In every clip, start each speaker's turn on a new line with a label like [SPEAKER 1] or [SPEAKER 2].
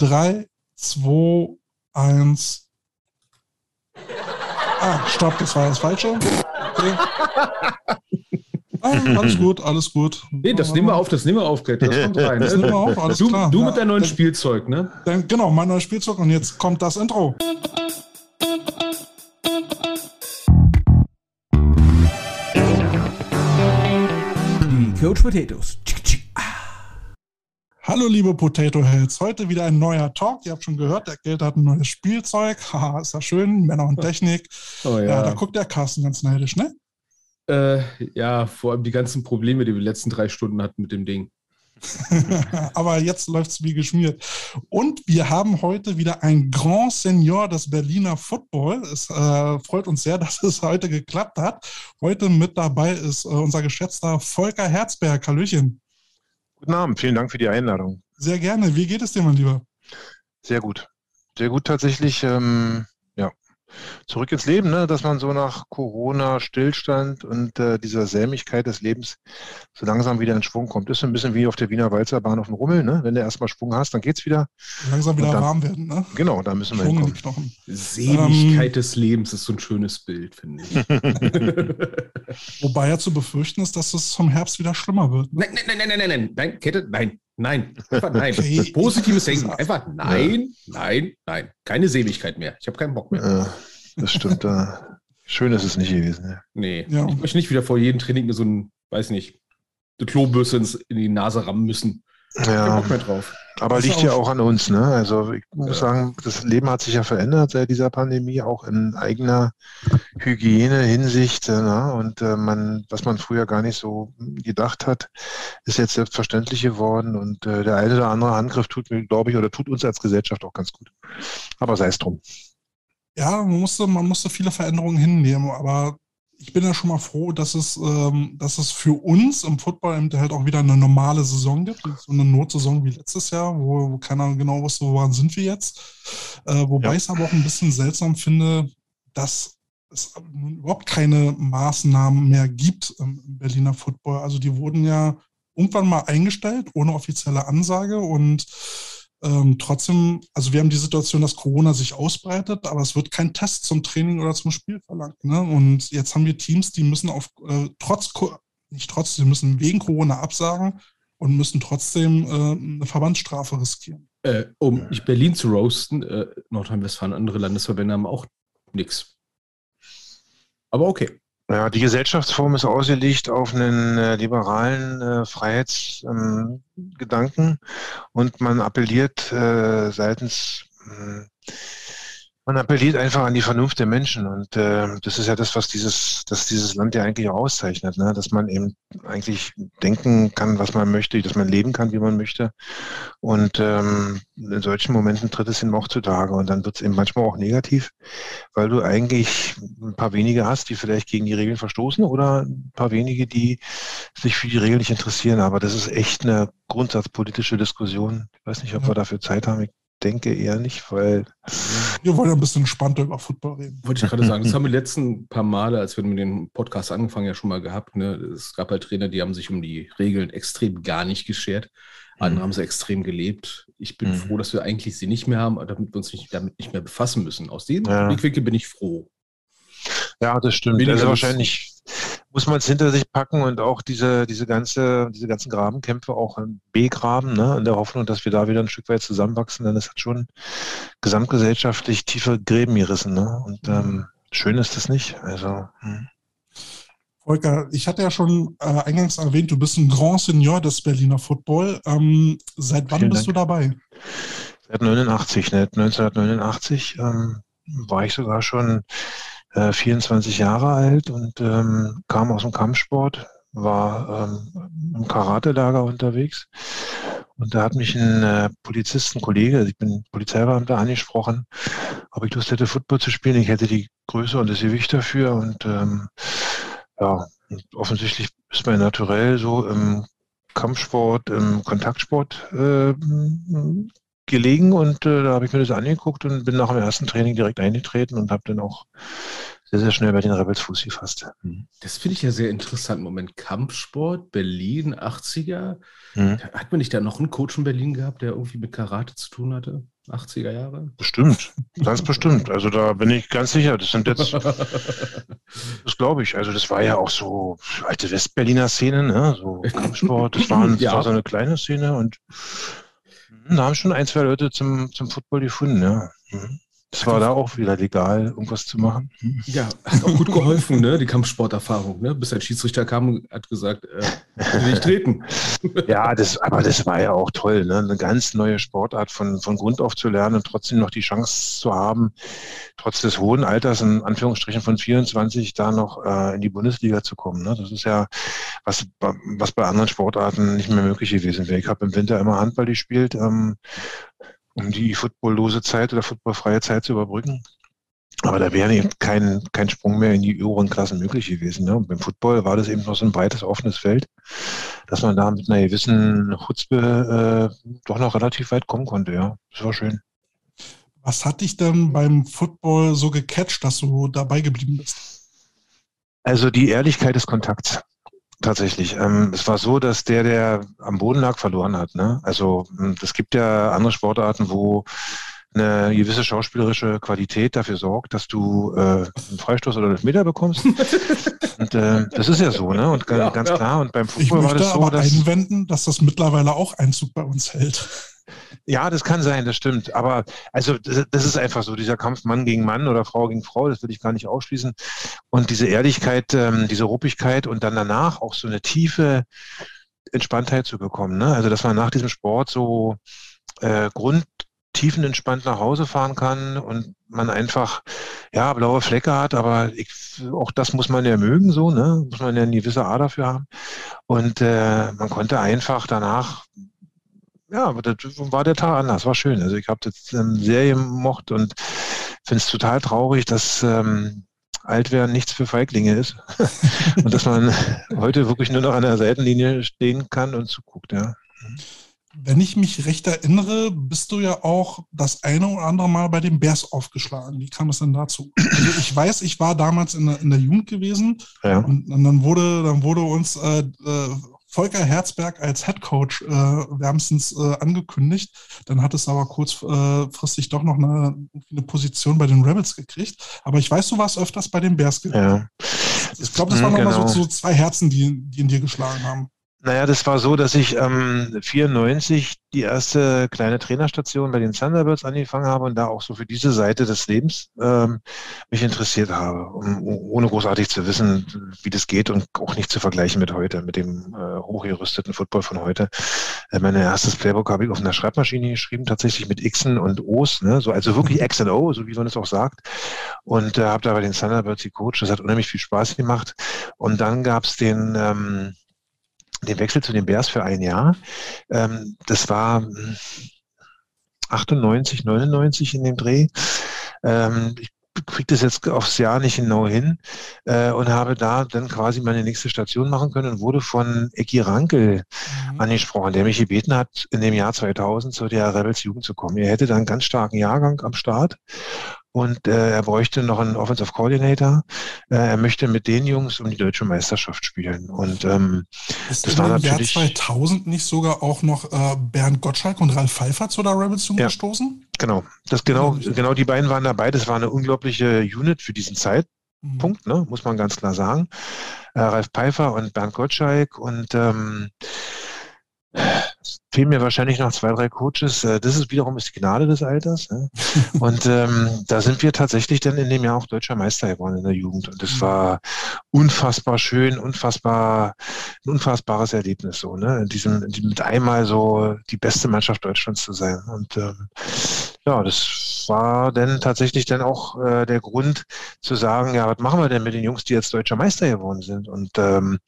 [SPEAKER 1] 3, 2, 1. Ah, stopp, das war das Falsche. Okay. Ah, alles gut, alles gut.
[SPEAKER 2] Nee, das nehmen wir auf, das nehmen wir auf, Kate. Das kommt rein.
[SPEAKER 1] Das nehmen wir auf, alles
[SPEAKER 2] du,
[SPEAKER 1] klar.
[SPEAKER 2] du
[SPEAKER 1] Ja,
[SPEAKER 2] mit deinem neuen
[SPEAKER 1] dann-
[SPEAKER 2] Spielzeug, ne?
[SPEAKER 1] Dann, genau, mein neues Spielzeug und jetzt kommt das Intro.
[SPEAKER 3] Die Coach Potatoes.
[SPEAKER 1] Hallo liebe Potato Heads, heute wieder ein neuer Talk. Ihr habt schon gehört, der Geld hat ein neues Spielzeug. Haha, ist das schön, Männer und Technik.
[SPEAKER 2] Oh
[SPEAKER 1] Ja, da guckt der Carsten ganz neidisch, ne?
[SPEAKER 2] Äh, ja, vor allem die ganzen Probleme, die wir die letzten drei Stunden hatten mit dem Ding.
[SPEAKER 1] Aber jetzt läuft's wie geschmiert. Und wir haben heute wieder ein Grand Senior des Berliner Football. Es äh, freut uns sehr, dass es heute geklappt hat. Heute mit dabei ist äh, unser geschätzter Volker Herzberg. Hallöchen.
[SPEAKER 4] Guten Abend, vielen Dank für die Einladung.
[SPEAKER 1] Sehr gerne. Wie geht es dir, mein Lieber?
[SPEAKER 4] Sehr gut. Sehr gut tatsächlich. Ähm. Zurück ins Leben, ne? dass man so nach Corona, Stillstand und äh, dieser Sämigkeit des Lebens so langsam wieder in Schwung kommt. Ist so ein bisschen wie auf der Wiener Walzerbahn auf dem Rummel. Ne? Wenn du erstmal Schwung hast, dann geht's wieder.
[SPEAKER 1] Langsam wieder
[SPEAKER 4] dann-
[SPEAKER 1] warm werden, ne?
[SPEAKER 4] Genau, da müssen wir
[SPEAKER 1] Schwung die
[SPEAKER 4] hinkommen.
[SPEAKER 1] Knochen.
[SPEAKER 2] Seligkeit des Lebens ist so ein schönes Bild, finde ich.
[SPEAKER 1] Wobei ja zu befürchten ist, dass es zum Herbst wieder schlimmer wird. Ne?
[SPEAKER 2] nein, nein, nein, nein, nein, nein, nein, Kette, nein, nein, einfach nein.
[SPEAKER 1] Okay.
[SPEAKER 2] Positives Denken, einfach nein, nein, nein. Keine Seligkeit mehr. Ich habe keinen Bock mehr.
[SPEAKER 4] Äh, das stimmt. Äh, schön ist es nicht gewesen. Ne?
[SPEAKER 2] Nee,
[SPEAKER 1] Ja.
[SPEAKER 2] ich möchte nicht wieder vor jedem Training so ein, weiß nicht, eine Klobürste ins, in die Nase rammen müssen. Ich habe
[SPEAKER 4] Ja,
[SPEAKER 2] Bock mehr drauf.
[SPEAKER 4] Aber
[SPEAKER 1] Das
[SPEAKER 4] liegt ja
[SPEAKER 1] auch-
[SPEAKER 4] an uns. Ne? Also ich muss
[SPEAKER 2] Ja.
[SPEAKER 4] sagen, das Leben hat sich ja verändert seit dieser Pandemie, auch in eigener Hygiene, Hinsicht. äh, Ne? Und äh, man, was man früher gar nicht so gedacht hat, ist jetzt selbstverständlich geworden. Und äh, der eine oder andere Angriff tut mir, glaube ich, oder tut uns als Gesellschaft auch ganz gut. Aber sei es drum.
[SPEAKER 1] Ja, man musste, man musste viele Veränderungen hinnehmen, aber ich bin ja schon mal froh, dass es, ähm, dass es für uns im Football halt auch wieder eine normale Saison gibt. So eine Notsaison wie letztes Jahr, wo, wo keiner genau wusste, woran sind wir jetzt. Äh, wobei
[SPEAKER 4] Ja.
[SPEAKER 1] ich es aber auch ein bisschen seltsam finde, dass es überhaupt keine Maßnahmen mehr gibt im im Berliner Football. Also die wurden ja irgendwann mal eingestellt, ohne offizielle Ansage und ähm, trotzdem, also wir haben die Situation, dass Corona sich ausbreitet, aber es wird kein Test zum Training oder zum Spiel verlangt. Ne? Und jetzt haben wir Teams, die müssen auf äh, trotz nicht trotz, die müssen wegen Corona absagen und müssen trotzdem äh, eine Verbandsstrafe riskieren.
[SPEAKER 2] Äh, um nicht Berlin zu roasten, äh, Nordrhein-Westfalen, andere Landesverbände haben auch nichts. Aber okay.
[SPEAKER 4] Ja, die Gesellschaftsform ist ausgelegt auf einen äh, liberalen äh, Freiheitsgedanken ähm, und man appelliert äh, seitens, mh, man appelliert einfach an die Vernunft der Menschen und äh, das ist ja das, was dieses, das dieses Land ja eigentlich auch auszeichnet, ne? dass man eben eigentlich denken kann, was man möchte, dass man leben kann, wie man möchte und ähm, in solchen Momenten tritt es eben auch zutage und dann wird es eben manchmal auch negativ, weil du eigentlich ein paar wenige hast, die vielleicht gegen die Regeln verstoßen oder ein paar wenige, die sich für die Regeln nicht interessieren. Aber das ist echt eine grundsatzpolitische Diskussion. Ich weiß nicht, ob
[SPEAKER 1] Ja.
[SPEAKER 4] wir dafür Zeit haben. Ich denke eher nicht, weil
[SPEAKER 1] Wir wollen ja ein bisschen entspannter über Football reden.
[SPEAKER 2] Wollte ich gerade sagen, das haben wir die letzten paar Male, als wir mit dem Podcast angefangen, ja schon mal gehabt. Ne? Es gab halt Trainer, die haben sich um die Regeln extrem gar nicht geschert. Andere
[SPEAKER 4] Mhm.
[SPEAKER 2] haben sie extrem gelebt. Ich bin
[SPEAKER 4] Mhm.
[SPEAKER 2] froh, dass wir eigentlich sie nicht mehr haben, damit wir uns nicht, damit nicht mehr befassen müssen. Aus dem
[SPEAKER 4] Ja.
[SPEAKER 2] Blickwinkel bin ich froh.
[SPEAKER 4] Ja, das stimmt.
[SPEAKER 2] Weniger
[SPEAKER 4] also wahrscheinlich muss man es hinter sich packen und auch diese, diese ganze, diese ganzen Grabenkämpfe auch begraben, ne, in der Hoffnung, dass wir da wieder ein Stück weit zusammenwachsen, denn es hat schon gesamtgesellschaftlich tiefe Gräben gerissen, ne? Und ähm, schön ist das nicht. Also hm.
[SPEAKER 1] Volker, ich hatte ja schon äh, eingangs erwähnt, du bist ein Grand Senior des Berliner Football. Ähm, seit wann
[SPEAKER 4] Vielen
[SPEAKER 1] bist
[SPEAKER 4] Dank.
[SPEAKER 1] du dabei?
[SPEAKER 4] seit 89, ne? 1989 ähm, war ich sogar schon äh, 24 Jahre alt und ähm, kam aus dem Kampfsport, war ähm, im Karate-Lager unterwegs. Und da hat mich ein äh, Polizistenkollege, also ich bin Polizeibeamter, angesprochen, ob ich Lust hätte, Football zu spielen. Ich hätte die Größe und das Gewicht dafür. Und ähm, ja, und offensichtlich ist mein Naturell so im Kampfsport, im Kontaktsport äh, gelegen und äh, da habe ich mir das angeguckt und bin nach dem ersten Training direkt eingetreten und habe dann auch sehr, sehr schnell bei den Rebels Fuß gefasst.
[SPEAKER 2] Mhm. Das finde ich ja sehr interessant. Moment, Kampfsport, Berlin, 80er. Mhm. Hat man nicht da noch einen Coach in Berlin gehabt, der irgendwie mit Karate zu tun hatte? 80er Jahre?
[SPEAKER 4] Bestimmt, ganz bestimmt. Also da bin ich ganz sicher. Das sind jetzt, das glaube ich. Also das war ja auch so alte Westberliner Szene, ne? so Kampfsport. Das, waren, das war so eine kleine Szene und da haben schon ein, zwei Leute zum, zum Football gefunden, ja. Mhm. Es war da auch wieder legal, irgendwas zu machen.
[SPEAKER 2] Hm. Ja, hat auch gut geholfen, ne? die Kampfsporterfahrung. Ne? Bis ein Schiedsrichter kam und hat gesagt, äh, will ich treten.
[SPEAKER 4] ja, das, aber das war ja auch toll, ne? eine ganz neue Sportart von, von Grund auf zu lernen und trotzdem noch die Chance zu haben, trotz des hohen Alters, in Anführungsstrichen von 24, da noch äh, in die Bundesliga zu kommen. Ne? Das ist ja was, was bei anderen Sportarten nicht mehr möglich gewesen wäre. Ich habe im Winter immer Handball gespielt. Ähm, um die footballlose Zeit oder footballfreie Zeit zu überbrücken. Aber da wäre eben kein, kein Sprung mehr in die oberen Klassen möglich gewesen. Ne? Und beim Football war das eben noch so ein breites, offenes Feld, dass man da mit einer gewissen Chutzpe äh, doch noch relativ weit kommen konnte. Ja, das war schön.
[SPEAKER 1] Was hat dich denn beim Football so gecatcht, dass du dabei geblieben bist?
[SPEAKER 4] Also die Ehrlichkeit des Kontakts tatsächlich. Ähm, es war so, dass der, der am Boden lag, verloren hat. Ne? Also hm, es gibt ja andere Sportarten, wo eine gewisse schauspielerische Qualität dafür sorgt, dass du äh, einen Freistoß oder einen Meter bekommst. und äh, das ist ja so, ne? Und ja, ganz ja. klar. Und beim
[SPEAKER 1] Fußball war das so, aber dass einwenden, dass das mittlerweile auch Einzug bei uns hält.
[SPEAKER 4] Ja, das kann sein, das stimmt. Aber also das, das, ist einfach so, dieser Kampf Mann gegen Mann oder Frau gegen Frau, das will ich gar nicht ausschließen. Und diese Ehrlichkeit, ähm, diese Ruppigkeit und dann danach auch so eine tiefe Entspanntheit zu bekommen. Ne? Also dass man nach diesem Sport so äh, grundtiefenentspannt nach Hause fahren kann und man einfach ja blaue Flecke hat, aber ich, auch das muss man ja mögen, so, ne? Muss man ja eine gewisse A dafür haben. Und äh, man konnte einfach danach ja, aber das war der Tag anders, war schön. Also ich habe das ähm, sehr gemocht und finde es total traurig, dass ähm, Altwerden nichts für Feiglinge ist und dass man heute wirklich nur noch an der Seitenlinie stehen kann und zuguckt, ja.
[SPEAKER 1] Wenn ich mich recht erinnere, bist du ja auch das eine oder andere Mal bei den Bears aufgeschlagen. Wie kam es denn dazu? Also ich weiß, ich war damals in der, in der Jugend gewesen ja. und, und, dann wurde, dann wurde uns äh, äh Volker Herzberg als Head Coach äh, wärmstens äh, angekündigt. Dann hat es aber kurzfristig doch noch eine, eine, Position bei den Rebels gekriegt. Aber ich weiß, du warst öfters bei den Bears. Ja. Ich glaube, das waren genau. nochmal so, so zwei Herzen, die, die in dir geschlagen haben.
[SPEAKER 4] Naja, das war so, dass ich ähm, 94 die erste kleine Trainerstation bei den Thunderbirds angefangen habe und da auch so für diese Seite des Lebens ähm, mich interessiert habe, um, ohne großartig zu wissen, wie das geht und auch nicht zu vergleichen mit heute, mit dem äh, hochgerüsteten Football von heute. Äh, mein erstes Playbook habe ich auf einer Schreibmaschine geschrieben, tatsächlich mit Xen und O's, ne? so, also wirklich X und O, so wie man es auch sagt. Und äh, habe da bei den Thunderbirds gecoacht. Das hat unheimlich viel Spaß gemacht. Und dann gab es den ähm, den Wechsel zu den Bears für ein Jahr. Ähm, das war 98, hm, 99 in dem Dreh. Ähm, ich kriege das jetzt aufs Jahr nicht genau hin äh, und habe da dann quasi meine nächste Station machen können und wurde von Eki Rankel mhm. angesprochen, der mich gebeten hat, in dem Jahr 2000 zu der Rebels Jugend zu kommen. Er hätte dann einen ganz starken Jahrgang am Start und äh, er bräuchte noch einen Offensive Coordinator. Äh, er möchte mit den Jungs um die deutsche Meisterschaft spielen. Und ähm,
[SPEAKER 1] ist das war im natürlich Jahr 2000 nicht sogar auch noch äh, Bernd Gottschalk und Ralf Pfeiffer zu der Rebels ja, gestoßen?
[SPEAKER 4] Genau, das genau, genau die beiden waren dabei. Das war eine unglaubliche Unit für diesen Zeitpunkt, mhm. ne, muss man ganz klar sagen. Äh, Ralf Pfeiffer und Bernd Gottschalk und ähm, fehlen mir wahrscheinlich noch zwei, drei Coaches. Äh, das ist wiederum die Gnade des Alters. Und ähm, da sind wir tatsächlich dann in dem Jahr auch deutscher Meister geworden in der Jugend. Und das mhm. war unfassbar schön, unfassbar, ein unfassbares Erlebnis so, ne? In diesem mit einmal so die beste Mannschaft Deutschlands zu sein. Und ähm, ja, das war dann tatsächlich dann auch äh, der Grund zu sagen, ja, was machen wir denn mit den Jungs, die jetzt deutscher Meister geworden sind? Und ähm,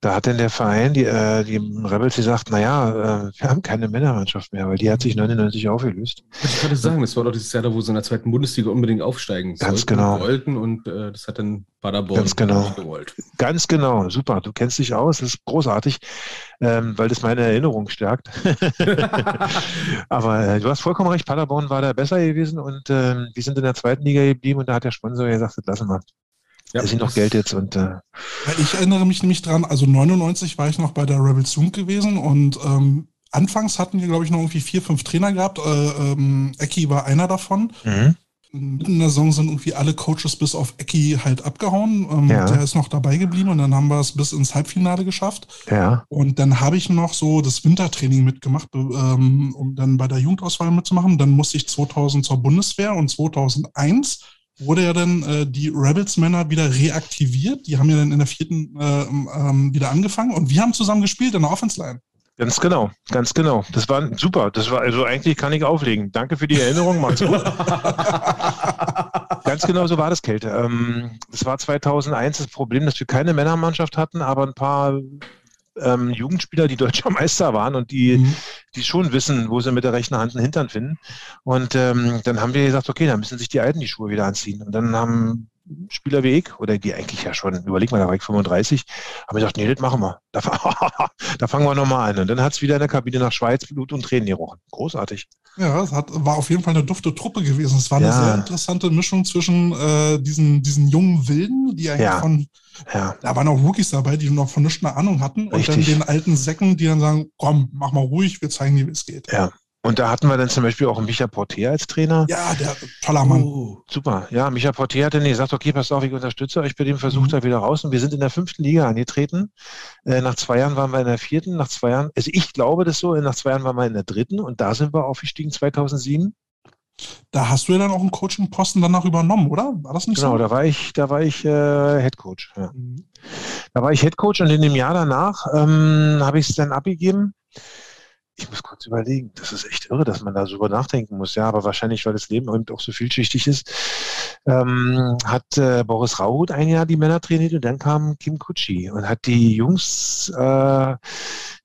[SPEAKER 4] da hat dann der Verein, die, äh, die Rebels, gesagt, naja, äh, wir haben keine Männermannschaft mehr, weil die hat sich 99 aufgelöst.
[SPEAKER 2] Ich wollte sagen, das war doch dieses Jahr, da, wo sie in der zweiten Bundesliga unbedingt aufsteigen
[SPEAKER 4] Ganz genau.
[SPEAKER 2] wollten und äh, das hat dann Paderborn
[SPEAKER 4] Ganz genau. gewollt. Ganz genau, super. Du kennst dich aus, das ist großartig, ähm, weil das meine Erinnerung stärkt. Aber äh, du hast vollkommen recht, Paderborn war da besser gewesen und äh, wir sind in der zweiten Liga geblieben und da hat der Sponsor gesagt, das lassen wir. Ja, da ist noch Geld jetzt und. Äh
[SPEAKER 1] ich erinnere mich nämlich dran, also 99 war ich noch bei der Rebels Jugend gewesen und ähm, anfangs hatten wir, glaube ich, noch irgendwie vier, fünf Trainer gehabt. Äh, ähm, Ecki war einer davon. Mhm. Mitten in der Saison sind irgendwie alle Coaches bis auf Ecki halt abgehauen. Ähm, ja. Der ist noch dabei geblieben und dann haben wir es bis ins Halbfinale geschafft.
[SPEAKER 4] Ja.
[SPEAKER 1] Und dann habe ich noch so das Wintertraining mitgemacht, ähm, um dann bei der Jugendauswahl mitzumachen. Dann musste ich 2000 zur Bundeswehr und 2001 wurde ja dann äh, die Rebels-Männer wieder reaktiviert. Die haben ja dann in der vierten äh, ähm, wieder angefangen und wir haben zusammen gespielt in der Offense-Line.
[SPEAKER 4] Ganz genau, ganz genau. Das war super. Das war also eigentlich kann ich auflegen. Danke für die Erinnerung, macht's gut. ganz genau so war das, Kälte. Ähm, das war 2001 das Problem, dass wir keine Männermannschaft hatten, aber ein paar ähm, Jugendspieler, die deutscher Meister waren und die, mhm. die schon wissen, wo sie mit der rechten Hand einen Hintern finden. Und ähm, dann haben wir gesagt, okay, dann müssen sich die Alten die Schuhe wieder anziehen. Und dann haben Spieler wie ich, oder die eigentlich ja schon, überleg mal, da war ich 35, haben gesagt, nee, das machen wir. Da, da fangen wir nochmal an. Und dann hat es wieder in der Kabine nach Schweiz, Blut und Tränen gerochen. Großartig.
[SPEAKER 1] Ja, es hat, war auf jeden Fall eine dufte Truppe gewesen. Es war eine ja. sehr interessante Mischung zwischen äh, diesen, diesen jungen Wilden, die eigentlich ja. von, ja. da waren auch Rookies dabei, die noch von nichts eine Ahnung hatten, Richtig. und dann den alten Säcken, die dann sagen, komm, mach mal ruhig, wir zeigen dir, wie es geht.
[SPEAKER 4] Ja, und da hatten wir dann zum Beispiel auch einen Micha Porter als Trainer.
[SPEAKER 1] Ja, der toller Mann. Oh,
[SPEAKER 4] super. Ja, Micha Porter hat dann gesagt, okay, passt auf, ich unterstütze euch bei dem Versuch mhm. da wieder raus. Und wir sind in der fünften Liga angetreten. Äh, nach zwei Jahren waren wir in der vierten, nach zwei Jahren, also ich glaube das so, nach zwei Jahren waren wir in der dritten und da sind wir aufgestiegen 2007.
[SPEAKER 1] Da hast du ja dann auch einen Coaching-Posten danach übernommen, oder?
[SPEAKER 4] War das nicht genau, so? Genau, da war ich, da war ich äh, Head Coach. Ja. Mhm. Da war ich Head Coach und in dem Jahr danach ähm, habe ich es dann abgegeben ich muss kurz überlegen. Das ist echt irre, dass man da so über nachdenken muss. Ja, aber wahrscheinlich, weil das Leben eben auch so vielschichtig ist, ähm, hat äh, Boris Rauhut ein Jahr die Männer trainiert und dann kam Kim Kutschi und hat die Jungs äh,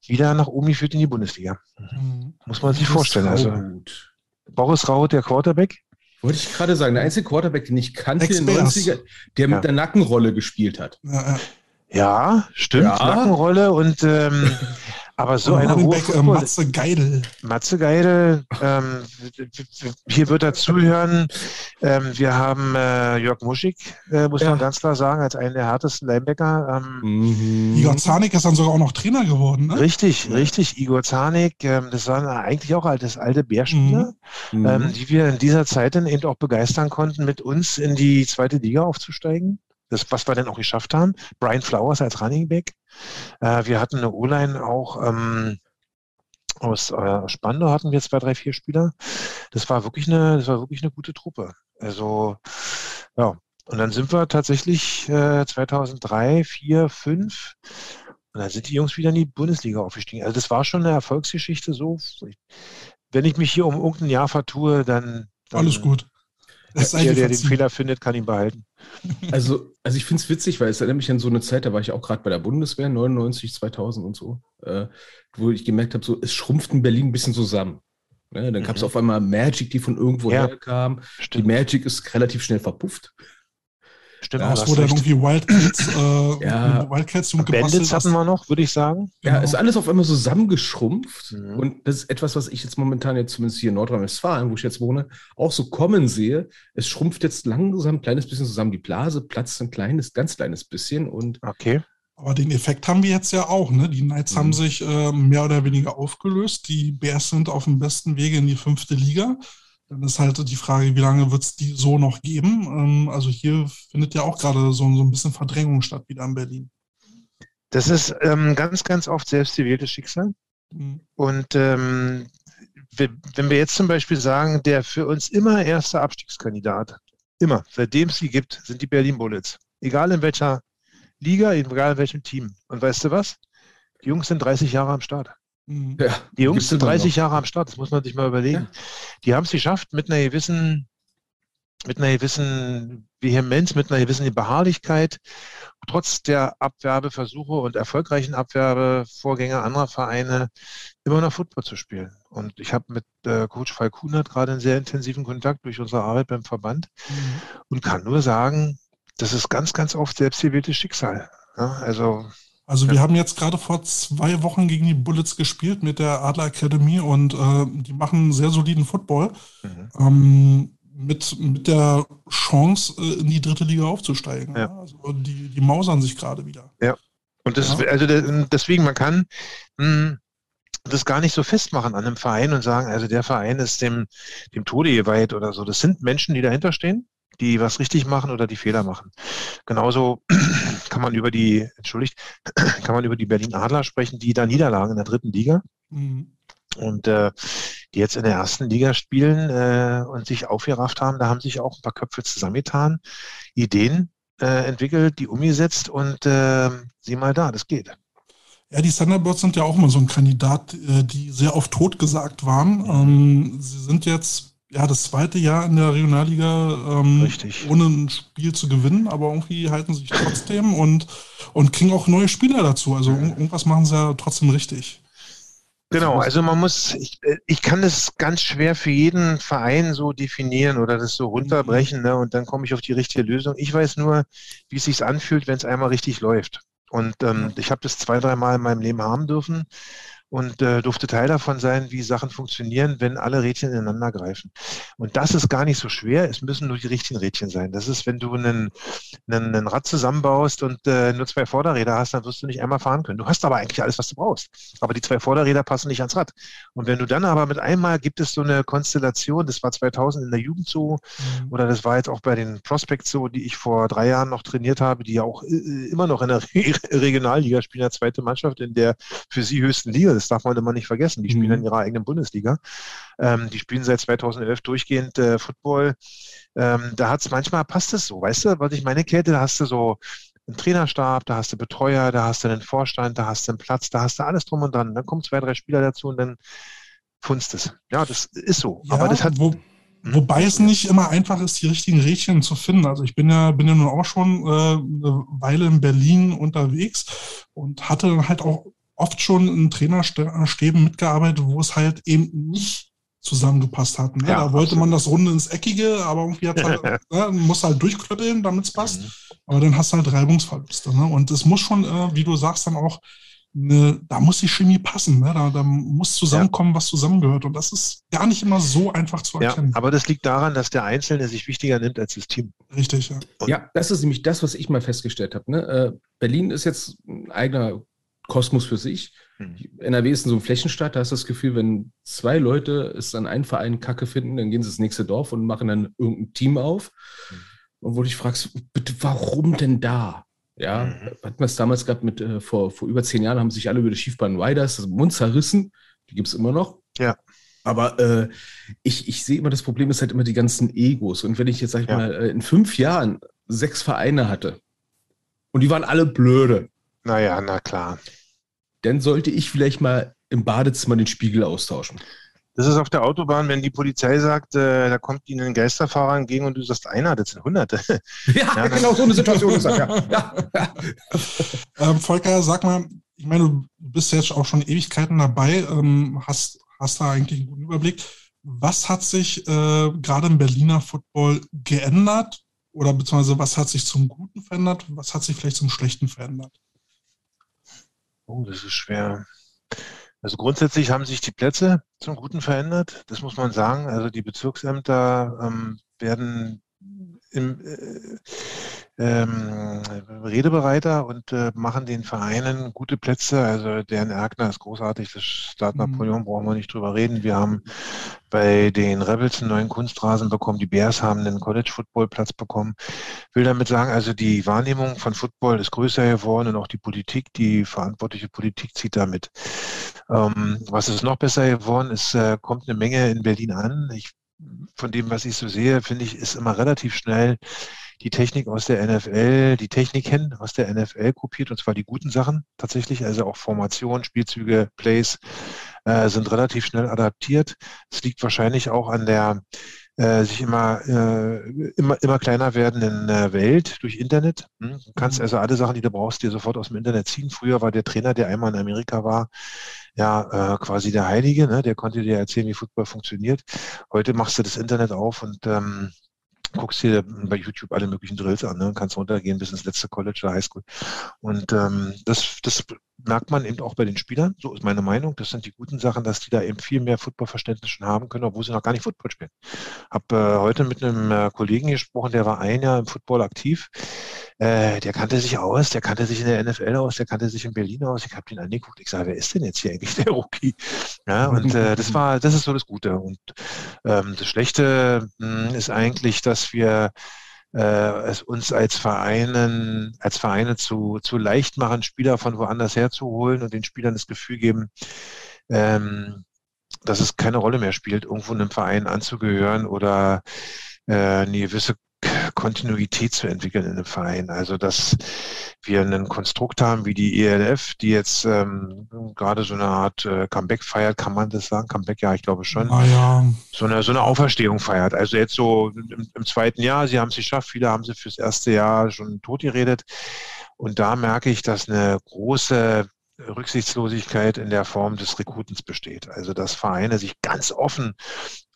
[SPEAKER 4] wieder nach oben geführt in die Bundesliga. Mhm. Muss man sich vorstellen. Also, Boris Rauhut, der Quarterback.
[SPEAKER 2] Wollte ich gerade sagen, der einzige Quarterback, den ich kannte in den 90er, der mit ja. der Nackenrolle gespielt hat.
[SPEAKER 4] Ja, ja stimmt, ja. Nackenrolle und ähm, Aber so eine hohe
[SPEAKER 1] Back, äh, Matze Geidel.
[SPEAKER 4] Matze Geidel, ähm, hier wird er zuhören. Ähm, wir haben äh, Jörg Muschig, äh, muss ja. man ganz klar sagen, als einen der härtesten Linebacker. Ähm,
[SPEAKER 1] mhm. Igor Zanik ist dann sogar auch noch Trainer geworden. Ne?
[SPEAKER 4] Richtig, richtig. Igor Zanik, ähm, das waren eigentlich auch das alte Bärspieler, mhm. Ähm, die wir in dieser Zeit dann eben auch begeistern konnten, mit uns in die zweite Liga aufzusteigen das, was wir dann auch geschafft haben. Brian Flowers als Running Back. Äh, wir hatten eine O-Line auch ähm, aus äh, Spandau hatten wir zwei, drei, vier Spieler. Das war wirklich eine, das war wirklich eine gute Truppe. Also ja, und dann sind wir tatsächlich äh, 2003, 4, 5 und dann sind die Jungs wieder in die Bundesliga aufgestiegen. Also das war schon eine Erfolgsgeschichte so. Wenn ich mich hier um irgendein Jahr vertue, dann, dann
[SPEAKER 1] alles gut.
[SPEAKER 4] Der, der den Fehler findet, kann ihn behalten.
[SPEAKER 2] Also, also ich finde es witzig, weil es erinnert mich an so eine Zeit, da war ich auch gerade bei der Bundeswehr, 99, 2000 und so, äh, wo ich gemerkt habe, so, es schrumpft in Berlin ein bisschen zusammen. Ne? Dann mhm. gab es auf einmal Magic, die von irgendwo ja, herkam. Die Magic ist relativ schnell verpufft.
[SPEAKER 1] Stimmt, ja, es wurde dann irgendwie Wildcats, äh,
[SPEAKER 4] ja. Wildcats und Bandits hatten wir noch, würde ich sagen.
[SPEAKER 2] Ja, genau. ist alles auf einmal zusammengeschrumpft. Mhm. Und das ist etwas, was ich jetzt momentan jetzt zumindest hier in Nordrhein-Westfalen, wo ich jetzt wohne, auch so kommen sehe. Es schrumpft jetzt langsam ein kleines bisschen zusammen. Die Blase platzt ein kleines, ganz kleines bisschen. Und
[SPEAKER 4] okay.
[SPEAKER 1] Aber den Effekt haben wir jetzt ja auch. Ne? Die Knights mhm. haben sich äh, mehr oder weniger aufgelöst. Die Bears sind auf dem besten Wege in die fünfte Liga. Dann ist halt die Frage, wie lange wird es die so noch geben? Ähm, also hier findet ja auch gerade so, so ein bisschen Verdrängung statt wieder in Berlin.
[SPEAKER 4] Das ist ähm, ganz, ganz oft selbstgewähltes Schicksal. Mhm. Und ähm, wenn wir jetzt zum Beispiel sagen, der für uns immer erste Abstiegskandidat, immer, seitdem es sie gibt, sind die Berlin Bullets. Egal in welcher Liga, egal in welchem Team. Und weißt du was? Die Jungs sind 30 Jahre am Start. Mhm. Ja, die Jungs sind 30 Jahre am Start, das muss man sich mal überlegen. Ja. Die haben es geschafft, mit einer gewissen, mit einer gewissen Vehemenz, mit einer gewissen Beharrlichkeit, trotz der Abwerbeversuche und erfolgreichen Abwerbevorgänge anderer Vereine immer noch Football zu spielen. Und ich habe mit äh, Coach Falk Kunert gerade einen sehr intensiven Kontakt durch unsere Arbeit beim Verband mhm. und kann nur sagen, das ist ganz, ganz oft selbstgewähltes Schicksal. Ja, also
[SPEAKER 1] also wir haben jetzt gerade vor zwei Wochen gegen die Bullets gespielt mit der Adler Academy und äh, die machen sehr soliden Football. Mhm. Ähm, mit, mit der Chance, äh, in die dritte Liga aufzusteigen.
[SPEAKER 4] Ja.
[SPEAKER 1] Also die, die mausern sich gerade wieder.
[SPEAKER 4] Ja. Und das
[SPEAKER 1] Ja.
[SPEAKER 4] also de- deswegen, man kann mh, das gar nicht so festmachen an einem Verein und sagen, also der Verein ist dem, dem Tode geweiht oder so. Das sind Menschen, die dahinter stehen, die was richtig machen oder die Fehler machen. Genauso kann man über die, entschuldigt, kann man über die Berlin Adler sprechen, die da niederlagen in der dritten Liga
[SPEAKER 1] Mhm.
[SPEAKER 4] und äh, die jetzt in der ersten Liga spielen äh, und sich aufgerafft haben. Da haben sich auch ein paar Köpfe zusammengetan, Ideen äh, entwickelt, die umgesetzt und äh, sieh mal da, das geht.
[SPEAKER 1] Ja, die Thunderbirds sind ja auch immer so ein Kandidat, äh, die sehr oft totgesagt waren. Ähm, sie sind jetzt ja das zweite Jahr in der Regionalliga ähm, ohne ein Spiel zu gewinnen, aber irgendwie halten sie sich trotzdem und, und kriegen auch neue Spieler dazu. Also ir- irgendwas machen sie ja trotzdem richtig.
[SPEAKER 4] Genau, also man muss, ich, ich kann das ganz schwer für jeden Verein so definieren oder das so runterbrechen, ne, und dann komme ich auf die richtige Lösung. Ich weiß nur, wie es sich anfühlt, wenn es einmal richtig läuft. Und ähm, ich habe das zwei, dreimal in meinem Leben haben dürfen und äh, durfte Teil davon sein, wie Sachen funktionieren, wenn alle Rädchen ineinander greifen. Und das ist gar nicht so schwer, es müssen nur die richtigen Rädchen sein. Das ist, wenn du einen, einen, einen Rad zusammenbaust und äh, nur zwei Vorderräder hast, dann wirst du nicht einmal fahren können. Du hast aber eigentlich alles, was du brauchst. Aber die zwei Vorderräder passen nicht ans Rad. Und wenn du dann aber mit einmal gibt es so eine Konstellation, das war 2000 in der Jugend so,
[SPEAKER 1] Mhm.
[SPEAKER 4] oder das war jetzt auch bei den Prospects so, die ich vor drei Jahren noch trainiert habe, die ja auch äh, immer noch in der Re Regionalliga spielen, der zweite Mannschaft in der für sie höchsten Liga. Das darf man immer nicht vergessen. Die spielen
[SPEAKER 2] Mhm.
[SPEAKER 4] in ihrer eigenen Bundesliga. Ähm, die spielen seit 2011 durchgehend äh, Football. Ähm, da hat es manchmal, passt es so, weißt du, was ich meine, Käthe, da hast du so einen Trainerstab, da hast du Betreuer, da hast du einen Vorstand, da hast du einen Platz, da hast du alles drum und dran. Dann kommen zwei, drei Spieler dazu und dann funzt es. Ja, das ist so.
[SPEAKER 1] Ja,
[SPEAKER 4] Aber das hat,
[SPEAKER 1] wo, wobei es nicht immer einfach ist, die richtigen Rädchen zu finden. Also ich bin ja, bin ja nun auch schon äh, eine Weile in Berlin unterwegs und hatte dann halt auch oft schon in Trainerstäben mitgearbeitet, wo es halt eben nicht zusammengepasst hat. Ne?
[SPEAKER 4] Ja,
[SPEAKER 1] da wollte
[SPEAKER 4] absolut.
[SPEAKER 1] man das Runde ins Eckige, aber irgendwie hat halt, ne, muss halt durchklöppeln, damit es passt.
[SPEAKER 4] Mhm.
[SPEAKER 1] Aber dann hast du halt Reibungsverluste. Ne? Und es muss schon, äh, wie du sagst, dann auch, ne, da muss die Chemie passen. Ne? Da, da muss zusammenkommen, was zusammengehört. Und das ist gar nicht immer so einfach zu
[SPEAKER 4] Ja,
[SPEAKER 1] erkennen.
[SPEAKER 4] aber das liegt daran, dass der Einzelne sich wichtiger nimmt als das Team.
[SPEAKER 1] Richtig, ja.
[SPEAKER 2] Ja, das ist nämlich das, was ich mal festgestellt habe. Ne? Äh, Berlin ist jetzt ein eigener Kosmos für sich. NRW ist so ein Flächenstaat, da hast du das Gefühl, wenn zwei Leute es an einen Verein Kacke finden, dann gehen sie ins nächste Dorf und machen dann irgendein Team auf. Und wo du dich fragst, bitte, warum denn da? Ja,
[SPEAKER 4] Mhm.
[SPEAKER 2] hatten wir es damals gehabt mit, äh, vor, vor über zehn Jahren haben sich alle über die Schiefbahn Riders das Mund zerrissen. Die gibt es immer noch.
[SPEAKER 4] Ja.
[SPEAKER 2] Aber äh, ich, ich sehe immer, das Problem ist halt immer die ganzen Egos. Und wenn ich jetzt, sag ich
[SPEAKER 4] Ja.
[SPEAKER 2] mal, äh, in fünf Jahren sechs Vereine hatte und die waren alle blöde,
[SPEAKER 4] Naja, na klar.
[SPEAKER 2] dann sollte ich vielleicht mal im Badezimmer den Spiegel austauschen.
[SPEAKER 4] Das ist auf der Autobahn, wenn die Polizei sagt, äh, da kommt ihnen ein Geisterfahrer entgegen und du sagst einer, das sind Hunderte.
[SPEAKER 2] Ja,
[SPEAKER 4] Ja,
[SPEAKER 2] genau so eine Situation ist das, ja. ja.
[SPEAKER 1] Ähm, Volker, sag mal, ich meine, du bist jetzt auch schon Ewigkeiten dabei, ähm, hast, hast da eigentlich einen guten Überblick. Was hat sich äh, gerade im Berliner Football geändert? Oder beziehungsweise was hat sich zum Guten verändert? Was hat sich vielleicht zum Schlechten verändert?
[SPEAKER 4] Oh, das ist schwer. Also grundsätzlich haben sich die Plätze zum Guten verändert, das muss man sagen. Also die Bezirksämter ähm, werden im, äh, ähm, redebereiter und äh, machen den Vereinen gute Plätze. Also deren Erkner ist großartig, das Start
[SPEAKER 1] Mhm.
[SPEAKER 4] Napoleon brauchen wir nicht drüber reden. Wir haben bei den Rebels einen neuen Kunstrasen bekommen, die Bears haben einen College-Football-Platz bekommen. Will damit sagen, also die Wahrnehmung von Football ist größer geworden und auch die Politik, die verantwortliche Politik zieht damit. Ähm, was ist noch besser geworden? Es äh, kommt eine Menge in Berlin an. Ich, von dem, was ich so sehe, finde ich, ist immer relativ schnell die Technik aus der NFL, die Techniken aus der NFL kopiert, und zwar die guten Sachen tatsächlich, also auch Formation, Spielzüge, Plays äh, sind relativ schnell adaptiert. Es liegt wahrscheinlich auch an der äh, sich immer, äh, immer, immer kleiner werdenden äh, Welt durch Internet. Hm? Du kannst
[SPEAKER 1] Mhm.
[SPEAKER 4] also alle Sachen, die du brauchst, dir sofort aus dem Internet ziehen. Früher war der Trainer, der einmal in Amerika war, ja äh, quasi der Heilige, ne? der konnte dir erzählen, wie Football funktioniert. Heute machst du das Internet auf und ähm, guckst dir bei YouTube alle möglichen Drills an, ne? kannst runtergehen bis ins letzte College oder Highschool. Und ähm, das, das merkt man eben auch bei den Spielern, so ist meine Meinung. Das sind die guten Sachen, dass die da eben viel mehr Footballverständnis schon haben können, obwohl sie noch gar nicht Football spielen. Habe äh, heute mit einem äh, Kollegen gesprochen, der war ein Jahr im Football aktiv. Äh, der kannte sich aus, der kannte sich in der NFL aus, der kannte sich in Berlin aus. Ich habe den angeguckt, ich sage, wer ist denn jetzt hier eigentlich der Rookie? Ja, und äh, das war, das ist so das Gute. Und ähm, das Schlechte mh, hm, ist eigentlich, dass wir äh, es uns als Vereinen, als Vereine zu, zu leicht machen, Spieler von woanders herzuholen und den Spielern das Gefühl geben, ähm, dass es keine Rolle mehr spielt, irgendwo einem Verein anzugehören oder äh, eine gewisse Kontinuität zu entwickeln in einem Verein. Also dass wir ein Konstrukt haben wie die ELF, die jetzt ähm, gerade so eine Art äh, Comeback feiert, kann man das sagen? Comeback, ja, ich glaube schon.
[SPEAKER 1] Ah, ja.
[SPEAKER 4] So eine, so eine Auferstehung feiert. Also jetzt so im, im zweiten Jahr, sie haben es geschafft, viele haben sie fürs erste Jahr schon tot geredet. Und da merke ich, dass eine große Rücksichtslosigkeit in der Form des Rekrutens besteht. Also dass Vereine sich ganz offen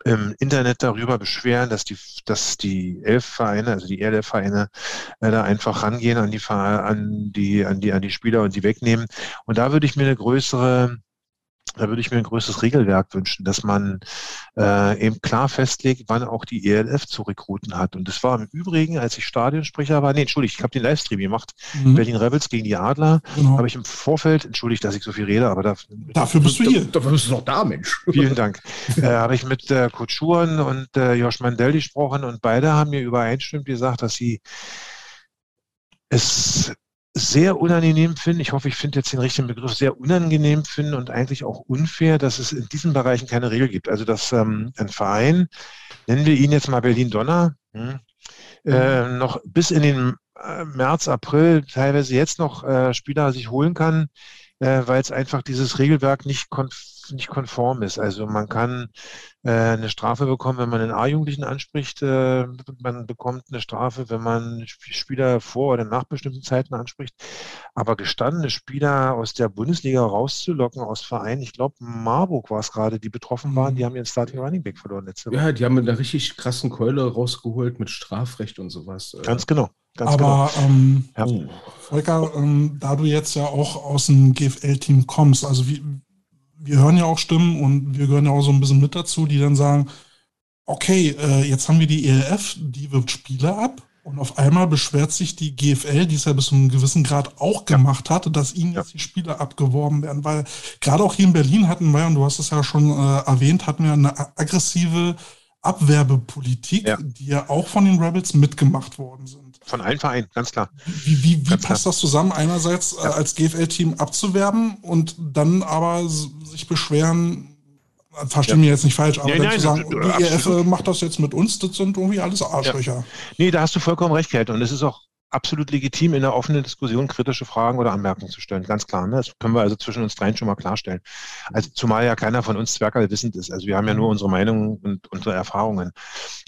[SPEAKER 4] im Internet darüber beschweren, dass die, dass die elf Vereine, also die ELF-Vereine, äh, da einfach rangehen an die, an die, an die, an die Spieler und die wegnehmen. Und da würde ich mir eine größere da würde ich mir ein größeres Regelwerk wünschen, dass man äh, eben klar festlegt, wann auch die ELF zu rekruten hat. Und das war im Übrigen, als ich Stadionsprecher war, nee, entschuldigt, ich habe den Livestream gemacht, mhm. Berlin Rebels gegen die Adler, genau. habe ich im Vorfeld, entschuldigt, dass ich so viel rede, aber da,
[SPEAKER 1] dafür bist du hier.
[SPEAKER 2] Dafür bist du noch da, Mensch.
[SPEAKER 4] Vielen Dank. äh, habe ich mit äh, Kurt Schuren und äh, Josh Mandel gesprochen und beide haben mir übereinstimmend gesagt, dass sie es sehr unangenehm finden, ich hoffe, ich finde jetzt den richtigen Begriff, sehr unangenehm finden und eigentlich auch unfair, dass es in diesen Bereichen keine Regel gibt. Also dass ähm, ein Verein, nennen wir ihn jetzt mal Berlin-Donner, hm, äh, mhm. noch bis in den äh, März, April, teilweise jetzt noch äh, Spieler sich holen kann, äh, weil es einfach dieses Regelwerk nicht konf nicht konform ist. Also man kann äh, eine Strafe bekommen, wenn man einen A-Jugendlichen anspricht. Äh, man bekommt eine Strafe, wenn man Spieler vor oder nach bestimmten Zeiten anspricht. Aber gestandene Spieler aus der Bundesliga rauszulocken aus Vereinen, ich glaube, Marburg war es gerade, die betroffen waren, die mhm. haben ihren Starting Running Back verloren
[SPEAKER 2] letzte Woche. Ja, die haben mit einer richtig krassen Keule rausgeholt mit Strafrecht und sowas.
[SPEAKER 4] Äh. Ganz genau. Ganz
[SPEAKER 1] Aber genau. ähm, ja. Volker, ähm, da du jetzt ja auch aus dem GFL-Team kommst, also wie, wir hören ja auch Stimmen und wir gehören ja auch so ein bisschen mit dazu, die dann sagen, okay, äh, jetzt haben wir die ELF, die wirft Spieler ab und auf einmal beschwert sich die GFL, die es ja bis zu einem gewissen Grad auch gemacht hat, dass ihnen jetzt die Spieler abgeworben werden, weil gerade auch hier in Berlin hatten wir, und du hast es ja schon äh, erwähnt, hatten wir eine aggressive Abwerbepolitik, ja. die ja auch von den Rebels mitgemacht worden sind.
[SPEAKER 4] Von allen Vereinen, ganz klar.
[SPEAKER 1] Wie, wie, wie passt klar. das zusammen, einerseits äh, ja. als GFL-Team abzuwerben und dann aber sich beschweren, verstehe ja. mich jetzt nicht falsch, aber ja, nein, zu sagen, die EF macht das jetzt mit uns, das sind irgendwie alles Arschlöcher. Ja.
[SPEAKER 4] Nee, da hast du vollkommen recht, Kate. Und es ist auch absolut legitim, in der offenen Diskussion kritische Fragen oder Anmerkungen zu stellen. Ganz klar. Ne? Das können wir also zwischen uns dreien schon mal klarstellen. Also zumal ja keiner von uns Zwergerl wissend ist. Also wir haben ja nur unsere Meinungen und unsere Erfahrungen.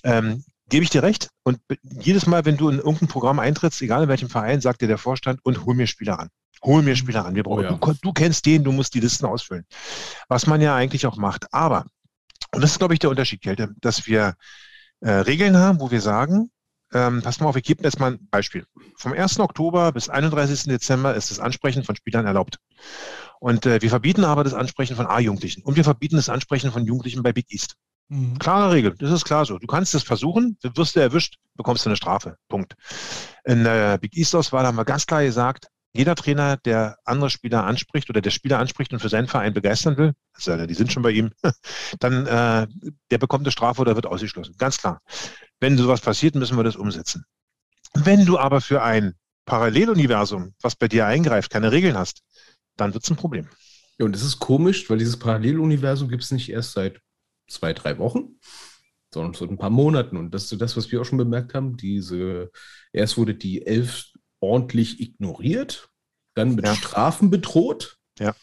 [SPEAKER 4] Ähm, gebe ich dir recht. Und jedes Mal, wenn du in irgendein Programm eintrittst, egal in welchem Verein, sagt dir der Vorstand und hol mir Spieler an. Hol mir Spieler an. Wir brauchen, oh ja. du, du kennst den, du musst die Listen ausfüllen. Was man ja eigentlich auch macht. Aber, und das ist, glaube ich, der Unterschied, Kälte, dass wir äh, Regeln haben, wo wir sagen, ähm, pass mal auf, ich gebe jetzt mal ein Beispiel. Vom 1. Oktober bis 31. Dezember ist das Ansprechen von Spielern erlaubt. Und äh, wir verbieten aber das Ansprechen von A-Jugendlichen. Und wir verbieten das Ansprechen von Jugendlichen bei Big East. Mhm. Klare Regel, das ist klar so. Du kannst es versuchen, wirst du erwischt, bekommst du eine Strafe. Punkt. In der Big East Auswahl haben wir ganz klar gesagt, jeder Trainer, der andere Spieler anspricht oder der Spieler anspricht und für seinen Verein begeistern will, also die sind schon bei ihm, dann äh, der bekommt eine Strafe oder wird ausgeschlossen. Ganz klar. Wenn sowas passiert, müssen wir das umsetzen. Wenn du aber für ein Paralleluniversum, was bei dir eingreift, keine Regeln hast, dann wird es ein Problem.
[SPEAKER 2] Ja, und das ist komisch, weil dieses Paralleluniversum gibt es nicht erst seit zwei, drei Wochen, sondern so ein paar Monaten. Und das ist das, was wir auch schon bemerkt haben. Diese, erst wurde die Elf ordentlich ignoriert, dann mit ja. Strafen bedroht.
[SPEAKER 4] Ja.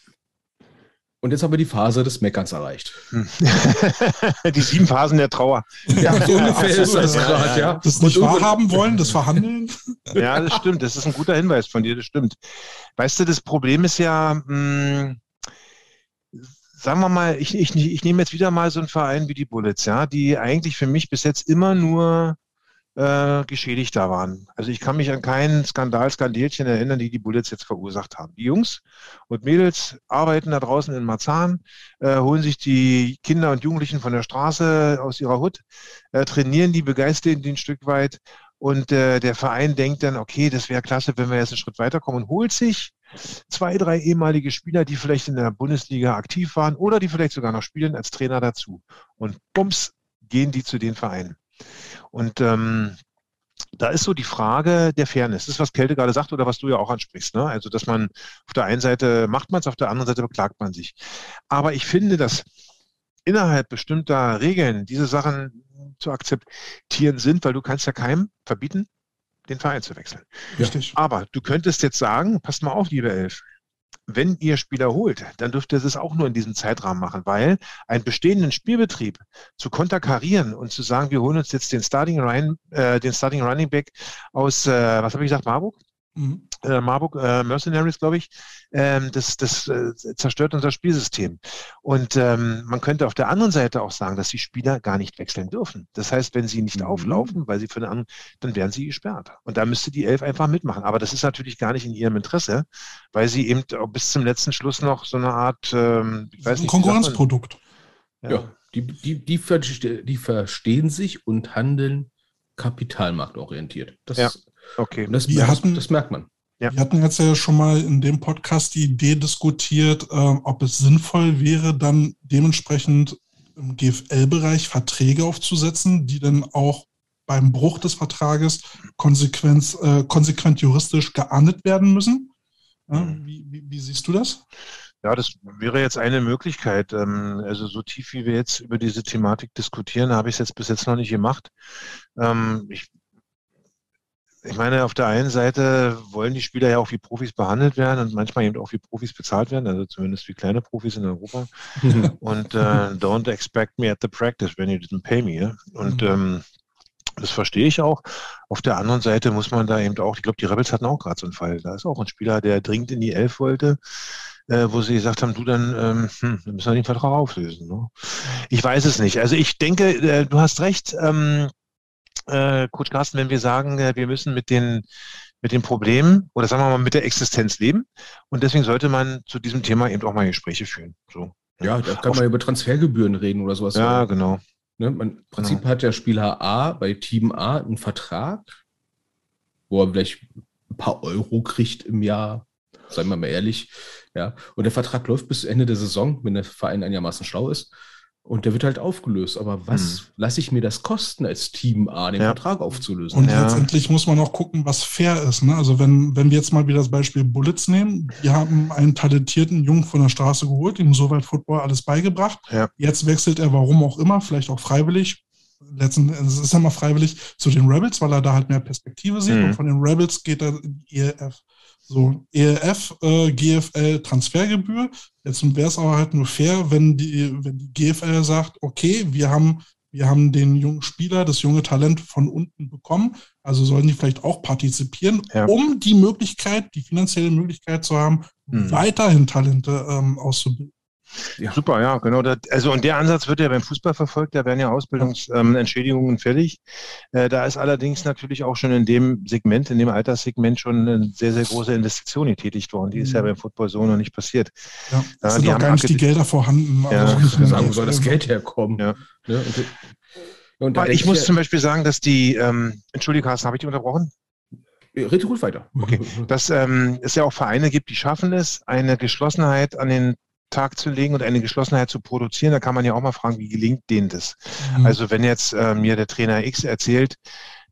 [SPEAKER 2] Und jetzt haben wir die Phase des Meckerns erreicht. Hm.
[SPEAKER 4] die sieben Phasen der Trauer.
[SPEAKER 1] Ja, so ungefähr ist das gerade, ja. Das nicht wahrhaben wollen, das Verhandeln.
[SPEAKER 4] Ja, das stimmt. Das ist ein guter Hinweis von dir, das stimmt. Weißt du, das Problem ist ja, mh, hm, sagen wir mal, ich, ich, ich nehme jetzt wieder mal so einen Verein wie die Bullets, ja, die eigentlich für mich bis jetzt immer nur äh, Geschädigter waren. Also ich kann mich an keinen Skandal, Skandelchen erinnern, die die Bullets jetzt verursacht haben. Die Jungs und Mädels arbeiten da draußen in Marzahn, äh, holen sich die Kinder und Jugendlichen von der Straße aus ihrer Hut, äh, trainieren die, begeistern die ein Stück weit und äh, der Verein denkt dann, okay, das wäre klasse, wenn wir jetzt einen Schritt weiterkommen und holt sich zwei, drei ehemalige Spieler, die vielleicht in der Bundesliga aktiv waren oder die vielleicht sogar noch spielen, als Trainer dazu. Und bums, gehen die zu den Vereinen. Und ähm, da ist so die Frage der Fairness. Das ist, was Kälte gerade sagt oder was du ja auch ansprichst. Ne? Also, dass man auf der einen Seite macht man es, auf der anderen Seite beklagt man sich. Aber ich finde, dass innerhalb bestimmter Regeln diese Sachen zu akzeptieren sind, weil du kannst ja keinem verbieten, den Verein zu wechseln. Richtig. Aber du könntest jetzt sagen, passt mal auf, liebe Elf, wenn ihr Spieler holt, dann dürft ihr es auch nur in diesem Zeitrahmen machen, weil einen bestehenden Spielbetrieb zu konterkarieren und zu sagen, wir holen uns jetzt den Starting, Ryan, äh, den Starting Running Back aus, äh, was habe ich gesagt, Marburg? Mhm. Äh, Marburg äh, Mercenaries, glaube ich, ähm, das, das äh, zerstört unser Spielsystem. Und ähm, man könnte auf der anderen Seite auch sagen, dass die Spieler gar nicht wechseln dürfen. Das heißt, wenn sie nicht mhm. auflaufen, weil sie für den anderen, dann werden sie gesperrt. Und da müsste die Elf einfach mitmachen. Aber das ist natürlich gar nicht in ihrem Interesse, weil sie eben bis zum letzten Schluss noch so eine Art, ähm,
[SPEAKER 1] ich weiß nicht, Konkurrenzprodukt.
[SPEAKER 2] Ja, ja die, die, die, die verstehen sich und handeln kapitalmarktorientiert. Das
[SPEAKER 4] ja. Okay.
[SPEAKER 1] Das, wir hatten, das merkt man. Ja. Wir hatten jetzt ja schon mal in dem Podcast die Idee diskutiert, äh, ob es sinnvoll wäre, dann dementsprechend im GFL-Bereich Verträge aufzusetzen, die dann auch beim Bruch des Vertrages konsequent, äh, konsequent juristisch geahndet werden müssen. Ja, mhm. wie, wie, wie, siehst du das?
[SPEAKER 4] Ja, das wäre jetzt eine Möglichkeit. Ähm, also so tief, wie wir jetzt über diese Thematik diskutieren, habe ich es jetzt bis jetzt noch nicht gemacht. Ähm, ich ich meine, auf der einen Seite wollen die Spieler ja auch wie Profis behandelt werden und manchmal eben auch wie Profis bezahlt werden, also zumindest wie kleine Profis in Europa. und äh, don't expect me at the practice when you didn't pay me. Ja? Und mhm. ähm, das verstehe ich auch. Auf der anderen Seite muss man da eben auch, ich glaube, die Rebels hatten auch gerade so einen Fall. Da ist auch ein Spieler, der dringend in die Elf wollte, äh, wo sie gesagt haben, du dann, ähm, hm, dann müssen wir den Vertrag auflösen. Ne? Ich weiß es nicht. Also ich denke, äh, du hast recht. Ähm, äh, Coach Carsten, wenn wir sagen, äh, wir müssen mit den, mit den Problemen oder sagen wir mal mit der Existenz leben. Und deswegen sollte man zu diesem Thema eben auch mal Gespräche führen. So.
[SPEAKER 2] Ja, da kann man über Transfergebühren reden oder sowas.
[SPEAKER 4] Ja, genau.
[SPEAKER 2] Ne, man, Im Prinzip genau. hat der Spieler A bei Team A einen Vertrag, wo er vielleicht ein paar Euro kriegt im Jahr, seien wir mal ehrlich. Ja, und der Vertrag läuft bis Ende der Saison, wenn der Verein einigermaßen schlau ist. Und der wird halt aufgelöst. Aber was hm. lasse ich mir das kosten, als Team A den ja. Vertrag aufzulösen?
[SPEAKER 1] Und ja. letztendlich muss man auch gucken, was fair ist. Ne? Also wenn, wenn wir jetzt mal wieder das Beispiel Bullets nehmen, die haben einen talentierten Jungen von der Straße geholt, ihm soweit Football alles beigebracht. Ja. Jetzt wechselt er, warum auch immer, vielleicht auch freiwillig. Letzten, es ist ja mal freiwillig zu den Rebels, weil er da halt mehr Perspektive sieht. Mhm. Und von den Rebels geht er in die ELF. So, ELF, äh, GFL Transfergebühr. Jetzt wäre es aber halt nur fair, wenn die, wenn die GFL sagt, okay, wir haben, wir haben den jungen Spieler, das junge Talent von unten bekommen, also sollen die vielleicht auch partizipieren, ja. um die Möglichkeit, die finanzielle Möglichkeit zu haben, mhm. weiterhin Talente ähm, auszubilden.
[SPEAKER 4] Ja. Super, ja, genau. Das, also und der Ansatz wird ja beim Fußball verfolgt, da werden ja Ausbildungsentschädigungen ähm, fällig. Äh, da ist allerdings natürlich auch schon in dem Segment, in dem Alterssegment schon eine sehr, sehr große Investition getätigt worden. Die ist ja mhm. beim Football so noch nicht passiert.
[SPEAKER 1] Ja, es sind auch gar nicht die Gelder vorhanden.
[SPEAKER 2] Ja, also sagen, wo soll das Geld herkommen? Ja.
[SPEAKER 4] ja und, und ich muss zum Beispiel sagen, dass die, ähm, Entschuldigung, Carsten, habe ich dich unterbrochen?
[SPEAKER 2] Red ruhig weiter.
[SPEAKER 4] Okay. Dass ähm, es ja auch Vereine gibt, die schaffen es, eine Geschlossenheit an den Tag zu legen und eine Geschlossenheit zu produzieren, da kann man ja auch mal fragen, wie gelingt denen das? Mhm. Also wenn jetzt äh, mir der Trainer X erzählt,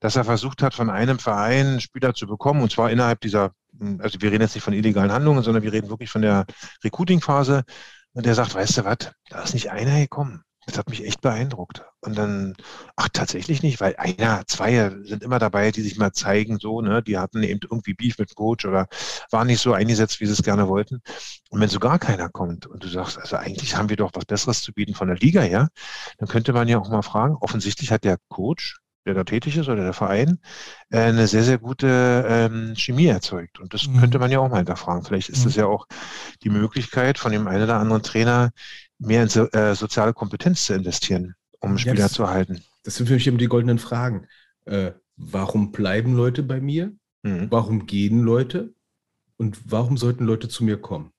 [SPEAKER 4] dass er versucht hat, von einem Verein Spieler zu bekommen, und zwar innerhalb dieser, hm, also wir reden jetzt nicht von illegalen Handlungen, sondern wir reden wirklich von der Recruiting-Phase, und der sagt, weißt du was, da ist nicht einer gekommen. Das hat mich echt beeindruckt. Und dann, ach, tatsächlich nicht, weil einer, zwei sind immer dabei, die sich mal zeigen, so, ne, die hatten eben irgendwie Beef mit dem Coach oder waren nicht so eingesetzt, wie sie es gerne wollten. Und wenn so gar keiner kommt und du sagst, also eigentlich haben wir doch was Besseres zu bieten von der Liga her, dann könnte man ja auch mal fragen, offensichtlich hat der Coach der da tätig ist oder der Verein, äh, eine sehr, sehr gute ähm, Chemie erzeugt. Und das mhm. könnte man ja auch mal hinterfragen. Vielleicht ist es mhm. ja auch die Möglichkeit von dem einen oder anderen Trainer, mehr in so, äh, soziale Kompetenz zu investieren, um Spieler ja, das, zu halten.
[SPEAKER 2] Das sind für mich eben die goldenen Fragen. Äh, warum bleiben Leute bei mir?
[SPEAKER 4] Mhm.
[SPEAKER 2] Warum gehen Leute? Und warum sollten Leute zu mir kommen?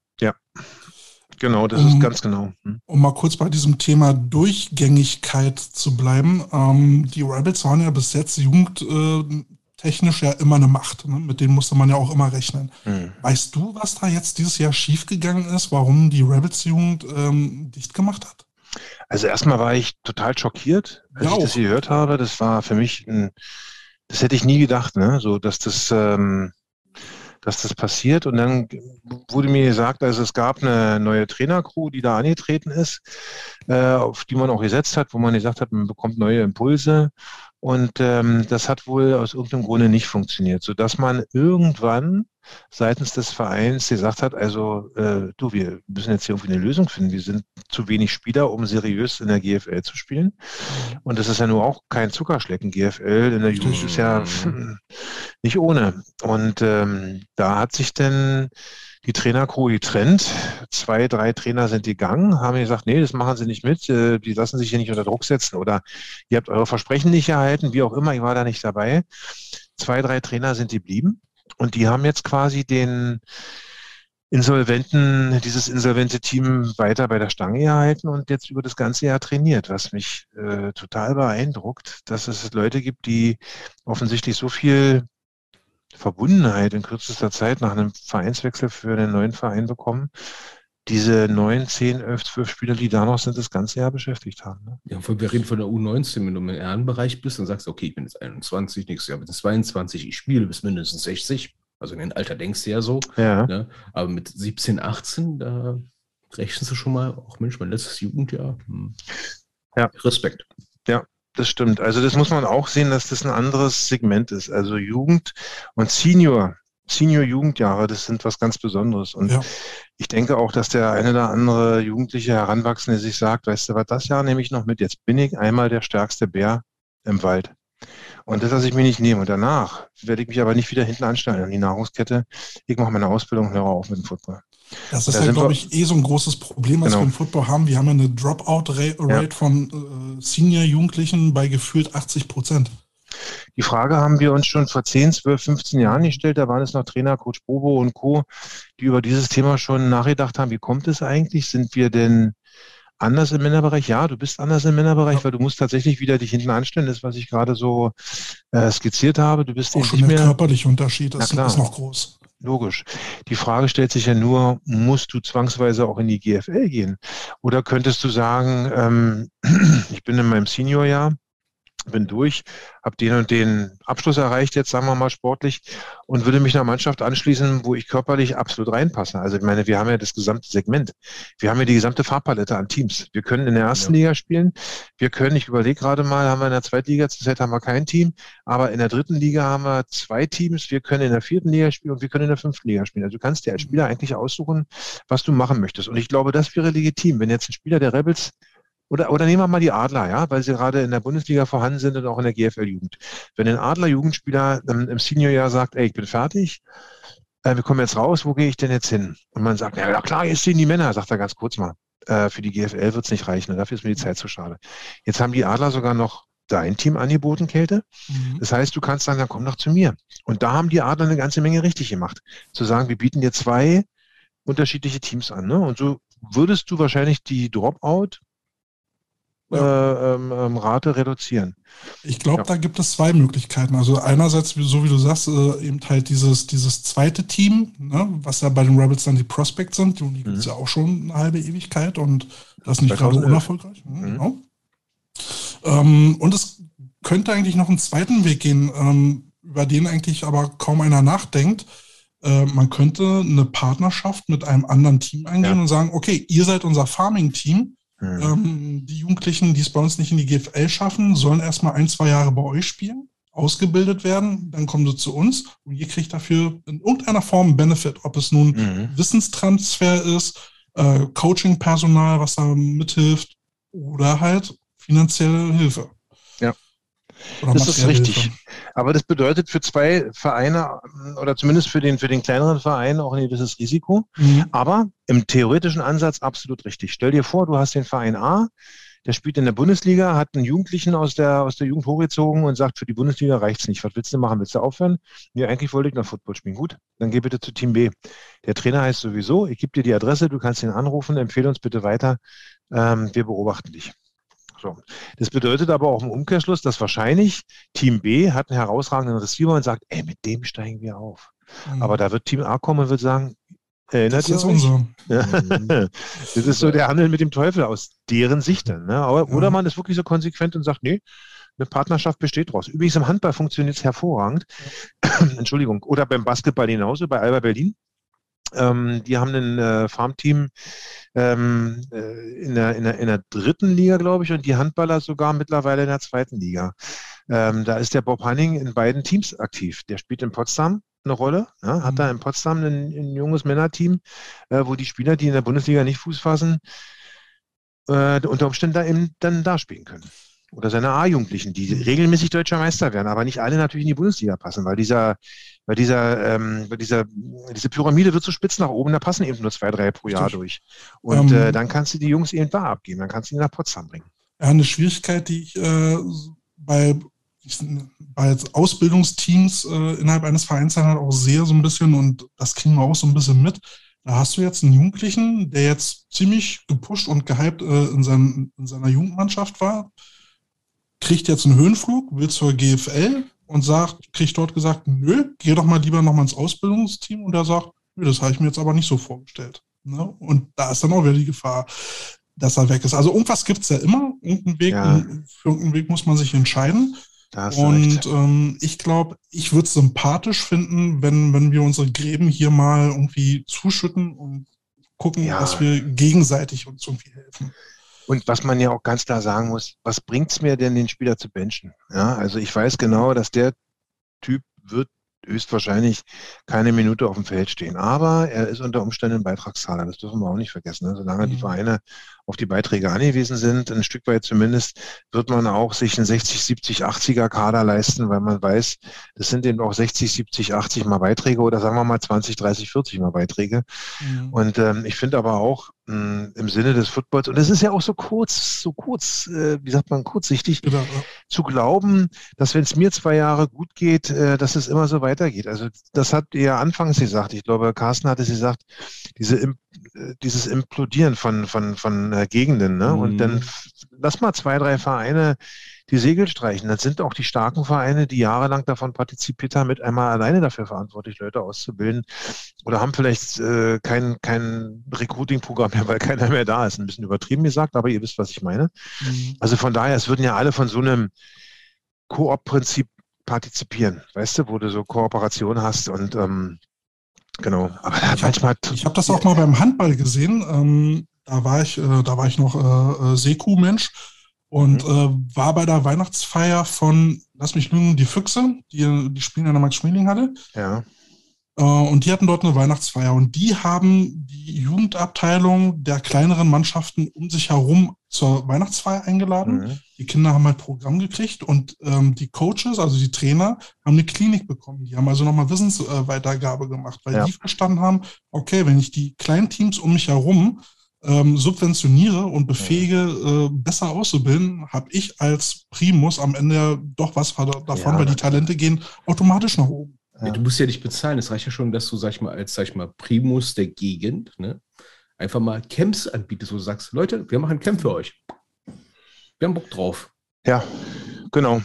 [SPEAKER 4] Genau, das
[SPEAKER 1] Um-
[SPEAKER 4] ist ganz genau. Hm.
[SPEAKER 1] Um mal kurz bei diesem Thema Durchgängigkeit zu bleiben. Ähm, die Rebels waren ja bis jetzt jugendtechnisch ja immer eine Macht. Ne? Mit denen musste man ja auch immer rechnen.
[SPEAKER 4] Hm.
[SPEAKER 1] Weißt du, was da jetzt dieses Jahr schiefgegangen ist, warum die Rebels-Jugend ähm, dicht gemacht hat?
[SPEAKER 4] Also erstmal war ich total schockiert, als
[SPEAKER 1] Ja,
[SPEAKER 4] ich das gehört habe. Das war für mich ein, das hätte ich nie gedacht, ne? So, dass das, ähm, dass das passiert. Und dann wurde mir gesagt, also es gab eine neue Trainercrew, die da angetreten ist, äh, auf die man auch gesetzt hat, wo man gesagt hat, man bekommt neue Impulse. Und ähm, das hat wohl aus irgendeinem Grunde nicht funktioniert, sodass man irgendwann seitens des Vereins gesagt hat, also äh, du, wir müssen jetzt hier irgendwie eine Lösung finden. Wir sind zu wenig Spieler, um seriös in der GFL zu spielen. Und das ist ja nur auch kein Zuckerschlecken. GFL in der Jugend ist ja nicht ohne. Und ähm, da hat sich dann die Trainercrew getrennt. Zwei, drei Trainer sind gegangen, haben gesagt, nee, das machen sie nicht mit. Äh, die lassen sich hier nicht unter Druck setzen oder ihr habt eure Versprechen nicht erhalten, wie auch immer, ich war da nicht dabei. Zwei, drei Trainer sind geblieben und die haben jetzt quasi den Insolventen, dieses insolvente Team weiter bei der Stange gehalten und jetzt über das ganze Jahr trainiert, was mich äh, total beeindruckt, dass es Leute gibt, die offensichtlich so viel Verbundenheit in kürzester Zeit nach einem Vereinswechsel für einen neuen Verein bekommen, diese neun, zehn, elf, zwölf Spieler, die da noch sind, das ganze Jahr beschäftigt haben. Ne?
[SPEAKER 2] Ja, wir reden von der U19, wenn du im Ehrenbereich bist und sagst, okay, ich bin jetzt 21, nächstes Jahr bin ich 22, ich spiele bis mindestens 60. Also in dem Alter denkst du ja so.
[SPEAKER 4] Ja,
[SPEAKER 2] Ne? Aber mit 17, 18, da rechnest du schon mal, auch Mensch, mein letztes Jugendjahr. Hm.
[SPEAKER 4] Ja.
[SPEAKER 2] Respekt.
[SPEAKER 4] Das stimmt. Also das muss man auch sehen, dass das ein anderes Segment ist. Also Jugend und Senior, Senior-Jugendjahre, das sind was ganz Besonderes. Und
[SPEAKER 1] Ja.
[SPEAKER 4] ich denke auch, dass der eine oder andere Jugendliche Heranwachsende sich sagt, weißt du was, das Jahr nehme ich noch mit. Jetzt bin ich einmal der stärkste Bär im Wald. Und das lasse ich mir nicht nehmen. Und danach werde ich mich aber nicht wieder hinten anstellen an die Nahrungskette. Ich mache meine Ausbildung und höre auf mit dem Football.
[SPEAKER 1] Das
[SPEAKER 4] Da
[SPEAKER 1] ist ja, glaube ich, eh so ein großes Problem, was
[SPEAKER 4] Genau.
[SPEAKER 1] wir im Football haben. Wir haben ja eine Dropout-Rate von äh, Senior-Jugendlichen bei gefühlt 80 Prozent.
[SPEAKER 4] Die Frage haben wir uns schon vor 10, 12, 15 Jahren gestellt. Da waren es noch Trainer, Coach Bobo und Co., die über dieses Thema schon nachgedacht haben. Wie kommt es eigentlich? Sind wir denn anders im Männerbereich? Ja, du bist anders im Männerbereich,
[SPEAKER 1] Ja.
[SPEAKER 4] weil du musst tatsächlich wieder dich hinten anstellen. Das, was ich gerade so äh, skizziert habe. Du bist
[SPEAKER 1] Auch schon
[SPEAKER 4] nicht
[SPEAKER 1] der
[SPEAKER 4] mehr
[SPEAKER 1] körperliche Unterschied ist, ist noch groß.
[SPEAKER 4] Logisch. Die Frage stellt sich ja nur, musst du zwangsweise auch in die GFL gehen? Oder könntest du sagen, ähm, ich bin in meinem Seniorjahr, bin durch, habe den und den Abschluss erreicht, jetzt sagen wir mal sportlich, und würde mich einer Mannschaft anschließen, wo ich körperlich absolut reinpasse. Also ich meine, wir haben ja das gesamte Segment. Wir haben ja die gesamte Farbpalette an Teams. Wir können in der ersten
[SPEAKER 2] Ja.
[SPEAKER 4] Liga spielen. Wir können, ich überlege gerade mal, haben wir in der zweiten Liga, zurzeit haben wir kein Team, aber in der dritten Liga haben wir zwei Teams. Wir können in der vierten Liga spielen und wir können in der fünften Liga spielen. Also du kannst dir als Spieler eigentlich aussuchen, was du machen möchtest. Und ich glaube, das wäre legitim, wenn jetzt ein Spieler der Rebels oder, oder nehmen wir mal die Adler, ja, weil sie gerade in der Bundesliga vorhanden sind und auch in der GFL-Jugend. Wenn ein Adler-Jugendspieler ähm, im Seniorjahr sagt, ey, ich bin fertig, äh, wir kommen jetzt raus, wo gehe ich denn jetzt hin? Und man sagt, ja, klar, jetzt stehen die Männer, sagt er ganz kurz mal. Äh, für die GFL wird es nicht reichen, und dafür ist mir die Zeit zu schade. Jetzt haben die Adler sogar noch dein Team angeboten, Kälte.
[SPEAKER 1] Mhm.
[SPEAKER 4] Das heißt, du kannst sagen, ja, komm doch zu mir. Und da haben die Adler eine ganze Menge richtig gemacht. Zu sagen, wir bieten dir zwei unterschiedliche Teams an. Ne? Und so würdest du wahrscheinlich die Dropout
[SPEAKER 1] Ja.
[SPEAKER 4] äh, ähm, Rate reduzieren.
[SPEAKER 1] Ich glaube,
[SPEAKER 4] Ja.
[SPEAKER 1] da gibt es zwei Möglichkeiten. Also einerseits, so wie du sagst, äh, eben halt dieses, dieses zweite Team, ne, was ja bei den Rebels dann die Prospects sind, die gibt es
[SPEAKER 4] Mhm.
[SPEAKER 1] ja auch schon eine halbe Ewigkeit und das ist nicht gerade
[SPEAKER 4] 2011.
[SPEAKER 1] unerfolgreich. Mhm,
[SPEAKER 4] Mhm.
[SPEAKER 1] Genau. Ähm, und es könnte eigentlich noch einen zweiten Weg gehen, ähm, über den eigentlich aber kaum einer nachdenkt. Äh, man könnte eine Partnerschaft mit einem anderen Team eingehen
[SPEAKER 4] Ja.
[SPEAKER 1] und sagen, okay, ihr seid unser Farming-Team.
[SPEAKER 4] Hm.
[SPEAKER 1] Ähm, die Jugendlichen, die es bei uns nicht in die GFL schaffen, sollen erstmal ein, zwei Jahre bei euch spielen, ausgebildet werden, dann kommen sie zu uns und ihr kriegt dafür in irgendeiner Form einen Benefit, ob es nun
[SPEAKER 4] Mhm.
[SPEAKER 1] Wissenstransfer ist, äh, Coaching-Personal, was da mithilft, oder halt finanzielle Hilfe. Oder
[SPEAKER 4] Das ist richtig.
[SPEAKER 1] Hilfe.
[SPEAKER 4] Aber das bedeutet für zwei Vereine ähm, oder zumindest für den, für den kleineren Verein auch ein gewisses Risiko.
[SPEAKER 1] Mhm.
[SPEAKER 4] Aber im theoretischen Ansatz absolut richtig. Stell dir vor, du hast den Verein A, der spielt in der Bundesliga, hat einen Jugendlichen aus der, aus der Jugend hochgezogen und sagt, für die Bundesliga reicht's nicht. Was willst du machen? Willst du aufhören? Nee, eigentlich wollte ich noch Football spielen. Gut, dann geh bitte zu Team B. Der Trainer heißt sowieso, ich gebe dir die Adresse, du kannst ihn anrufen, empfehle uns bitte weiter. Ähm, wir beobachten dich. So. Das bedeutet aber auch im Umkehrschluss, dass wahrscheinlich Team B hat einen herausragenden Receiver und sagt, ey, mit dem steigen wir auf. Mhm. Aber da wird Team A kommen und wird sagen, Erinnert das ist unser. Ja. Mhm. Das ist so der Handel mit dem Teufel aus deren Sicht dann. Ne? Aber, ja. Oder man ist wirklich so konsequent und sagt, nee, eine Partnerschaft besteht daraus. Übrigens im Handball funktioniert es hervorragend. Entschuldigung. Oder beim Basketball genauso, bei Alba Berlin. Ähm, die haben ein äh, Farmteam ähm, äh, in, der, in, der, in der dritten Liga, glaube ich, und die Handballer sogar mittlerweile in der zweiten Liga. Ähm, da ist der Bob Hanning in beiden Teams aktiv. Der spielt in Potsdam eine Rolle. Ja, hat mhm. da in Potsdam ein, ein junges Männerteam, äh, wo die Spieler, die in der Bundesliga nicht Fuß fassen, äh, unter Umständen da eben dann da spielen können. Oder seine A-Jugendlichen, die regelmäßig deutscher Meister werden, aber nicht alle natürlich in die Bundesliga passen, weil dieser, weil dieser, ähm, weil dieser, diese Pyramide wird so spitz nach oben, da passen eben nur zwei, drei pro Jahr durch. Und ähm, äh, dann kannst du die Jungs eben da abgeben, dann kannst du die nach Potsdam bringen.
[SPEAKER 1] Ja, eine Schwierigkeit, die ich äh, bei bei Ausbildungsteams äh, innerhalb eines Vereins dann halt auch sehr so ein bisschen und das kriegen wir auch so ein bisschen mit. Da hast du jetzt einen Jugendlichen, der jetzt ziemlich gepusht und gehypt äh, in, seinem, in seiner Jugendmannschaft war, kriegt jetzt einen Höhenflug, will zur GFL und sagt, kriegt dort gesagt, nö, geh doch mal lieber nochmal ins Ausbildungsteam und er sagt, nö, das habe ich mir jetzt aber nicht so vorgestellt. Ne? Und da ist dann auch wieder die Gefahr, dass er weg ist. Also irgendwas gibt es ja immer, irgendeinen Weg, ja. für irgendeinen Weg muss man sich entscheiden und ähm, ich glaube, ich würde es sympathisch finden, wenn, wenn wir unsere Gräben hier mal irgendwie zuschütten und gucken, ja. dass wir gegenseitig uns irgendwie helfen.
[SPEAKER 4] Und was man ja auch ganz klar sagen muss, was bringt es mir denn, den Spieler zu benchen? Ja, also ich weiß genau, dass der Typ wird höchstwahrscheinlich keine Minute auf dem Feld stehen. Aber er ist unter Umständen ein Beitragszahler. Das dürfen wir auch nicht vergessen. Ne? Solange mhm. die Vereine auf die Beiträge angewiesen sind, ein Stück weit zumindest, wird man auch sich einen 60, 70, 80er Kader leisten, weil man weiß, das sind eben auch 60, 70, 80 mal Beiträge oder sagen wir mal 20, 30, 40 mal Beiträge. Mhm. Und ähm, ich finde aber auch mh, hm, im Sinne des Footballs, und es ist ja auch so kurz, so kurz, äh, wie sagt man, kurzsichtig, genau. zu glauben, dass wenn es mir zwei Jahre gut geht, äh, dass es immer so weitergeht. Also das hat ihr anfangs gesagt. Ich glaube, Carsten hatte sie gesagt, diese, äh, dieses Implodieren von, von, von äh, Gegenden. Ne? Mhm. Und dann mhm. lass mal zwei, drei Vereine die Segel streichen. Das sind auch die starken Vereine, die jahrelang davon partizipiert haben, mit einmal alleine dafür verantwortlich, Leute auszubilden. Oder haben vielleicht äh, kein, kein Recruiting-Programm mehr, weil keiner mehr da ist. Ein bisschen übertrieben gesagt, aber ihr wisst, was ich meine. Mhm. Also von daher, es würden ja alle von so einem Koop-Prinzip partizipieren, weißt du, wo du so Kooperation hast und ähm, genau.
[SPEAKER 1] Aber ich manchmal. ich habe das auch mal beim Handball gesehen. Ähm, da war ich, äh, da war ich noch äh, äh, Seku-Mensch und mhm. äh, war bei der Weihnachtsfeier von, lass mich lügen, die Füchse, die, die spielen der Max-Schmeling-Halle.
[SPEAKER 4] Ja.
[SPEAKER 1] Äh, und die hatten dort eine Weihnachtsfeier und die haben die Jugendabteilung der kleineren Mannschaften um sich herum zur Weihnachtsfeier eingeladen. Mhm. Die Kinder haben halt Programm gekriegt und ähm, die Coaches, also die Trainer, haben eine Klinik bekommen. Die haben also nochmal Wissensweitergabe gemacht, weil ja. die verstanden haben, okay, wenn ich die kleinen Teams um mich herum ähm, subventioniere und befähige, äh, besser auszubilden, habe ich als Primus am Ende doch was davon, ja. weil die Talente gehen automatisch nach oben.
[SPEAKER 2] Ja. Du musst ja nicht bezahlen. Es reicht ja schon, dass du, sag ich mal, als sag ich mal, Primus der Gegend, ne, einfach mal Camps anbietest, wo du sagst, Leute, wir machen ein Camp für euch. Wir haben Bock drauf.
[SPEAKER 4] Ja, genau.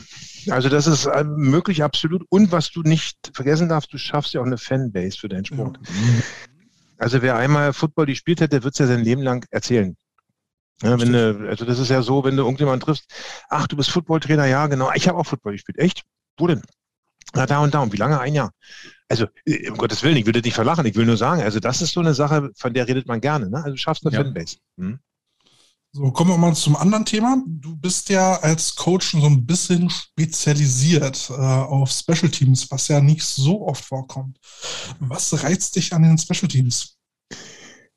[SPEAKER 4] Also das ist äh, möglich, absolut. Und was du nicht vergessen darfst, du schaffst ja auch eine Fanbase für deinen Sport. Ja. Also wer einmal Football gespielt hat, der wird es ja sein Leben lang erzählen. Ja, wenn du, also das ist ja so, wenn du irgendjemanden triffst, ach, du bist Footballtrainer, ja, genau, ich habe auch Football gespielt. Echt? Wo denn? Na, da und da. Und wie lange? Ein Jahr. Also, äh, um Gottes Willen, ich will das nicht verlachen, ich will nur sagen, also das ist so eine Sache, von der redet man gerne. Ne? Also du schaffst eine ja. Fanbase. Hm?
[SPEAKER 1] So, kommen wir mal zum anderen Thema. Du bist ja als Coach so ein bisschen spezialisiert äh, auf Special Teams, was ja nicht so oft vorkommt. Was reizt dich an den Special Teams?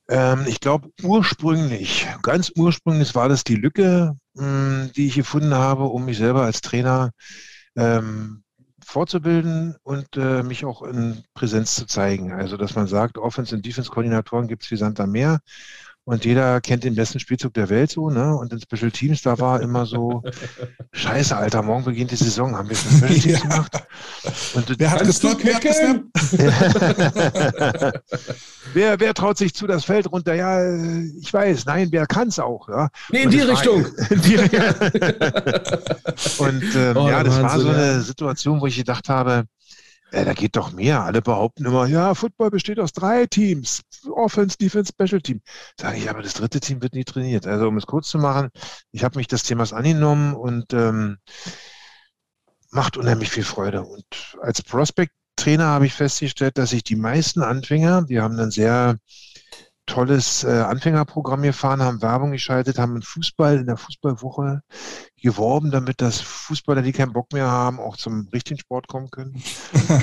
[SPEAKER 4] Ähm, ich glaube, ursprünglich, ganz ursprünglich war das die Lücke, mh, hm, die ich gefunden habe, um mich selber als Trainer ähm, fortzubilden und äh, mich auch in Präsenz zu zeigen. Also, dass man sagt, Offense- und Defense-Koordinatoren gibt es wie Sand am Meer und jeder kennt den besten Spielzug der Welt so, ne? Und in Special Teams, da war immer so, scheiße, Alter, morgen beginnt die Saison, haben wir schon Special Teams ja. gemacht?
[SPEAKER 1] Und wer hat gesnappt? Wer hat
[SPEAKER 4] wer, wer traut sich zu das Feld runter? Ja, ich weiß, nein, wer kann es auch? Ja?
[SPEAKER 2] Nee, in die Richtung. in die
[SPEAKER 4] und ähm, oh, ja, das Wahnsinn, war so eine Situation, wo ich gedacht habe, äh, da geht doch mehr. Alle behaupten immer, ja, Football besteht aus drei Teams. Offense, Defense, Special Team. Sage ich, aber das dritte Team wird nie trainiert. Also um es kurz zu machen, ich habe mich des Themas angenommen und ähm, macht unheimlich viel Freude. Und als Prospect-Trainer habe ich festgestellt, dass ich die meisten Anfänger, die haben dann sehr tolles äh, Anfängerprogramm gefahren, haben Werbung geschaltet, haben Fußball in der Fußballwoche geworben, damit das Fußballer, die keinen Bock mehr haben, auch zum richtigen Sport kommen können.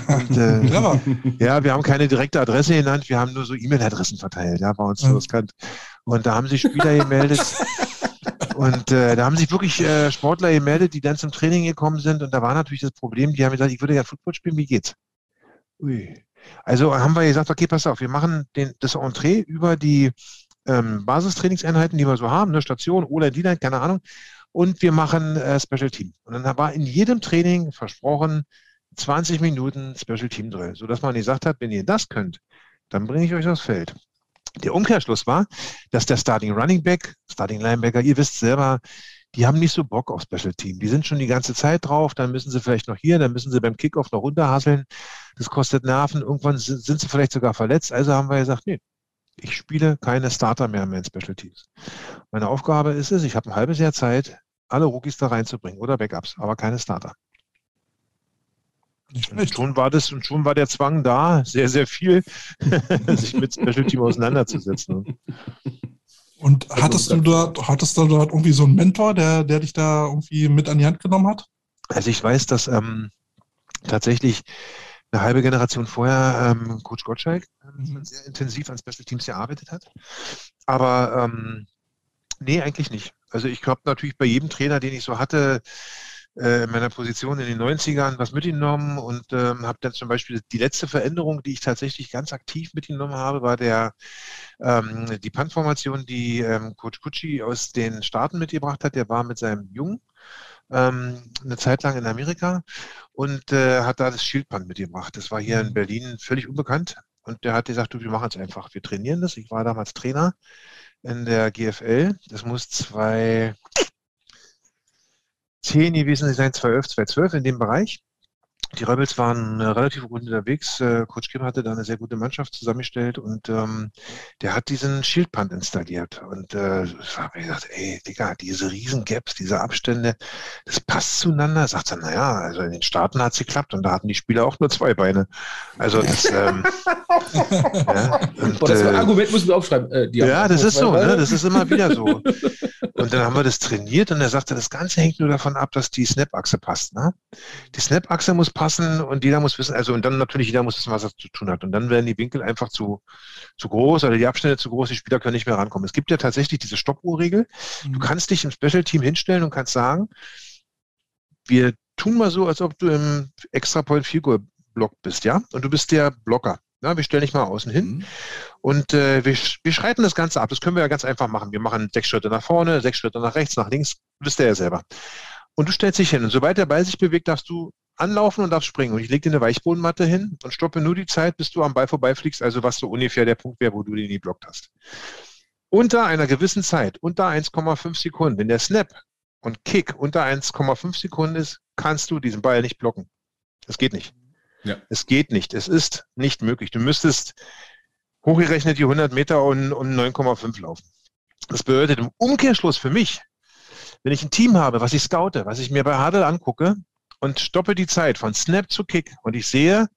[SPEAKER 4] Und, äh, ja, wir haben keine direkte Adresse genannt, wir haben nur so E-Mail-Adressen verteilt, ja, bei uns ja. riskant. Und da haben sich Spieler gemeldet. Und äh, da haben sich wirklich äh, Sportler gemeldet, die dann zum Training gekommen sind. Und da war natürlich das Problem, die haben gesagt, ich würde ja Football spielen, wie geht's? Ui, also haben wir gesagt, okay, pass auf, wir machen den, das Entree über die ähm, Basistrainingseinheiten, die wir so haben, eine Station oder dann, keine Ahnung, und wir machen äh, Special Team. Und dann war in jedem Training versprochen 20 Minuten Special Team Drill, sodass man gesagt hat, wenn ihr das könnt, dann bringe ich euch aufs Feld. Der Umkehrschluss war, dass der Starting Running Back, Starting Linebacker, ihr wisst selber, die haben nicht so Bock auf Special Team. Die sind schon die ganze Zeit drauf, dann müssen sie vielleicht noch hier, dann müssen sie beim Kickoff noch runterhasseln. Das kostet Nerven. Irgendwann sind sie vielleicht sogar verletzt. Also haben wir gesagt, nee, ich spiele keine Starter mehr in Special Teams. Meine Aufgabe ist es, ich habe ein halbes Jahr Zeit, alle Rookies da reinzubringen oder Backups, aber keine Starter. Und schon war das und schon war der Zwang da, sehr, sehr viel, sich mit Special Team auseinanderzusetzen.
[SPEAKER 1] Und also hattest du dort, hattest du dort irgendwie so einen Mentor, der, der dich da irgendwie mit an die Hand genommen hat?
[SPEAKER 4] Also ich weiß, dass ähm, tatsächlich eine halbe Generation vorher ähm, Coach Gottschalk ähm, sehr intensiv an Special Teams gearbeitet hat. Aber ähm, nee, eigentlich nicht. Also ich glaube natürlich bei jedem Trainer, den ich so hatte, in meiner Position in den 90ern was mitgenommen und ähm, habe dann zum Beispiel die letzte Veränderung, die ich tatsächlich ganz aktiv mitgenommen habe, war der ähm, die Punt-Formation, die ähm, Coach Kutschi aus den Staaten mitgebracht hat. Der war mit seinem Jungen ähm, eine Zeit lang in Amerika und äh, hat da das Schildband mitgebracht. Das war hier in. Berlin völlig unbekannt. Und der hat gesagt, du, wir machen es einfach. Wir trainieren das. Ich war damals Trainer in der GFL. Das muss zwei, 10 gewesen sein, 2011, 2012 in dem Bereich. Die Rebels waren äh, relativ gut unterwegs. Äh, Coach Kim hatte da eine sehr gute Mannschaft zusammengestellt und ähm, der hat diesen Shieldpunt installiert. Und äh, ich habe mir gedacht, ey, Digga, diese riesen Gaps, diese Abstände, das passt zueinander. Sagt er, naja, also in den Staaten hat es geklappt und da hatten die Spieler auch nur zwei Beine. Also das, ähm,
[SPEAKER 2] ja, und, Boah, das äh, Argument müssen wir aufschreiben.
[SPEAKER 4] Äh, ja, das ist so, ne? das ist immer wieder so. Und dann haben wir das trainiert und er sagte, das Ganze hängt nur davon ab, dass die Snap-Achse passt. Ne? Die Snap-Achse muss passen und jeder muss wissen, also und dann natürlich jeder muss wissen, was er zu tun hat. Und dann werden die Winkel einfach zu, zu groß oder die Abstände zu groß, die Spieler können nicht mehr rankommen. Es gibt ja tatsächlich diese Stoppuhrregel. Mhm. Du kannst dich im Special-Team hinstellen und kannst sagen, wir tun mal so, als ob du im Extra-Point-Figur-Block bist, ja? Und du bist der Blocker. Ja, wir stellen dich mal außen hin mhm. und äh, wir, wir schreiten das Ganze ab. Das können wir ja ganz einfach machen. Wir machen sechs Schritte nach vorne, sechs Schritte nach rechts, nach links. Wisst ihr ja selber. Und du stellst dich hin. Und sobald der Ball sich bewegt, darfst du anlaufen und darfst springen. Und ich lege dir eine Weichbodenmatte hin und stoppe nur die Zeit, bis du am Ball vorbeifliegst, also was so ungefähr der Punkt wäre, wo du den nie blockt hast. Unter einer gewissen Zeit, unter 1,5 Sekunden, wenn der Snap und Kick unter 1,5 Sekunden ist, kannst du diesen Ball nicht blocken. Das geht nicht. Ja. Es geht nicht. Es ist nicht möglich. Du müsstest hochgerechnet die 100 Meter und, und 9,5 laufen. Das bedeutet im Umkehrschluss für mich, wenn ich ein Team habe, was ich scoute, was ich mir bei Hadel angucke und stoppe die Zeit von Snap zu Kick und ich sehe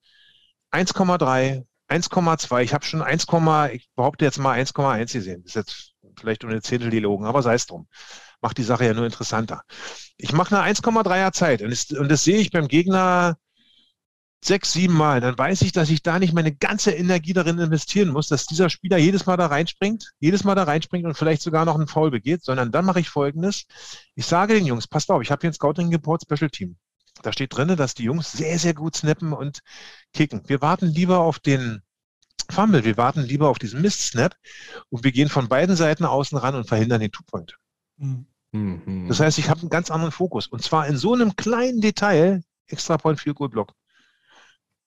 [SPEAKER 4] 1,3, 1,2, ich habe schon 1, ich behaupte jetzt mal 1,1 gesehen. Ist jetzt vielleicht um eine Zehntel die Logen, aber sei es drum. Macht die Sache ja nur interessanter. Ich mache eine 1,3er Zeit und das, und das sehe ich beim Gegner sechs, sieben Mal, dann weiß ich, dass ich da nicht meine ganze Energie darin investieren muss, dass dieser Spieler jedes Mal da reinspringt, jedes Mal da reinspringt und vielleicht sogar noch einen Foul begeht, sondern dann mache ich folgendes. Ich sage den Jungs, passt auf, ich habe hier ein Scouting Report Special Team. Da steht drin, dass die Jungs sehr, sehr gut snappen und kicken. Wir warten lieber auf den Fumble. Wir warten lieber auf diesen Mist-Snap und wir gehen von beiden Seiten außen ran und verhindern den Two-Point.
[SPEAKER 1] Mhm.
[SPEAKER 2] Mhm.
[SPEAKER 4] Das heißt, ich habe einen ganz anderen Fokus. Und zwar in so einem kleinen Detail, Extra Point Field Goal Block.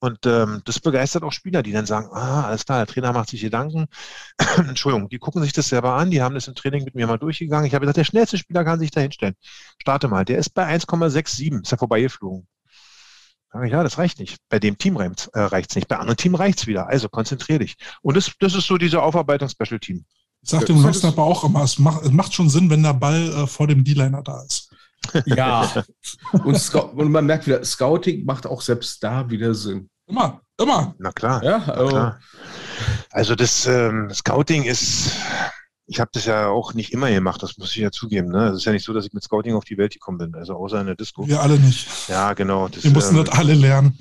[SPEAKER 4] Und ähm, das begeistert auch Spieler, die dann sagen, ah, alles klar, der Trainer macht sich Gedanken. Entschuldigung, die gucken sich das selber an, die haben das im Training mit mir mal durchgegangen. Ich habe gesagt, der schnellste Spieler kann sich da hinstellen. Starte mal, der ist bei 1,67, ist er vorbeigeflogen. Ich, Ja, das reicht nicht. Bei dem Team reicht es nicht. Bei anderen Team reicht es wieder. Also konzentrier dich. Und das, das ist so diese Aufarbeitung-Special-Team.
[SPEAKER 1] Ich sag
[SPEAKER 2] Ja,
[SPEAKER 1] dem
[SPEAKER 2] das
[SPEAKER 1] Longsnapper auch immer, es macht, es macht schon Sinn, wenn der Ball äh, vor dem D-Liner da ist.
[SPEAKER 2] Ja. Und, und man merkt wieder, Scouting macht auch selbst da wieder Sinn.
[SPEAKER 1] Immer, immer.
[SPEAKER 4] Na klar.
[SPEAKER 2] Ja,
[SPEAKER 4] Na
[SPEAKER 2] also,
[SPEAKER 4] klar. Also das ähm, Scouting ist, ich habe das ja auch nicht immer gemacht, das muss ich ja zugeben. Ne? Es ist ja nicht so, dass ich mit Scouting auf die Welt gekommen bin, also außer in der Disco.
[SPEAKER 1] Wir alle nicht.
[SPEAKER 4] Ja, genau. Das,
[SPEAKER 1] Wir mussten
[SPEAKER 4] ähm,
[SPEAKER 1] das alle lernen.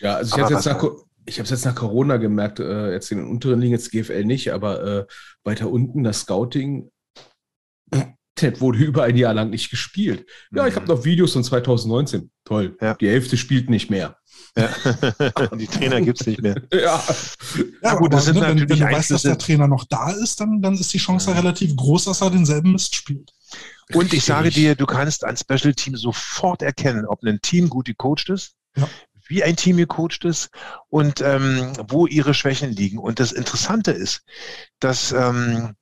[SPEAKER 2] ja, also ich habe jetzt, nach ich hab's jetzt nach Corona gemerkt, äh, jetzt in den unteren Ligen, jetzt GFL nicht, aber äh, weiter unten, das Scouting, das wurde über ein Jahr lang nicht gespielt. Ja, ich habe noch Videos von 2019. Toll.
[SPEAKER 4] Ja.
[SPEAKER 2] Die Hälfte spielt nicht mehr.
[SPEAKER 4] ja. die Trainer gibt's nicht mehr.
[SPEAKER 2] Ja.
[SPEAKER 4] Ja, gut, das sind
[SPEAKER 1] wenn, wenn
[SPEAKER 4] natürlich
[SPEAKER 1] du weißt, dass der Trainer noch da ist, dann, dann ist die Chance
[SPEAKER 4] Ja.
[SPEAKER 1] relativ groß, dass er denselben Mist spielt.
[SPEAKER 4] Und ich sage dir, du kannst ein Special Team sofort erkennen, ob ein Team gut gecoacht ist,
[SPEAKER 1] Ja.
[SPEAKER 4] wie ein Team gecoacht ist und ähm, wo ihre Schwächen liegen. Und das Interessante ist, dass ähm,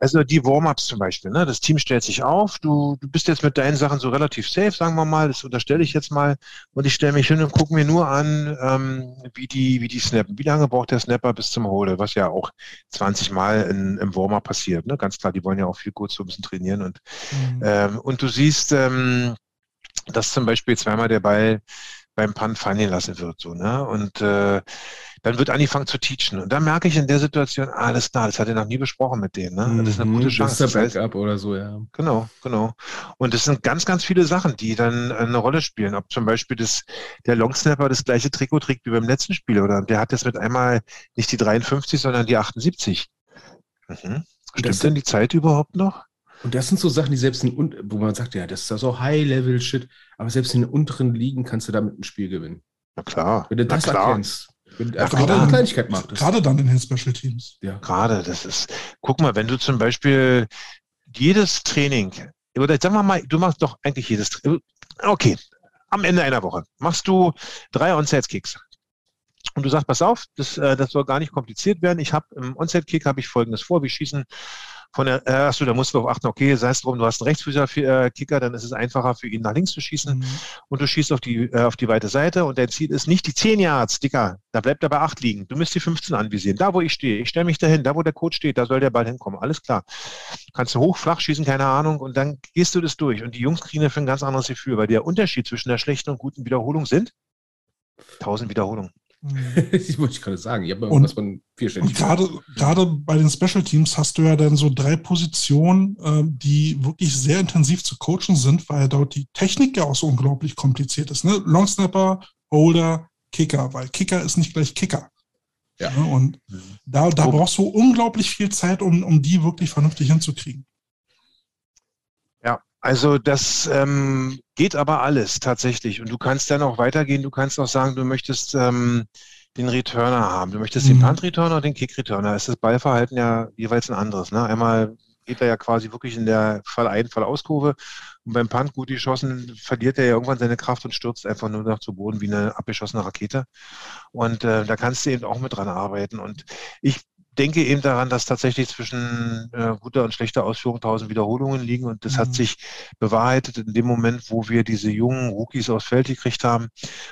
[SPEAKER 4] also die Warm-ups zum Beispiel, ne? das Team stellt sich auf, du, du bist jetzt mit deinen Sachen so relativ safe, sagen wir mal, das unterstelle ich jetzt mal, und ich stelle mich hin und gucke mir nur an, ähm, wie die, wie die snappen. Wie lange braucht der Snapper bis zum Hole, was ja auch 20 Mal in, im Warm-up passiert. Ne? Ganz klar, die wollen ja auch viel kurz so ein bisschen trainieren. Und,
[SPEAKER 1] Mhm.
[SPEAKER 4] ähm, und du siehst, ähm, dass zum Beispiel zweimal der Ball beim Punt fallen gelassen wird. So, ne? Und äh, dann wird angefangen zu teachen. Und da merke ich in der Situation, alles klar, das hat er noch nie besprochen mit denen. Ne? Das ist eine
[SPEAKER 2] Mhm,
[SPEAKER 4] gute
[SPEAKER 2] Das
[SPEAKER 4] Chance.
[SPEAKER 2] ist der
[SPEAKER 4] Das
[SPEAKER 2] Backup oder so, ja.
[SPEAKER 4] Genau, genau. Und es sind ganz, ganz viele Sachen, die dann äh, eine Rolle spielen. Ob zum Beispiel das, der Longsnapper das gleiche Trikot trägt wie beim letzten Spiel oder der hat jetzt mit einmal nicht die 53, sondern die 78. Mhm.
[SPEAKER 2] das-
[SPEAKER 4] Stimmt denn die Zeit überhaupt noch?
[SPEAKER 2] Und das sind so Sachen, die selbst in, wo man sagt, ja, das ist ja so High-Level-Shit, aber selbst in den unteren Ligen kannst du damit ein Spiel gewinnen.
[SPEAKER 4] Na klar,
[SPEAKER 2] Wenn du
[SPEAKER 4] na
[SPEAKER 2] das
[SPEAKER 4] klar.
[SPEAKER 2] erkennst. Wenn du einfach eine Kleinigkeit machst.
[SPEAKER 1] Gerade dann in den Special Teams.
[SPEAKER 2] Ja.
[SPEAKER 4] Gerade, das ist, guck mal, wenn du zum Beispiel jedes Training, oder sagen wir mal, du machst doch eigentlich jedes, okay, am Ende einer Woche machst du drei Onside-Kicks. Und du sagst, pass auf, das, äh, das soll gar nicht kompliziert werden. Ich habe im Onside-Kick habe ich folgendes vor. Wir schießen von der, äh, achso, da musst du darauf achten, okay, sei es drum, du hast einen Rechtsfüßer-Kicker, dann ist es einfacher für ihn nach links zu schießen
[SPEAKER 1] Mhm.
[SPEAKER 4] und du schießt auf die, äh, auf die weite Seite und dein Ziel ist nicht die 10 Yards, Dicker, da bleibt er bei 8 liegen. Du müsst die 15 anvisieren. Da, wo ich stehe, ich stelle mich dahin, da, wo der Coach steht, da soll der Ball hinkommen. Alles klar. Kannst du hoch, flach schießen, keine Ahnung, und dann gehst du das durch. Und die Jungs kriegen dafür ein ganz anderes Gefühl, weil der Unterschied zwischen der schlechten und guten Wiederholung sind 1000 Wiederholungen.
[SPEAKER 1] Mhm.
[SPEAKER 2] ich wollte ich gerade sagen, ich habe
[SPEAKER 1] Und-
[SPEAKER 2] was von vierstellig.
[SPEAKER 1] Und gerade, gerade bei den Special Teams hast du ja dann so drei Positionen, äh, die wirklich sehr intensiv zu coachen sind, weil dort die Technik ja auch so unglaublich kompliziert ist. Ne? Longsnapper, Holder, Kicker, weil Kicker ist nicht gleich Kicker.
[SPEAKER 2] Ja.
[SPEAKER 1] Ne? Und da, da
[SPEAKER 4] Wo-
[SPEAKER 1] brauchst du unglaublich viel Zeit, um, um die wirklich vernünftig hinzukriegen.
[SPEAKER 4] Also das ähm, geht aber alles tatsächlich. Und du kannst dann auch weitergehen. Du kannst auch sagen, du möchtest ähm, den Returner haben. Du möchtest den
[SPEAKER 1] Mhm.
[SPEAKER 4] Punt-Returner und den Kick-Returner. Ist das Ballverhalten ja jeweils ein anderes. Ne? Einmal geht er ja quasi wirklich in der Fall-Ein-, Fall-Aus-Kurve. Und beim Punt gut geschossen, verliert er ja irgendwann seine Kraft und stürzt einfach nur noch zu Boden wie eine abgeschossene Rakete. Und äh, da kannst du eben auch mit dran arbeiten. Und ich denke eben daran, dass tatsächlich zwischen äh, guter und schlechter Ausführung tausend Wiederholungen liegen. Und das hat
[SPEAKER 1] Mhm.
[SPEAKER 4] sich bewahrheitet in dem Moment, wo wir diese jungen Rookies aufs Feld gekriegt haben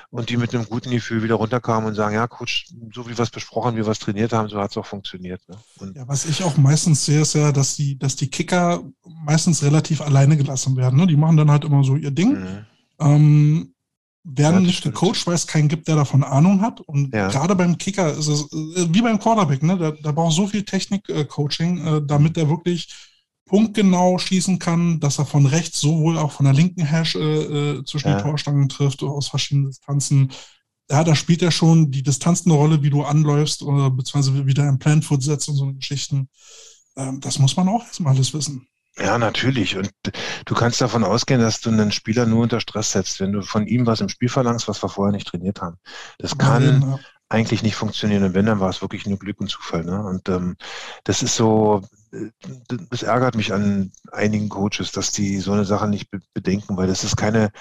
[SPEAKER 4] und die mit einem guten Gefühl wieder runterkamen und sagen, ja, Coach, so wie wir es besprochen, wie wir es trainiert haben, so hat es auch funktioniert. Ne?
[SPEAKER 1] Ja, was ich auch meistens sehe, ist ja, dass die, dass die Kicker meistens relativ alleine gelassen werden. Ne? Die machen dann halt immer so ihr Ding.
[SPEAKER 4] Mhm.
[SPEAKER 1] Ähm, werden
[SPEAKER 4] Ja,
[SPEAKER 1] nicht
[SPEAKER 4] stimmt.
[SPEAKER 1] gecoacht, weil es keinen gibt, der davon Ahnung hat. Und
[SPEAKER 4] Ja.
[SPEAKER 1] gerade beim Kicker ist es äh, wie beim Quarterback, ne? Da, da braucht so viel Technik-Coaching, äh, damit er wirklich punktgenau schießen kann, dass er von rechts sowohl auch von der linken Hash äh, äh, zwischen
[SPEAKER 4] Ja.
[SPEAKER 1] die Torstangen trifft, aus verschiedenen Distanzen. Ja, da spielt er schon die Distanz eine Rolle, wie du anläufst, oder beziehungsweise wie du ein Planfoot setzt und so Geschichten. Ähm, das muss man auch erstmal alles wissen.
[SPEAKER 4] Ja, natürlich. Und du kannst davon ausgehen, dass du einen Spieler nur unter Stress setzt, wenn du von ihm was im Spiel verlangst, was wir vorher nicht trainiert haben. Das kann
[SPEAKER 1] Ja.
[SPEAKER 4] eigentlich nicht funktionieren. Und wenn, dann war es wirklich nur Glück und Zufall. Ne? Und ähm, das ist so, äh, das ärgert mich an einigen Coaches, dass die so eine Sache nicht be bedenken, weil das ist keine,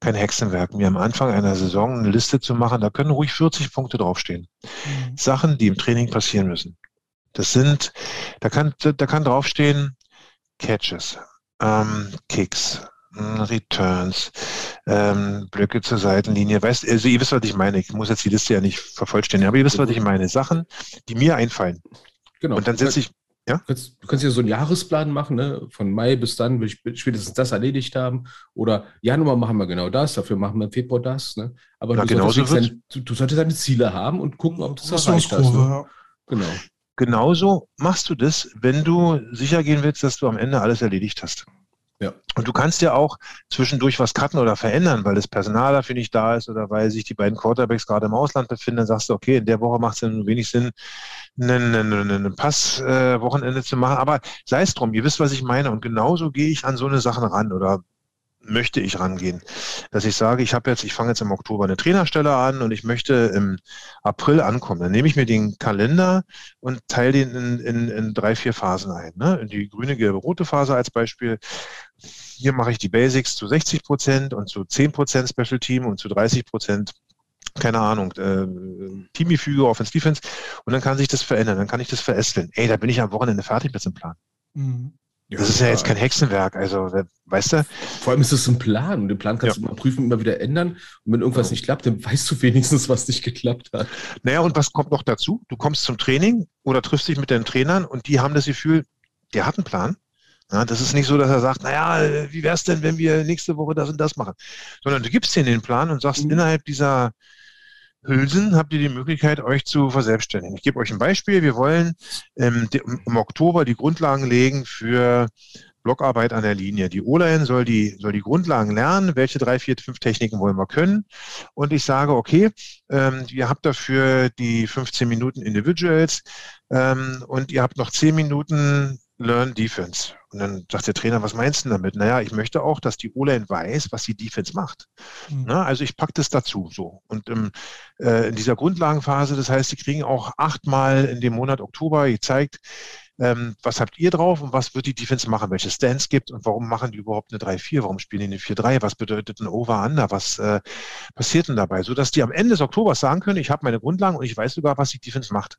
[SPEAKER 4] kein Hexenwerk. Mir am Anfang einer Saison eine Liste zu machen, da können ruhig 40 Punkte draufstehen. Mhm. Sachen, die im Training passieren müssen. Das sind, da kann, da kann draufstehen Catches, ähm, Kicks, hm, Returns, ähm, Blöcke zur Seitenlinie. Weißt, also ihr wisst, was ich meine. Ich muss jetzt die Liste ja nicht vervollständigen, aber ihr wisst, was ich meine. Sachen, die mir einfallen.
[SPEAKER 2] Genau. Und dann setze ich, ja? Du kannst, du kannst ja so einen Jahresplan machen, ne? Von Mai bis dann will ich spätestens das erledigt haben. Oder Januar machen wir genau das, dafür machen wir im Februar das. Ne? Aber
[SPEAKER 4] Na,
[SPEAKER 2] du,
[SPEAKER 4] genau
[SPEAKER 2] solltest
[SPEAKER 4] so
[SPEAKER 2] deine, du, du, solltest deine Ziele haben und gucken, ob du das erreicht hast. Ne?
[SPEAKER 4] Genau. Genauso machst du das, wenn du sicher gehen willst, dass du am Ende alles erledigt hast. Ja. Und du kannst ja auch zwischendurch was cutten oder verändern, weil das Personal dafür nicht da ist oder weil sich die beiden Quarterbacks gerade im Ausland befinden. Dann sagst du, okay, in der Woche macht es dann wenig Sinn, einen Passwochenende äh, zu machen. Aber sei es drum, ihr wisst, was ich meine. Und genauso gehe ich an so eine Sachen ran oder möchte ich rangehen. Dass ich sage, ich habe jetzt, ich fange jetzt im Oktober eine Trainerstelle an und ich möchte im April ankommen. Dann nehme ich mir den Kalender und teile den in, in, in drei, vier Phasen ein. Ne? In die grüne, gelbe, rote Phase als Beispiel. Hier mache ich die Basics zu 60 Prozent und zu 10 Prozent Special Team und zu 30 Prozent keine Ahnung, äh, Teamgefüge, Offense, Defense und dann kann sich das verändern, dann kann ich das verästeln. Ey, da bin ich am Wochenende fertig mit dem Plan. Mhm. Ja, das ist ja jetzt kein Hexenwerk, also weißt du?
[SPEAKER 2] Vor allem ist es ein Plan und den Plan kannst ja. du immer prüfen, immer wieder ändern. Und wenn irgendwas nicht klappt, dann weißt du wenigstens, was nicht geklappt hat.
[SPEAKER 4] Naja, und was kommt noch dazu? Du kommst zum Training oder triffst dich mit deinen Trainern und die haben das Gefühl, der hat einen Plan. Ja, das ist nicht so, dass er sagt, naja, wie wäre es denn, wenn wir nächste Woche das und das machen? Sondern du gibst denen den Plan und sagst, mhm. innerhalb dieser Hülsen habt ihr die Möglichkeit, euch zu verselbstständigen. Ich gebe euch ein Beispiel. Wir wollen ähm, im Oktober die Grundlagen legen für Blockarbeit an der Linie. Die O-Line soll die, soll die Grundlagen lernen, welche drei, vier, fünf Techniken wollen wir können. Und ich sage, okay, ähm, ihr habt dafür die 15 Minuten Individuals ähm, und ihr habt noch 10 Minuten Learn Defense. Und dann sagt der Trainer, was meinst du damit? Naja, ich möchte auch, dass die O-Line weiß, was die Defense macht. Mhm. Na, also ich packe das dazu so. Und im, äh, in dieser Grundlagenphase, das heißt, sie kriegen auch achtmal in dem Monat Oktober gezeigt, ähm, was habt ihr drauf und was wird die Defense machen, welche Stance gibt und warum machen die überhaupt eine 3-4, warum spielen die eine 4-3, was bedeutet ein Over-Under, was äh, passiert denn dabei, sodass die am Ende des Oktobers sagen können, ich habe meine Grundlagen und ich weiß sogar, was die Defense macht.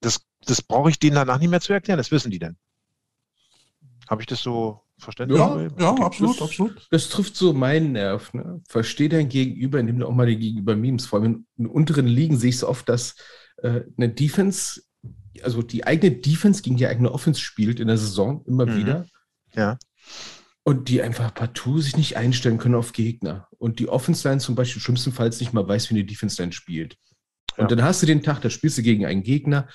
[SPEAKER 4] Das, das brauche ich denen danach nicht mehr zu erklären, das wissen die denn. Habe ich das so verstanden?
[SPEAKER 1] Ja, ja absolut, das, absolut.
[SPEAKER 2] Das trifft so meinen Nerv. Ne? Versteh dein Gegenüber, nimm auch mal den Gegenüber Memes. Vor allem in unteren Ligen sehe ich so oft, dass äh, eine Defense, also die eigene Defense gegen die eigene Offense spielt in der Saison immer mhm. wieder.
[SPEAKER 4] Ja.
[SPEAKER 2] Und die einfach partout sich nicht einstellen können auf Gegner. Und die Offense-Line zum Beispiel schlimmstenfalls nicht mal weiß, wie eine Defense-Line spielt. Und ja. dann hast du den Tag, da spielst du gegen einen Gegner,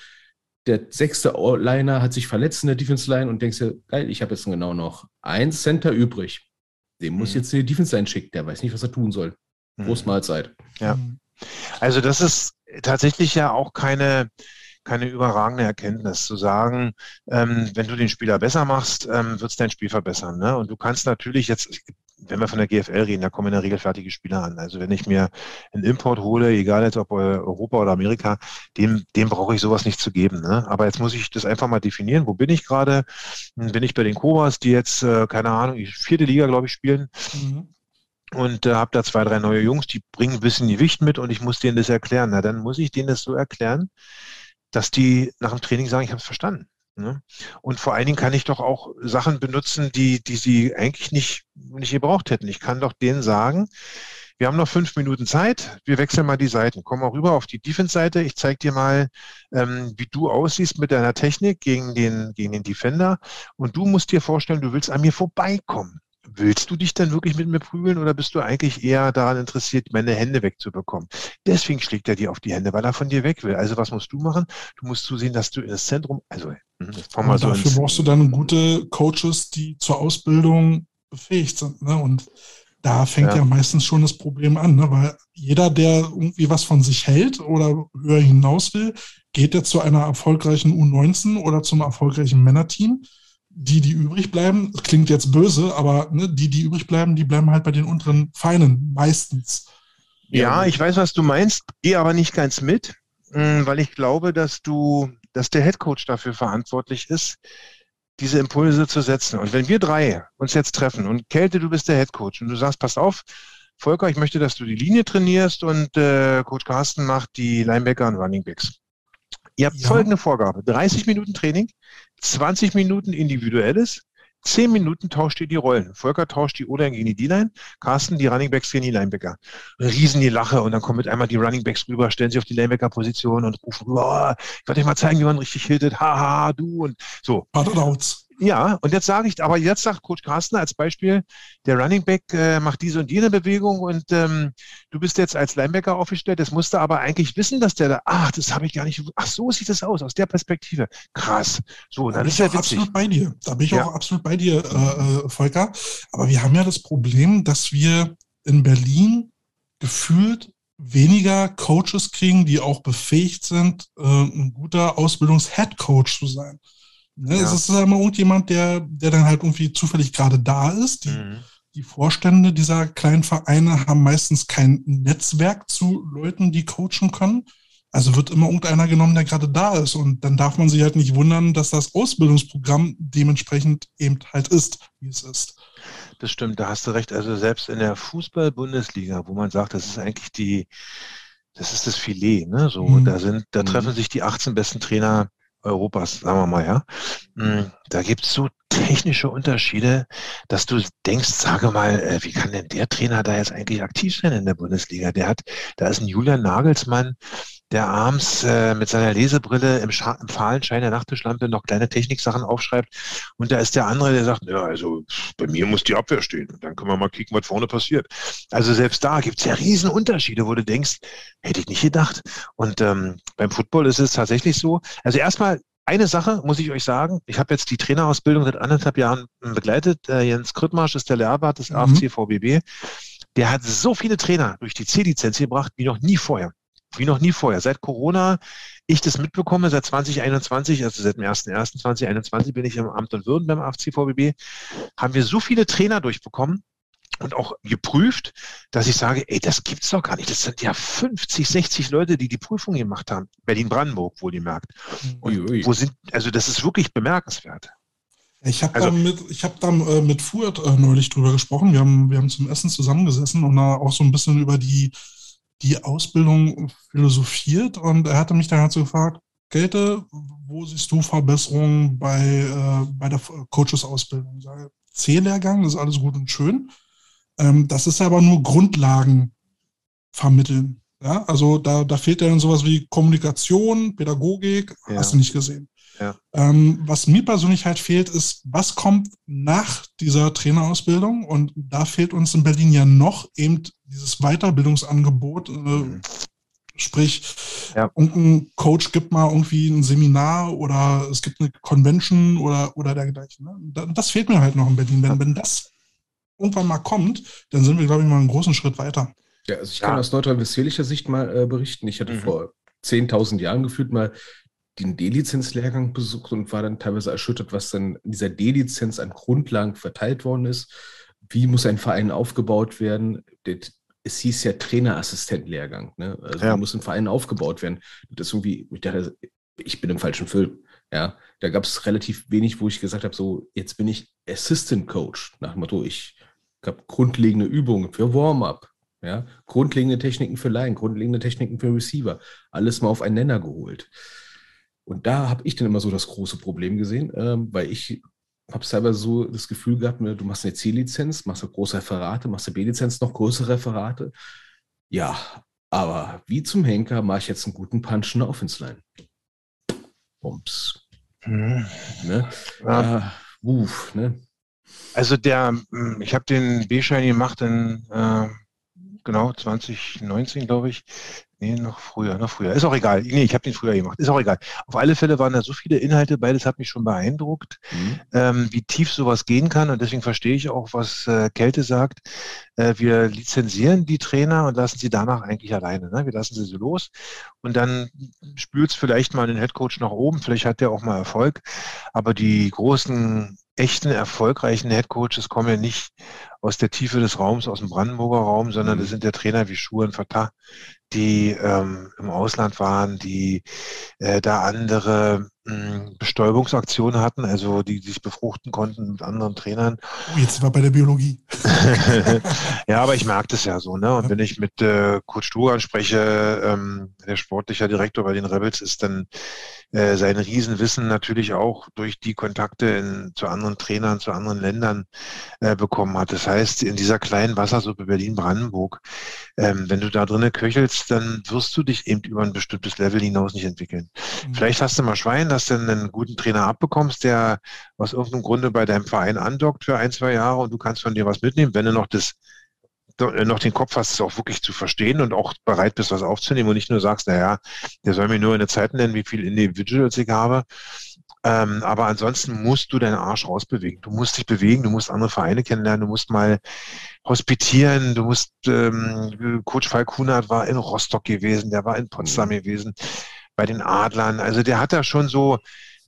[SPEAKER 2] der sechste Liner hat sich verletzt in der Defense Line und denkst dir, geil, ich habe jetzt genau noch ein Center übrig. Dem muss mhm. jetzt die Defense Line schicken, der weiß nicht, was er tun soll. Mhm. Prost Mahlzeit.
[SPEAKER 4] Ja. Also das ist tatsächlich ja auch keine, keine überragende Erkenntnis, zu sagen, ähm, wenn du den Spieler besser machst, ähm, wird es dein Spiel verbessern. Ne? Und du kannst natürlich jetzt, wenn wir von der GFL reden, da kommen in der Regel fertige Spieler an. Also wenn ich mir einen Import hole, egal jetzt ob Europa oder Amerika, dem, dem brauche ich sowas nicht zu geben. Ne? Aber jetzt muss ich das einfach mal definieren. Wo bin ich gerade? Bin ich bei den Cobras, die jetzt, äh, keine Ahnung, vierte Liga, glaube ich, spielen? Mhm und äh, habe da zwei, drei neue Jungs, die bringen ein bisschen Gewicht mit und ich muss denen das erklären. Na, dann muss ich denen das so erklären, dass die nach dem Training sagen, ich habe es verstanden. Ne? Und vor allen Dingen kann ich doch auch Sachen benutzen, die, die sie eigentlich nicht, nicht gebraucht hätten. Ich kann doch denen sagen, wir haben noch fünf Minuten Zeit, wir wechseln mal die Seiten. Komm mal rüber auf die Defense-Seite. Ich zeige dir mal, ähm, wie du aussiehst mit deiner Technik gegen den, gegen den Defender. Und du musst dir vorstellen, du willst an mir vorbeikommen willst du dich dann wirklich mit mir prügeln oder bist du eigentlich eher daran interessiert, meine Hände wegzubekommen? Deswegen schlägt er dir auf die Hände, weil er von dir weg will. Also was musst du machen? Du musst zusehen, dass du in das Zentrum, also
[SPEAKER 1] hm, mal so dafür brauchst du dann gute Coaches, die zur Ausbildung befähigt sind. Ne? Und da fängt ja. ja. meistens schon das Problem an, ne? weil jeder, der irgendwie was von sich hält oder höher hinaus will, geht ja zu einer erfolgreichen U19 oder zum erfolgreichen Männerteam die, die übrig bleiben, klingt jetzt böse, aber ne, die, die übrig bleiben, die bleiben halt bei den unteren Feinen meistens.
[SPEAKER 4] Ja, ich weiß, was du meinst, gehe aber nicht ganz mit, Mm, weil ich glaube, dass du, dass der Headcoach dafür verantwortlich ist, diese Impulse zu setzen. Und wenn wir drei uns jetzt treffen und Kälte, du bist der Headcoach und du sagst, pass auf, Volker, ich möchte, dass du die Linie trainierst und äh, Coach Carsten macht die Linebacker und Running Backs. Ihr habt ja. folgende Vorgabe. 30 Minuten Training, 20 Minuten individuelles, 10 Minuten tauscht ihr die Rollen. Volker tauscht die O-Line gegen die D-Line, Carsten die Running Backs gegen die Linebacker. Riesen die Lache und dann kommen mit einmal die Running Backs rüber, stellen sich auf die Linebacker-Position und rufen, oh, ich werde euch mal zeigen, wie man richtig hittet, haha, du und so.
[SPEAKER 1] Outs.
[SPEAKER 4] Ja, und jetzt sage ich, aber jetzt sagt Coach Carsten als Beispiel, der Running Back äh, macht diese und jene Bewegung und ähm, du bist jetzt als Linebacker aufgestellt, das musst du aber eigentlich wissen, dass der da, ach, das habe ich gar nicht, ach, so sieht das aus, aus der Perspektive. Krass. So,
[SPEAKER 1] da dann ist ja absolut bei dir. Da bin ich ja. auch absolut bei dir, äh, äh, Volker. Aber wir haben ja das Problem, dass wir in Berlin gefühlt weniger Coaches kriegen, die auch befähigt sind, äh, ein guter Ausbildungs-Head-Coach zu sein. Ne? Ja. Es ist immer irgendjemand, der, der dann halt irgendwie zufällig gerade da ist. Die, mhm. die Vorstände dieser kleinen Vereine haben meistens kein Netzwerk zu Leuten, die coachen können. Also wird immer irgendeiner genommen, der gerade da ist. Und dann darf man sich halt nicht wundern, dass das Ausbildungsprogramm dementsprechend eben halt ist, wie es ist.
[SPEAKER 4] Das stimmt, da hast du recht. Also selbst in der Fußball-Bundesliga, wo man sagt, das ist eigentlich die, das ist das Filet, ne? So, mhm. da sind, da treffen mhm. sich die 18 besten Trainer Europas, sagen wir mal, ja. Hm, da gibt es so technische Unterschiede, dass du denkst, sage mal, äh, wie kann denn der Trainer da jetzt eigentlich aktiv sein in der Bundesliga? Der hat, da ist ein Julian Nagelsmann, der abends äh, mit seiner Lesebrille im, Scha im fahlen Schein der Nachttischlampe noch kleine Techniksachen aufschreibt. Und da ist der andere, der sagt, ja, also bei mir muss die Abwehr stehen. Dann können wir mal kicken, was vorne passiert. Also selbst da gibt es ja riesen Unterschiede, wo du denkst, hätte ich nicht gedacht. Und ähm, beim Football ist es tatsächlich so. Also erstmal eine Sache muss ich euch sagen. Ich habe jetzt die Trainerausbildung seit anderthalb Jahren begleitet. Äh, Jens Krüttmarsch ist der Lehrwart des mhm. AFC VBB. Der hat so viele Trainer durch die C-Lizenz gebracht wie noch nie vorher wie noch nie vorher. Seit Corona ich das mitbekomme, seit 2021, also seit dem 1.1.2021 bin ich im Amt und Würden beim AFC VBB, haben wir so viele Trainer durchbekommen und auch geprüft, dass ich sage, ey, das gibt's doch gar nicht. Das sind ja 50, 60 Leute, die die Prüfung gemacht haben. Berlin-Brandenburg, wohlgemerkt. Und ui, wo sind, also das ist wirklich bemerkenswert.
[SPEAKER 1] Ich habe also, da mit, ich hab da äh, mit Fuhrt äh, neulich drüber gesprochen. Wir haben, wir haben zum Essen zusammengesessen und da auch so ein bisschen über die die Ausbildung philosophiert und er hatte mich dann so gefragt, Gelte, wo siehst du Verbesserungen bei, äh, bei der Coaches-Ausbildung? C-Lehrgang ist alles gut und schön. Ähm, das ist aber nur Grundlagen vermitteln. Ja, also da, da fehlt ja dann sowas wie Kommunikation, Pädagogik, ja. hast du nicht gesehen. Ja. Ähm, was mir persönlich halt fehlt, ist, was kommt nach dieser Trainerausbildung? Und da fehlt uns in Berlin ja noch eben dieses Weiterbildungsangebot. Äh, mhm. Sprich, ja. irgendein Coach gibt mal irgendwie ein Seminar oder es gibt eine Convention oder, oder dergleichen. Ne? Das fehlt mir halt noch in Berlin. Wenn, wenn das irgendwann mal kommt, dann sind wir, glaube ich, mal einen großen Schritt weiter.
[SPEAKER 2] Ja, also ich kann aus nordrhein-westfälischer Sicht mal äh, berichten. Ich hatte mhm. vor 10.000 Jahren gefühlt mal den D-Lizenz-Lehrgang besucht und war dann teilweise erschüttert, was dann in dieser D-Lizenz an Grundlagen verteilt worden ist. Wie muss ein Verein aufgebaut werden? Es hieß ja Trainerassistent-Lehrgang. Ne? Also ja. muss ein Verein aufgebaut werden. Das irgendwie, ich dachte, ich bin im falschen Film. Ja, da gab es relativ wenig, wo ich gesagt habe, so, jetzt bin ich Assistant Coach. Nach dem Motto, ich habe grundlegende Übungen für Warm-up, ja, grundlegende Techniken für Line, grundlegende Techniken für Receiver, alles mal auf einen Nenner geholt. Und da habe ich dann immer so das große Problem gesehen, ähm, weil ich habe selber so das Gefühl gehabt, ne, du machst eine C-Lizenz, machst du große Referate, machst eine B-Lizenz, noch größere Referate. Ja, aber wie zum Henker mache ich jetzt einen guten Punch in der Offense-Line? Bums. Hm. Ne? Ja.
[SPEAKER 4] Äh, uff, ne? Also der, hm, ich habe den B-Schein gemacht in äh, genau 2019, glaube ich. Nee, noch früher, noch früher. Ist auch egal. Nee, ich habe den früher gemacht. Ist auch egal. Auf alle Fälle waren da so viele Inhalte, beides hat mich schon beeindruckt, mhm. ähm, wie tief sowas gehen kann. Und deswegen verstehe ich auch, was äh, Kälte sagt. Äh, wir lizenzieren die Trainer und lassen sie danach eigentlich alleine. Ne? Wir lassen sie so los und dann spült es vielleicht mal den Headcoach nach oben. Vielleicht hat der auch mal Erfolg. Aber die großen echten, erfolgreichen Headcoaches kommen ja nicht aus der Tiefe des Raums, aus dem Brandenburger Raum, sondern das sind ja Trainer wie Schuhe und Fatah, die ähm, im Ausland waren, die äh, da andere mh, Bestäubungsaktionen hatten, also die, die sich befruchten konnten mit anderen Trainern.
[SPEAKER 1] Oh, jetzt war bei der Biologie.
[SPEAKER 4] ja, aber ich merke das ja so, ne? Und wenn ich mit äh, Coach Duran spreche, ähm, der sportliche Direktor bei den Rebels ist, dann äh, sein Riesenwissen natürlich auch durch die Kontakte in, zu anderen Trainern, zu anderen Ländern äh, bekommen hat. Das heißt, in dieser kleinen Wassersuppe Berlin-Brandenburg, ähm, wenn du da drinnen köchelst, dann wirst du dich eben über ein bestimmtes Level hinaus nicht entwickeln. Mhm. Vielleicht hast du mal Schwein, dass du einen guten Trainer abbekommst, der aus irgendeinem Grunde bei deinem Verein andockt für ein, zwei Jahre und du kannst von dir was mitnehmen, wenn du noch das äh, noch den Kopf hast, es auch wirklich zu verstehen und auch bereit bist, was aufzunehmen und nicht nur sagst, naja, der soll mir nur eine Zeit nennen, wie viel Individuals ich habe. Ähm, aber ansonsten musst du deinen Arsch rausbewegen. Du musst dich bewegen, du musst andere Vereine kennenlernen, du musst mal hospitieren, du musst, ähm, Coach Falk Hunert war in Rostock gewesen, der war in Potsdam mhm. gewesen, bei den Adlern. Also der hat da schon so,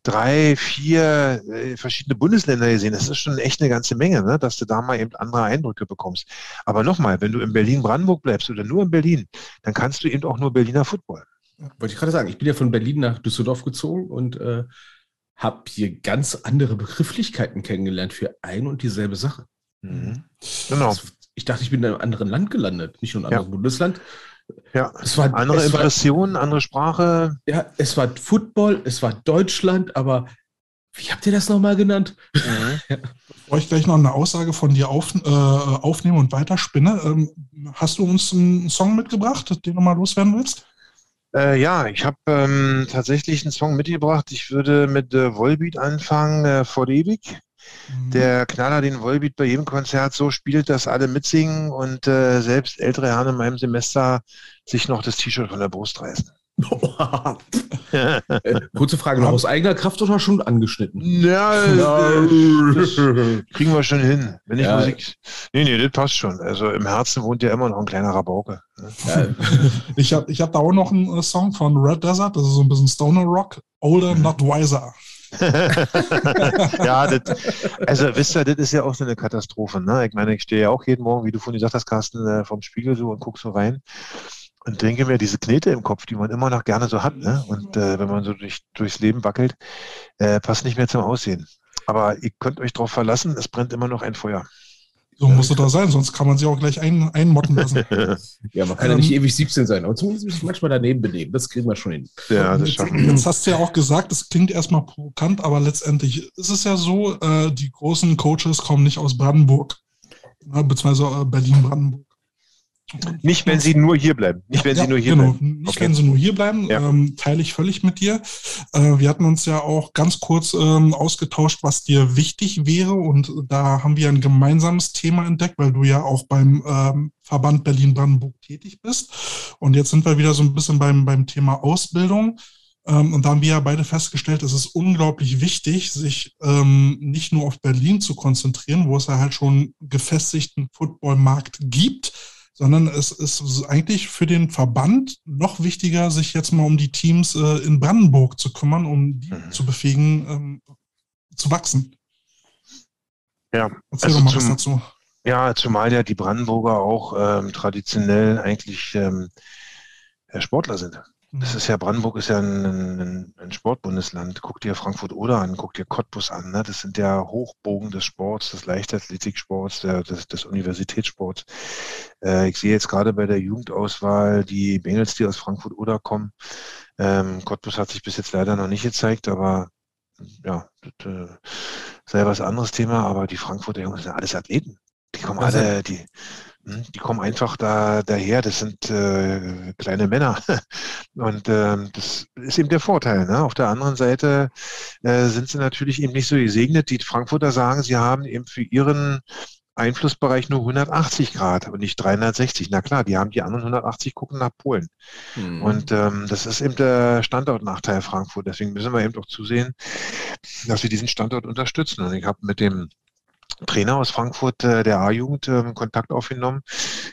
[SPEAKER 4] drei, vier äh, verschiedene Bundesländer gesehen. Das ist schon echt eine ganze Menge, ne? dass du da mal eben andere Eindrücke bekommst. Aber nochmal, wenn du in Berlin-Brandenburg bleibst oder nur in Berlin, dann kannst du eben auch nur Berliner Football.
[SPEAKER 2] Wollte ich gerade sagen, ich bin ja von Berlin nach Düsseldorf gezogen und äh, habe hier ganz andere Begrifflichkeiten kennengelernt für ein und dieselbe Sache. Mhm. Genau. Das, ich dachte, ich bin in einem anderen Land gelandet, nicht nur in einem anderen ja. Bundesland.
[SPEAKER 4] Ja, es war andere Impressionen, andere Sprache.
[SPEAKER 2] Ja, es war Football, es war Deutschland, aber wie habt ihr das nochmal genannt?
[SPEAKER 1] Mhm. Bevor ich gleich noch eine Aussage von dir auf, äh, aufnehme und weiterspinne, ähm, hast du uns einen Song mitgebracht, den du mal loswerden willst?
[SPEAKER 4] Äh, ja, ich habe ähm, tatsächlich einen Song mitgebracht. Ich würde mit äh, Volbeat anfangen, äh, vor ewig. Mhm. Der Knaller den Volbeat bei jedem Konzert so spielt, dass alle mitsingen und äh, selbst ältere Herren in meinem Semester sich noch das T-Shirt von der Brust reißen.
[SPEAKER 2] Kurze Frage noch aus eigener Kraft oder schon angeschnitten?
[SPEAKER 4] Ja, kriegen wir schon hin. Wenn ich ja. Musik. Nee, nee, das passt schon. Also im Herzen wohnt ja immer noch ein kleiner Rabauke.
[SPEAKER 1] Ja. ich habe ich hab da auch noch einen äh, Song von Red Desert, das ist so ein bisschen Stoner Rock. Older, not wiser.
[SPEAKER 4] ja, das, also wisst ihr, das ist ja auch so eine Katastrophe. Ne? Ich meine, ich stehe ja auch jeden Morgen, wie du vorhin gesagt hast, Carsten, äh, vom Spiegel so und guck so rein und denke mir, diese Knete im Kopf, die man immer noch gerne so hat, ne? und äh, wenn man so durch, durchs Leben wackelt, äh, passt nicht mehr zum Aussehen. Aber ihr könnt euch darauf verlassen, es brennt immer noch ein Feuer.
[SPEAKER 1] So muss es da sein, sonst kann man sie auch gleich ein, einmotten lassen.
[SPEAKER 2] ja, man kann ähm, ja nicht ewig 17 sein, aber zumindest muss ich manchmal daneben benehmen. Das kriegen wir schon hin.
[SPEAKER 1] Ja, das jetzt, jetzt hast du ja auch gesagt, es klingt erstmal provokant, aber letztendlich ist es ja so, äh, die großen Coaches kommen nicht aus Brandenburg, äh, beziehungsweise äh, Berlin-Brandenburg.
[SPEAKER 4] Nicht, wenn sie nur hier bleiben. Nicht, wenn ja, sie nur hier
[SPEAKER 1] genau. bleiben. Nicht, okay. wenn sie nur hier bleiben. Ja. Ähm, teile ich völlig mit dir. Äh, wir hatten uns ja auch ganz kurz ähm, ausgetauscht, was dir wichtig wäre. Und da haben wir ein gemeinsames Thema entdeckt, weil du ja auch beim ähm, Verband Berlin-Brandenburg tätig bist. Und jetzt sind wir wieder so ein bisschen beim, beim Thema Ausbildung. Ähm, und da haben wir ja beide festgestellt, es ist unglaublich wichtig, sich ähm, nicht nur auf Berlin zu konzentrieren, wo es ja halt schon gefestigten Footballmarkt gibt, sondern es ist eigentlich für den Verband noch wichtiger, sich jetzt mal um die Teams äh, in Brandenburg zu kümmern, um die mhm. zu befähigen, ähm, zu wachsen.
[SPEAKER 4] Ja, Erzähl also doch mal zum, was dazu. Ja, zumal ja die Brandenburger auch ähm, traditionell eigentlich ähm, Sportler sind. Das mhm. ist ja, Brandenburg ist ja ein, ein, ein Sportbundesland. Guck dir Frankfurt-Oder an, guck dir Cottbus an. Ne? Das sind ja Hochbogen des Sports, des Leichtathletiksports, der, des, des Universitätssports. Äh, ich sehe jetzt gerade bei der Jugendauswahl die Bengels, die aus Frankfurt-Oder kommen. Ähm, Cottbus hat sich bis jetzt leider noch nicht gezeigt, aber ja, das äh, sei was anderes Thema. Aber die Frankfurter Jungs sind alles Athleten. Die kommen alle, die, die kommen einfach da daher, das sind äh, kleine Männer. Und ähm, das ist eben der Vorteil. Ne? Auf der anderen Seite äh, sind sie natürlich eben nicht so gesegnet. Die Frankfurter sagen, sie haben eben für ihren Einflussbereich nur 180 Grad und nicht 360. Na klar, die haben die anderen 180 gucken nach Polen. Mhm. Und ähm, das ist eben der Standortnachteil Frankfurt. Deswegen müssen wir eben auch zusehen, dass wir diesen Standort unterstützen. Und ich habe mit dem Trainer aus Frankfurt äh, der A-Jugend äh, Kontakt aufgenommen.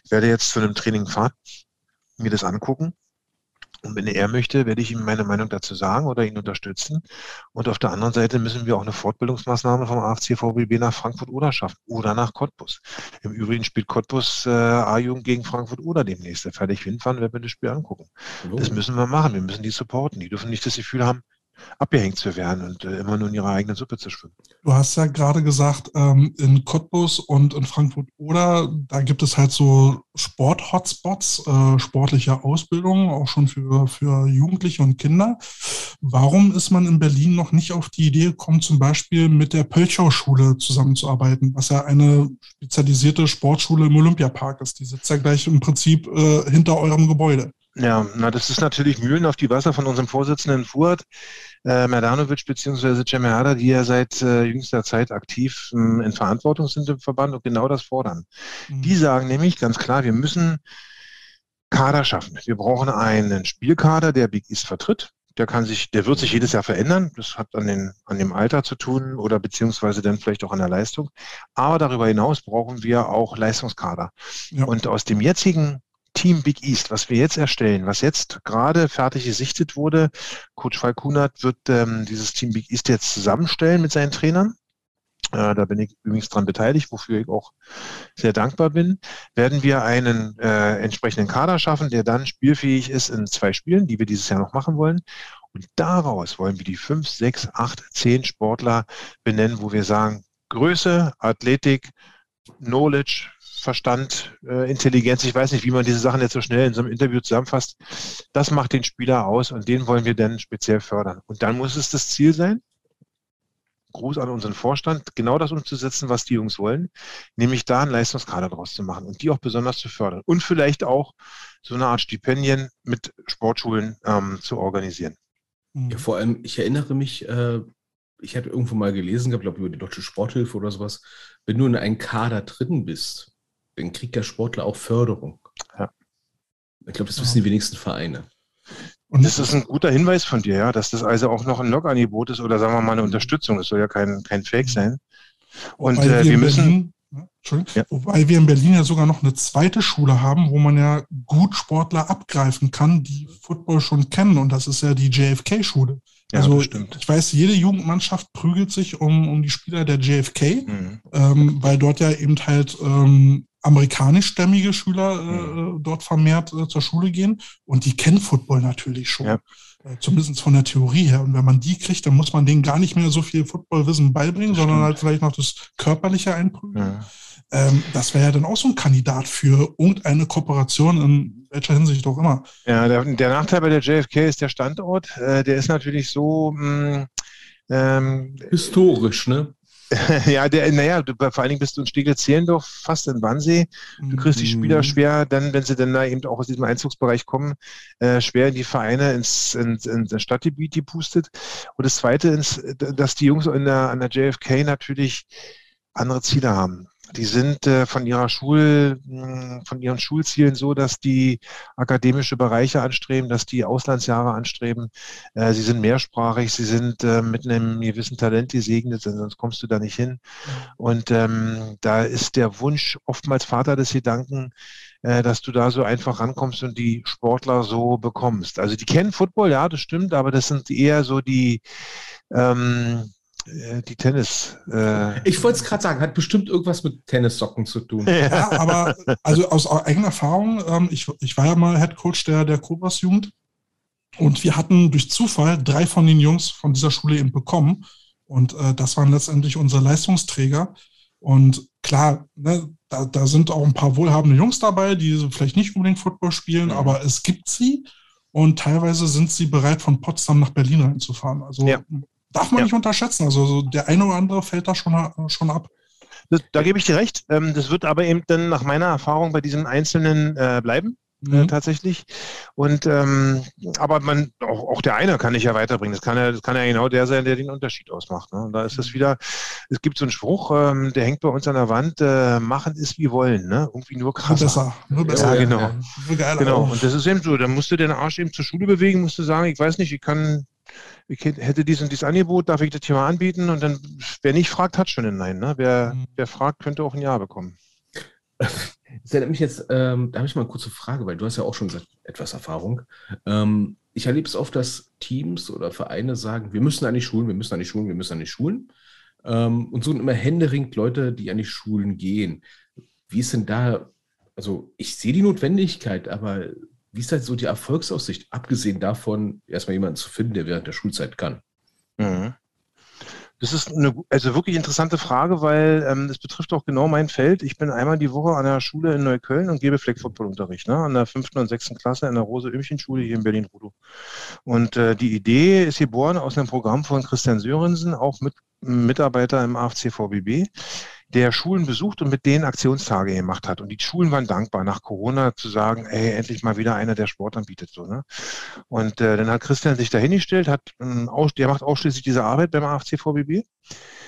[SPEAKER 4] Ich werde jetzt zu einem Training fahren, mir das angucken. Und wenn er möchte, werde ich ihm meine Meinung dazu sagen oder ihn unterstützen. Und auf der anderen Seite müssen wir auch eine Fortbildungsmaßnahme vom AFC VBB nach Frankfurt oder schaffen oder nach Cottbus. Im Übrigen spielt Cottbus äh, A-Jugend gegen Frankfurt oder demnächst. Da fertig hinfahren, werden wir das Spiel angucken. Oh. Das müssen wir machen. Wir müssen die supporten. Die dürfen nicht das Gefühl haben, abgehängt zu werden und äh, immer nur in ihrer eigenen Suppe zu schwimmen.
[SPEAKER 1] Du hast ja gerade gesagt, ähm, in Cottbus und in Frankfurt oder da gibt es halt so Sport-Hotspots, äh, sportliche Ausbildung, auch schon für, für Jugendliche und Kinder. Warum ist man in Berlin noch nicht auf die Idee gekommen, zum Beispiel mit der Pölchau-Schule zusammenzuarbeiten, was ja eine spezialisierte Sportschule im Olympiapark ist? Die sitzt ja gleich im Prinzip äh, hinter eurem Gebäude.
[SPEAKER 4] Ja, na, das ist natürlich Mühlen auf die Wasser von unserem Vorsitzenden Fuhrt, äh, Merdanovic bzw. Cemehada, die ja seit äh, jüngster Zeit aktiv ähm, in Verantwortung sind im Verband und genau das fordern. Mhm. Die sagen nämlich ganz klar, wir müssen Kader schaffen. Wir brauchen einen Spielkader, der Big East vertritt. Der kann sich, der wird sich jedes Jahr verändern. Das hat an, den, an dem Alter zu tun oder beziehungsweise dann vielleicht auch an der Leistung. Aber darüber hinaus brauchen wir auch Leistungskader. Ja. Und aus dem jetzigen Team Big East, was wir jetzt erstellen, was jetzt gerade fertig gesichtet wurde, Coach Falkunert wird ähm, dieses Team Big East jetzt zusammenstellen mit seinen Trainern. Äh, da bin ich übrigens dran beteiligt, wofür ich auch sehr dankbar bin. Werden wir einen äh, entsprechenden Kader schaffen, der dann spielfähig ist in zwei Spielen, die wir dieses Jahr noch machen wollen. Und daraus wollen wir die fünf, sechs, acht, zehn Sportler benennen, wo wir sagen, Größe, Athletik, Knowledge, Verstand, äh, Intelligenz, ich weiß nicht, wie man diese Sachen jetzt so schnell in so einem Interview zusammenfasst. Das macht den Spieler aus und den wollen wir dann speziell fördern. Und dann muss es das Ziel sein, Gruß an unseren Vorstand, genau das umzusetzen, was die Jungs wollen, nämlich da einen Leistungskader draus zu machen und die auch besonders zu fördern und vielleicht auch so eine Art Stipendien mit Sportschulen ähm, zu organisieren.
[SPEAKER 2] Ja, vor allem, ich erinnere mich, äh, ich hatte irgendwo mal gelesen, glaube über die Deutsche Sporthilfe oder sowas, wenn du in einem Kader drin bist, dann kriegt der Sportler auch Förderung. Ja. Ich glaube, das wissen die wenigsten Vereine.
[SPEAKER 4] Und das ist ein guter Hinweis von dir, ja, dass das also auch noch ein Logangebot ist oder sagen wir mal eine Unterstützung. Das soll ja kein, kein Fake sein. Und äh, wir, wir müssen.
[SPEAKER 1] Berlin, ja. Wobei wir in Berlin ja sogar noch eine zweite Schule haben, wo man ja gut Sportler abgreifen kann, die Football schon kennen. Und das ist ja die JFK-Schule. Ja, also ich weiß, jede Jugendmannschaft prügelt sich um, um die Spieler der JFK, mhm. ähm, weil dort ja eben halt ähm, amerikanischstämmige Schüler äh, mhm. dort vermehrt äh, zur Schule gehen und die kennen Football natürlich schon. Ja. Äh, zumindest von der Theorie her. Und wenn man die kriegt, dann muss man denen gar nicht mehr so viel Footballwissen beibringen, sondern halt vielleicht noch das Körperliche einprügeln. Ja. Ähm, das wäre ja dann auch so ein Kandidat für irgendeine Kooperation in welcher Hinsicht auch immer.
[SPEAKER 4] Ja, der, der Nachteil bei der JFK ist der Standort. Äh, der ist natürlich so mh, mm, ähm,
[SPEAKER 2] historisch, ne?
[SPEAKER 4] ja, der, naja, du, vor allen Dingen bist du in Steglitz-Zehlendorf fast in Wannsee. Du kriegst die Spieler mhm. schwer, dann, wenn sie dann da eben auch aus diesem Einzugsbereich kommen, äh, schwer in die Vereine ins, ins, ins Stadtgebiet gepustet. Und das Zweite ist, dass die Jungs in der, an der JFK natürlich andere Ziele haben. Die sind äh, von ihrer Schul, hm, von ihren Schulzielen so, dass die akademische Bereiche anstreben, dass die Auslandsjahre anstreben. Äh, sie sind mehrsprachig, sie sind äh, mit einem gewissen Talent gesegnet, sonst kommst du da nicht hin. Und ähm, da ist der Wunsch oftmals Vater des Gedanken, äh, dass du da so einfach rankommst und die Sportler so bekommst. Also die kennen Football, ja, das stimmt, aber das sind eher so die ähm, äh, die Tennis.
[SPEAKER 2] Äh ich wollte es gerade sagen, hat bestimmt irgendwas mit Tennissocken zu tun.
[SPEAKER 1] Ja, aber also aus eigener Erfahrung, ähm, ich, ich war ja mal Head Coach der, der Cobras Jugend und wir hatten durch Zufall drei von den Jungs von dieser Schule eben bekommen und äh, das waren letztendlich unsere Leistungsträger. Und klar, ne, da, da sind auch ein paar wohlhabende Jungs dabei, die vielleicht nicht unbedingt Football spielen, mhm. aber es gibt sie und teilweise sind sie bereit, von Potsdam nach Berlin reinzufahren. Also ja darf man ja. nicht unterschätzen. Also so der eine oder andere fällt da schon, schon ab.
[SPEAKER 4] Das, da gebe ich dir recht. Ähm, das wird aber eben dann nach meiner Erfahrung bei diesen Einzelnen äh, bleiben. Äh, mhm. Äh, tatsächlich. Und ähm, aber man, auch, auch der eine kann ich ja weiterbringen. Das kann ja, das kann ja genau der sein, der den Unterschied ausmacht. Ne? Und da ist es mhm. wieder, es gibt so einen Spruch, ähm, der hängt bei uns an der Wand, äh, machen ist wie wollen, ne? Irgendwie nur krasser. Nur besser, nur besser. Ja, genau. Ja, genau. Und das ist eben so, da musst du den Arsch eben zur Schule bewegen, musst du sagen, ich weiß nicht, ich kann ich hätte dies und dies Angebot, darf ich das hier mal anbieten? Und dann, wer nicht fragt, hat schon ein Nein. Ne? Wer, mhm. wer fragt, könnte auch ein Ja bekommen.
[SPEAKER 2] Das erinnert mich jetzt, ähm, da habe ich mal eine kurze Frage, weil du hast ja auch schon gesagt, etwas Erfahrung. Ähm, ich erlebe es oft, dass Teams oder Vereine sagen, wir müssen an die Schulen, wir müssen an die Schulen, wir müssen an die Schulen. Ähm, und suchen immer händeringend Leute, die an die Schulen gehen. Wie ist denn da, also ich sehe die Notwendigkeit, aber wie ist halt so die Erfolgsaussicht, abgesehen davon, erstmal jemanden zu finden, der während der Schulzeit kann? Mhm.
[SPEAKER 4] Das ist eine also wirklich interessante Frage, weil ähm, das betrifft auch genau mein Feld. Ich bin einmal die Woche an der Schule in Neukölln und gebe Fleckfootballunterricht, ne? an der fünften und sechsten Klasse in der Rose-Ömchen-Schule hier in Berlin-Rudow. Und äh, die Idee ist geboren aus einem Programm von Christian Sörensen, auch mit Mitarbeiter im AFC VBB der Schulen besucht und mit denen Aktionstage gemacht hat. Und die Schulen waren dankbar, nach Corona zu sagen, ey, endlich mal wieder einer, der Sport anbietet. So, ne? Und äh, dann hat Christian sich dahingestellt, hat, ähm, der macht ausschließlich diese Arbeit beim AFC VBB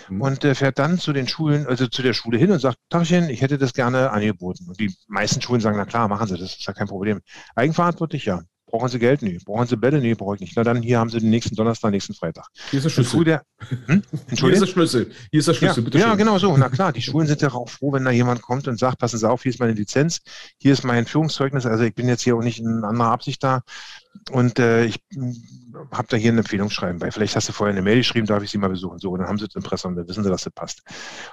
[SPEAKER 4] mhm. und äh, fährt dann zu den Schulen, also zu der Schule hin und sagt, Tagchen, ich hätte das gerne angeboten. Und die meisten Schulen sagen, na klar, machen Sie das, ist ja kein Problem. Eigenverantwortlich, ja. Brauchen Sie Geld? Nee. Brauchen Sie Bälle? Nee, brauche ich nicht. Na dann, hier haben Sie den nächsten Donnerstag, nächsten Freitag.
[SPEAKER 2] Hier ist der Schlüssel. Der, hm?
[SPEAKER 4] Hier ist der Schlüssel. Hier ist der Schlüssel,
[SPEAKER 2] ja, ja, genau so. Na klar, die Schulen sind ja auch froh, wenn da jemand kommt und sagt, passen Sie auf, hier ist meine Lizenz, hier ist mein Führungszeugnis. Also ich bin jetzt hier auch nicht in anderer Absicht da. Und äh, ich hm, habe da hier ein Empfehlungsschreiben bei. Vielleicht hast du vorher eine Mail geschrieben, darf ich sie mal besuchen. So, und dann haben sie das Impressum, dann wissen sie, dass das passt.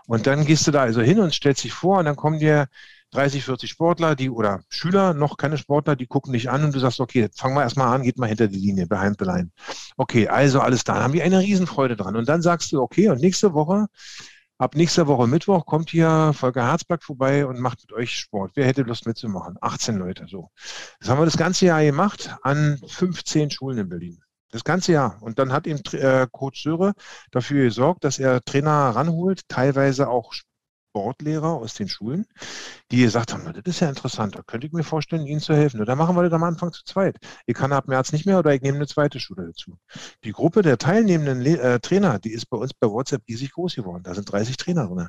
[SPEAKER 2] Und dann gehst du da also hin und stellst dich vor und dann kommen dir 30, 40 Sportler, die oder Schüler, noch keine Sportler, die gucken dich an und du sagst, okay, fangen wir erstmal an, geht mal hinter die Linie, behind the line. Okay, also alles da. Dann haben die eine Riesenfreude dran. Und dann sagst du, okay, und nächste Woche, ab nächster Woche Mittwoch kommt hier Volker Herzberg vorbei und macht mit euch Sport. Wer hätte Lust mitzumachen? 18 Leute, so. Das haben wir das ganze Jahr gemacht an 15 Schulen in Berlin. Das ganze Jahr. Und dann hat ihm äh, Coach Söre dafür gesorgt, dass er Trainer ranholt, teilweise auch Sportlehrer aus den Schulen, die gesagt haben, das ist ja interessant, da könnte ich mir vorstellen, Ihnen zu helfen. Dann machen wir das am Anfang zu zweit. Ich kann ab März nicht mehr oder ich nehme eine zweite Schule dazu. Die Gruppe der teilnehmenden Le äh, Trainer, die ist bei uns bei WhatsApp riesig groß geworden. Da sind 30 Trainer drin.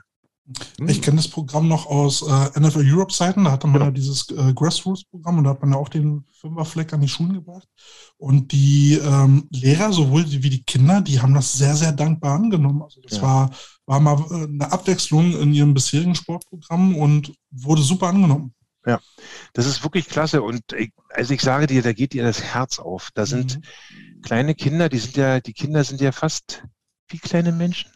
[SPEAKER 1] Ich kenne das Programm noch aus äh, NFL Europe Zeiten. Da hatte man genau. ja dieses äh, Grassroots-Programm und da hat man ja auch den Fünferfleck an die Schulen gebracht. Und die ähm, Lehrer, sowohl wie die Kinder, die haben das sehr, sehr dankbar angenommen. Also das ja. war, war mal äh, eine Abwechslung in ihrem bisherigen Sportprogramm und wurde super angenommen.
[SPEAKER 4] Ja, das ist wirklich klasse. Und ich, also ich sage dir, da geht dir das Herz auf. Da sind mhm. kleine Kinder, die sind ja, die Kinder sind ja fast wie kleine Menschen.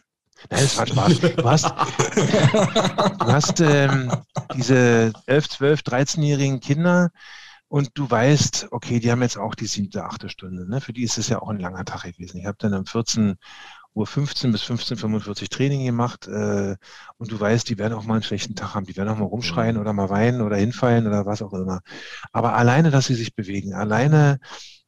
[SPEAKER 4] Nein, das war Spaß. Du hast, du hast ähm, diese 11, 12, 13-jährigen Kinder und du weißt, okay, die haben jetzt auch die siebte, achte Stunde. Ne? Für die ist es ja auch ein langer Tag gewesen. Ich habe dann um 14 Uhr 15 bis 15.45 Training gemacht äh, und du weißt, die werden auch mal einen schlechten Tag haben. Die werden auch mal rumschreien oder mal weinen oder hinfallen oder was auch immer. Aber alleine, dass sie sich bewegen, alleine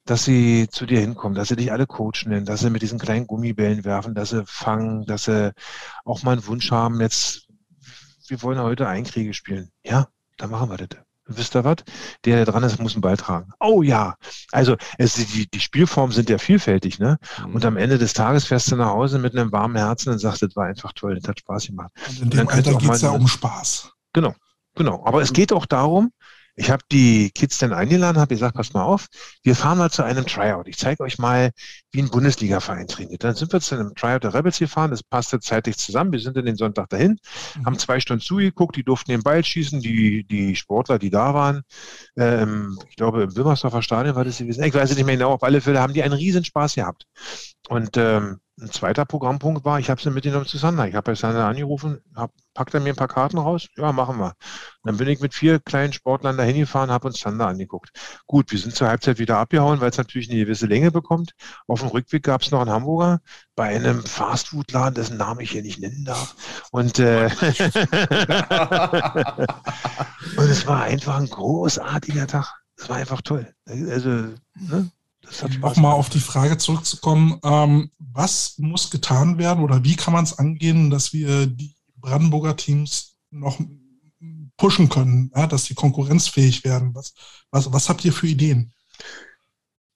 [SPEAKER 4] dass sie zu dir hinkommen, dass sie dich alle coachen, dass sie mit diesen kleinen Gummibällen werfen, dass sie fangen, dass sie auch mal einen Wunsch haben, jetzt, wir wollen heute Einkriege spielen. Ja, dann machen wir das. Wisst ihr was? Der, der dran ist, muss einen Ball tragen. Oh ja. Also es, die, die Spielformen sind ja vielfältig, ne? Mhm. Und am Ende des Tages fährst du nach Hause mit einem warmen Herzen und sagst, das war einfach toll, das hat Spaß gemacht.
[SPEAKER 1] Und in dem und Alter geht es ja um Spaß.
[SPEAKER 4] Genau, genau. Aber es geht auch darum, ich habe die Kids dann eingeladen, habe gesagt, pass mal auf, wir fahren mal zu einem Tryout. Ich zeige euch mal, wie ein Bundesliga-Verein trainiert. Dann sind wir zu einem Tryout der Rebels gefahren, das passte zeitlich zusammen. Wir sind dann den Sonntag dahin, mhm. haben zwei Stunden zugeguckt, die durften den Ball schießen, die, die Sportler, die da waren, ähm, ich glaube im Wilmersdorfer Stadion war das gewesen, ich weiß nicht mehr genau, auf alle Fälle haben die einen riesen Spaß gehabt. Und ähm, ein zweiter Programmpunkt war, ich habe sie mitgenommen zu Sander. Ich habe bei Sander angerufen, hab, packt er mir ein paar Karten raus? Ja, machen wir. dann bin ich mit vier kleinen Sportlern dahin gefahren, habe uns Sander angeguckt. Gut, wir sind zur Halbzeit wieder abgehauen, weil es natürlich eine gewisse Länge bekommt. Auf dem Rückweg gab es noch einen Hamburger bei einem Fastfood-Laden, dessen Namen ich hier nicht nennen darf. Und, äh, und es war einfach ein großartiger Tag. Es war einfach toll. Also,
[SPEAKER 1] ne? Nochmal auf die Frage zurückzukommen, ähm, was muss getan werden oder wie kann man es angehen, dass wir die Brandenburger Teams noch pushen können, ja, dass sie konkurrenzfähig werden? Was, was, was habt ihr für Ideen?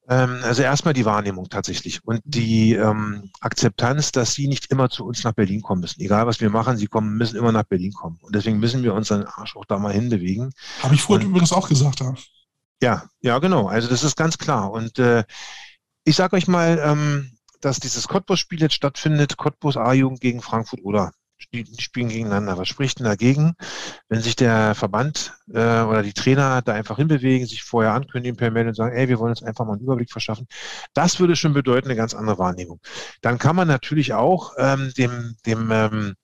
[SPEAKER 4] Ähm, also erstmal die Wahrnehmung tatsächlich und die ähm, Akzeptanz, dass sie nicht immer zu uns nach Berlin kommen müssen. Egal was wir machen, sie kommen, müssen immer nach Berlin kommen. Und deswegen müssen wir unseren Arsch auch da mal hinbewegen.
[SPEAKER 1] Habe ich vorhin übrigens auch gesagt,
[SPEAKER 4] ja. Ja, ja, genau. Also das ist ganz klar. Und äh, ich sage euch mal, ähm, dass dieses Cottbus-Spiel jetzt stattfindet, Cottbus A-Jugend gegen Frankfurt oder die spielen gegeneinander. Was spricht denn dagegen, wenn sich der Verband äh, oder die Trainer da einfach hinbewegen, sich vorher ankündigen per Mail und sagen, ey, wir wollen uns einfach mal einen Überblick verschaffen. Das würde schon bedeuten, eine ganz andere Wahrnehmung. Dann kann man natürlich auch ähm, dem, dem ähm,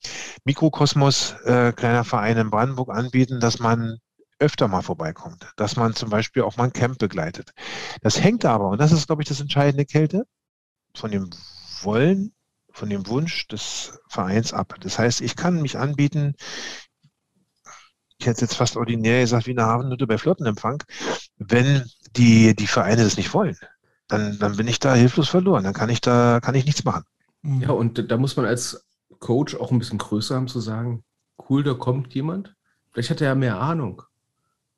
[SPEAKER 4] Mikrokosmos äh, kleiner Vereine in Brandenburg anbieten, dass man öfter mal vorbeikommt, dass man zum Beispiel auch mal ein Camp begleitet. Das hängt aber, und das ist, glaube ich, das entscheidende Kälte, von dem Wollen von dem Wunsch des Vereins ab. Das heißt, ich kann mich anbieten, ich hätte jetzt fast ordinär gesagt, wie eine Hafenhütte bei Flottenempfang, wenn die, die Vereine das nicht wollen. Dann, dann bin ich da hilflos verloren. Dann kann ich da, kann ich nichts machen.
[SPEAKER 2] Mhm. Ja, und da muss man als Coach auch ein bisschen größer haben zu sagen, cool, da kommt jemand. Vielleicht hat er ja mehr Ahnung.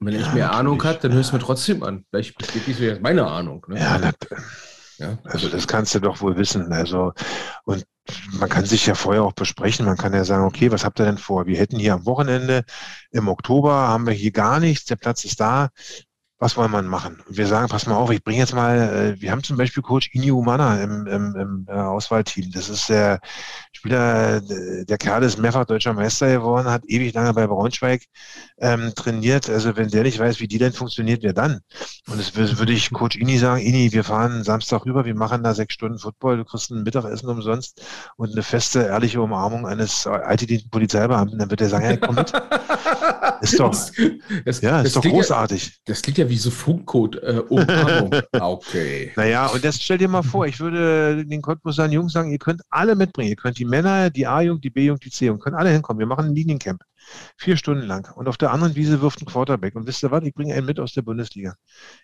[SPEAKER 2] Wenn ja, er nicht mehr. Ahnung hat, dann hörst du mir trotzdem an. Vielleicht bestätigt du meine Ahnung.
[SPEAKER 4] Ne? Ja, natürlich. Ja, also das kannst du doch wohl wissen. Also, und man kann sich ja vorher auch besprechen. Man kann ja sagen, okay, was habt ihr denn vor? Wir hätten hier am Wochenende im Oktober haben wir hier gar nichts. Der Platz ist da was wollen wir machen? Und wir sagen, pass mal auf, ich bringe jetzt mal, äh, wir haben zum Beispiel Coach Inyo Humana im, im, im äh, Auswahlteam. Das ist der Spieler, der Kerl ist mehrfach deutscher Meister geworden, hat ewig lange bei Braunschweig ähm, trainiert. Also wenn der nicht weiß, wie die denn funktioniert, wer dann? Und das würde ich Coach Ini sagen, Ini, wir fahren Samstag rüber, wir machen da sechs Stunden Football, du kriegst ein Mittagessen umsonst und eine feste, ehrliche Umarmung eines altgedienten Polizeibeamten, dann wird er sagen, hey, komm mit. Ist doch, das, ja, ist doch großartig.
[SPEAKER 2] Ja, das klingt ja wie so Funkcode. Äh, okay.
[SPEAKER 4] Naja, und das stell dir mal vor, ich würde den Cottbusern Jungs sagen, ihr könnt alle mitbringen. Ihr könnt die Männer, die A-Jung, die B-Jung, die C-Jung, könnt alle hinkommen. Wir machen ein Liniencamp. Vier Stunden lang. Und auf der anderen Wiese wirft ein Quarterback. Und wisst ihr was? Ich bringe einen mit aus der Bundesliga.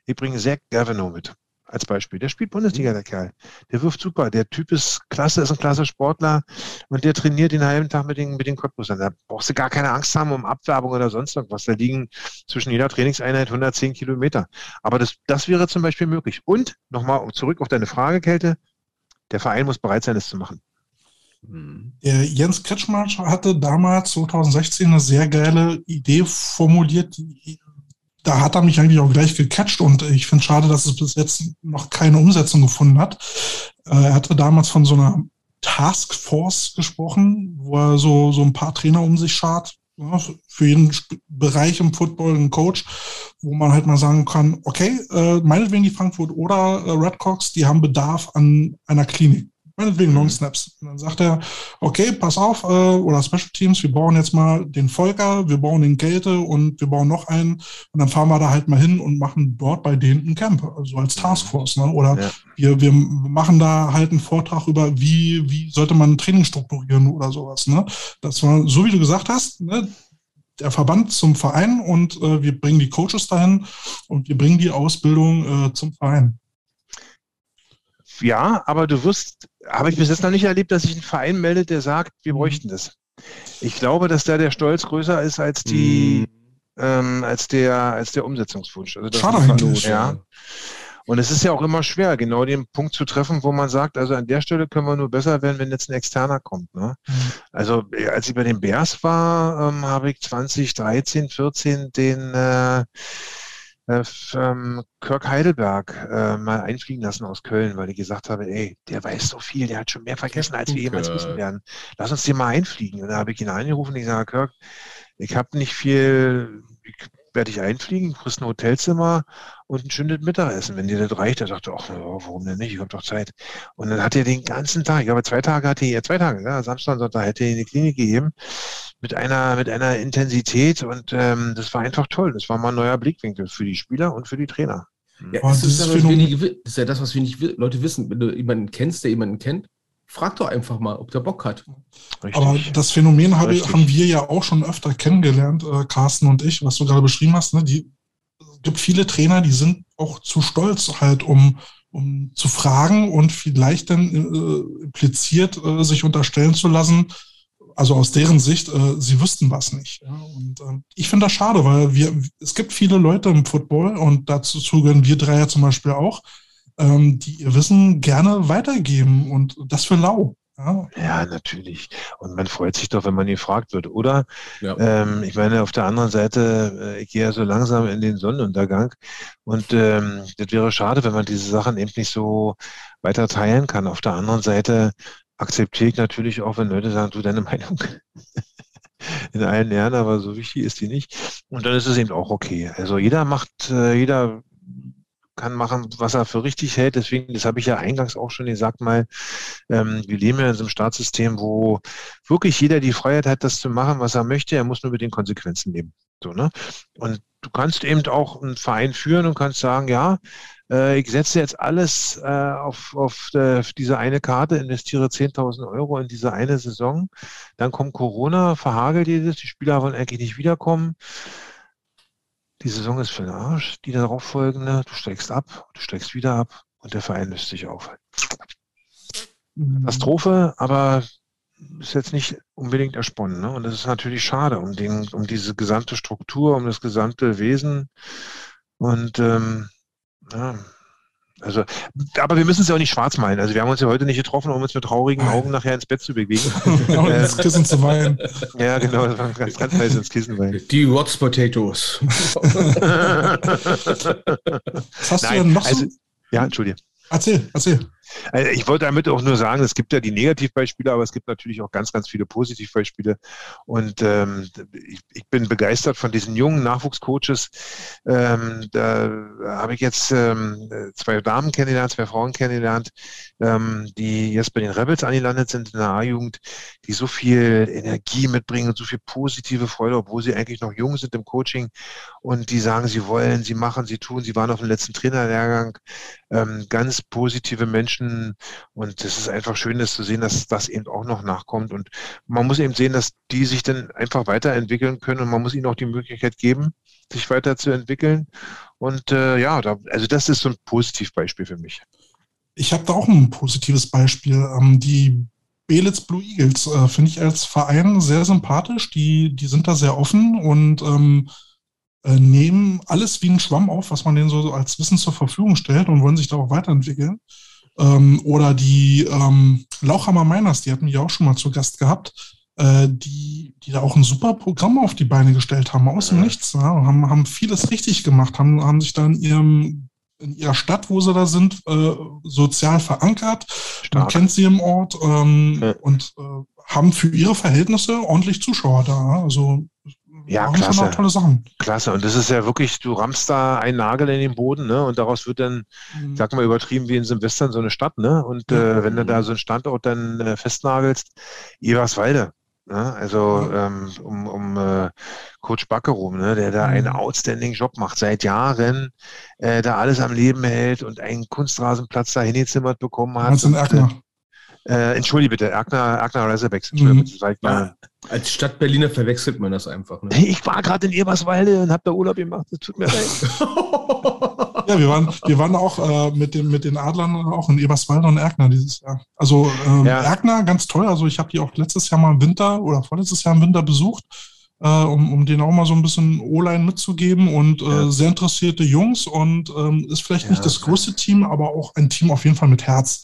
[SPEAKER 4] Ich bringe Zach Gavino mit als Beispiel. Der spielt Bundesliga, der Kerl. Der wirft super. Der Typ ist klasse, ist ein klasse Sportler und der trainiert den halben Tag mit den, mit den Cottbusern. Da brauchst du gar keine Angst haben um Abwerbung oder sonst irgendwas. Da liegen zwischen jeder Trainingseinheit 110 Kilometer. Aber das, das wäre zum Beispiel möglich. Und nochmal zurück auf deine Frage, Kälte. Der Verein muss bereit sein, das zu machen.
[SPEAKER 1] Der Jens Kretschmarsch hatte damals 2016 eine sehr geile Idee formuliert, die da hat er mich eigentlich auch gleich gecatcht und ich finde schade, dass es bis jetzt noch keine Umsetzung gefunden hat. Äh, er hatte damals von so einer Taskforce gesprochen, wo er so, so ein paar Trainer um sich schart, ja, für jeden Bereich im Football ein Coach, wo man halt mal sagen kann, okay, äh, meinetwegen die Frankfurt oder äh, Redcox, die haben Bedarf an einer Klinik meinetwegen Long Snaps. Und dann sagt er, okay, pass auf, äh, oder Special Teams, wir bauen jetzt mal den Volker, wir bauen den Gelte und wir bauen noch einen und dann fahren wir da halt mal hin und machen dort bei denen ein Camp, also als Taskforce. Ne? Oder ja. wir, wir machen da halt einen Vortrag über, wie, wie sollte man ein Training strukturieren oder sowas. Ne? Das war, so wie du gesagt hast, ne? der Verband zum Verein und äh, wir bringen die Coaches dahin und wir bringen die Ausbildung äh, zum Verein
[SPEAKER 4] ja, aber du wirst, habe ich bis jetzt noch nicht erlebt, dass sich ein Verein meldet, der sagt, wir mhm. bräuchten das. Ich glaube, dass da der Stolz größer ist als die, mhm. ähm, als der, als der Umsetzungswunsch.
[SPEAKER 1] Also Schade eigentlich.
[SPEAKER 4] Ja. Und es ist ja auch immer schwer, genau den Punkt zu treffen, wo man sagt, also an der Stelle können wir nur besser werden, wenn jetzt ein Externer kommt. Ne? Mhm. Also als ich bei den Bears war, ähm, habe ich 2013, 14 den äh, äh, ähm, Kirk Heidelberg äh, mal einfliegen lassen aus Köln, weil ich gesagt habe, ey, der weiß so viel, der hat schon mehr vergessen, als wir jemals wissen werden. Lass uns den mal einfliegen. Und da habe ich ihn angerufen und ich sage, Kirk, ich habe nicht viel, ich werde ich einfliegen, kriegst ein Hotelzimmer und ein schönes Mittagessen. Wenn dir das reicht, er sagte, ach, warum denn nicht? Ich habe doch Zeit. Und dann hat er den ganzen Tag, ich glaube, zwei Tage hatte er, zwei Tage, ja, Samstag und Sonntag hätte er in die Klinik gegeben mit einer, mit einer Intensität und ähm, das war einfach toll. Das war mal ein neuer Blickwinkel für die Spieler und für die Trainer.
[SPEAKER 2] Ja, das, ist, das, ist wenig, das ist ja das, was wenig Leute wissen. Wenn du jemanden kennst, der jemanden kennt, frag doch einfach mal, ob der Bock hat.
[SPEAKER 1] Richtig. Aber das Phänomen habe, haben wir ja auch schon öfter kennengelernt, äh, Carsten und ich, was du gerade beschrieben hast. Ne? Die, es gibt viele Trainer, die sind auch zu stolz halt, um, um zu fragen und vielleicht dann äh, impliziert äh, sich unterstellen zu lassen, also aus deren Sicht, äh, sie wüssten was nicht. Ja? Und äh, ich finde das schade, weil wir, es gibt viele Leute im Football und dazu gehören wir drei ja zum Beispiel auch, ähm, die ihr Wissen gerne weitergeben und das für lau.
[SPEAKER 4] Ja. ja, natürlich. Und man freut sich doch, wenn man gefragt wird, oder? Ja. Ähm, ich meine, auf der anderen Seite, äh, ich gehe ja so langsam in den Sonnenuntergang und ähm, das wäre schade, wenn man diese Sachen eben nicht so weiter teilen kann. Auf der anderen Seite akzeptiere ich natürlich auch, wenn Leute sagen, du, deine Meinung in allen Ehren, aber so wichtig ist die nicht. Und dann ist es eben auch okay. Also jeder macht, äh, jeder kann machen, was er für richtig hält. Deswegen, das habe ich ja eingangs auch schon gesagt mal, ähm, wir leben ja in so einem Staatssystem, wo wirklich jeder die Freiheit hat, das zu machen, was er möchte. Er muss nur mit den Konsequenzen leben. So, ne? Und du kannst eben auch einen Verein führen und kannst sagen, ja, äh, ich setze jetzt alles äh, auf, auf äh, diese eine Karte, investiere 10.000 Euro in diese eine Saison. Dann kommt Corona, verhagelt dieses, die Spieler wollen eigentlich nicht wiederkommen. Die Saison ist für den Arsch, die darauf folgende, du steigst ab, du steigst wieder ab und der Verein löst sich auf. Mhm. Katastrophe, aber ist jetzt nicht unbedingt ersponnen. Ne? Und das ist natürlich schade um, den, um diese gesamte Struktur, um das gesamte Wesen. Und ähm, ja, also, aber wir müssen es ja auch nicht schwarz malen. Also wir haben uns ja heute nicht getroffen, um uns mit traurigen Augen nachher ins Bett zu bewegen.
[SPEAKER 1] und ins Kissen zu weinen.
[SPEAKER 4] Ja, genau, das war ganz, ganz heiß ins Kissen weinen.
[SPEAKER 2] Die Rots Potatoes.
[SPEAKER 1] Was hast Nein, du denn noch
[SPEAKER 4] also, so? Ja, entschuldige.
[SPEAKER 1] Erzähl, erzähl.
[SPEAKER 4] Also ich wollte damit auch nur sagen, es gibt ja die Negativbeispiele, aber es gibt natürlich auch ganz, ganz viele Positivbeispiele. Und ähm, ich, ich, bin begeistert von diesen jungen Nachwuchscoaches. Ähm, da habe ich jetzt ähm, zwei Damen kennengelernt, zwei Frauen kennengelernt, ähm, die jetzt bei den Rebels angelandet sind in der A-Jugend, die so viel Energie mitbringen und so viel positive Freude, obwohl sie eigentlich noch jung sind im Coaching und die sagen, sie wollen, sie machen, sie tun. Sie waren auf dem letzten Trainerlehrgang. Ähm, ganz positive Menschen und es ist einfach schön, das zu sehen, dass das eben auch noch nachkommt und man muss eben sehen, dass die sich dann einfach weiterentwickeln können und man muss ihnen auch die Möglichkeit geben, sich weiterzuentwickeln und äh, ja, da, also das ist so ein Positivbeispiel für mich.
[SPEAKER 1] Ich habe da auch ein positives Beispiel. Ähm, die Belitz Blue Eagles äh, finde ich als Verein sehr sympathisch. Die, die sind da sehr offen und ähm, äh, nehmen alles wie ein Schwamm auf, was man denen so als Wissen zur Verfügung stellt und wollen sich da auch weiterentwickeln. Ähm, oder die ähm, Lauchhammer Miners, die hatten wir auch schon mal zu Gast gehabt, äh, die, die da auch ein super Programm auf die Beine gestellt haben, aus dem Nichts. Ja, haben, haben vieles richtig gemacht, haben, haben sich da in ihrem in ihrer Stadt, wo sie da sind, äh, sozial verankert. Stark. Man kennt sie im Ort ähm, ja. und äh, haben für ihre Verhältnisse ordentlich Zuschauer da. Also
[SPEAKER 4] ja, klasse. tolle Sachen. Klasse. Und das ist ja wirklich, du rammst da einen Nagel in den Boden, ne? Und daraus wird dann, mhm. sag mal, übertrieben wie in Silvestern so eine Stadt, ne? Und mhm. äh, wenn du da so einen Standort dann äh, festnagelst, Eberswalde. Ne? Also ähm, um, um äh, Coach Backe rum, ne? der da einen mhm. outstanding Job macht, seit Jahren äh, da alles am Leben hält und einen Kunstrasenplatz da hingezimmert bekommen hat.
[SPEAKER 1] in Erkner.
[SPEAKER 4] Äh, entschuldige bitte, Erkner, Erkner Reservex. Mhm.
[SPEAKER 2] Ja, als Stadtberliner verwechselt man das einfach.
[SPEAKER 4] Ne? Ich war gerade in Eberswalde und habe da Urlaub gemacht. Das tut mir leid.
[SPEAKER 1] ja, wir waren, wir waren auch äh, mit, dem, mit den Adlern auch in Eberswalde und Erkner dieses Jahr. Also ähm, ja. Erkner, ganz toll. Also ich habe die auch letztes Jahr mal im Winter oder vorletztes Jahr im Winter besucht. Äh, um, um denen auch mal so ein bisschen O-Line mitzugeben und äh, ja. sehr interessierte Jungs und ähm, ist vielleicht ja, nicht das größte Team, aber auch ein Team auf jeden Fall mit Herz.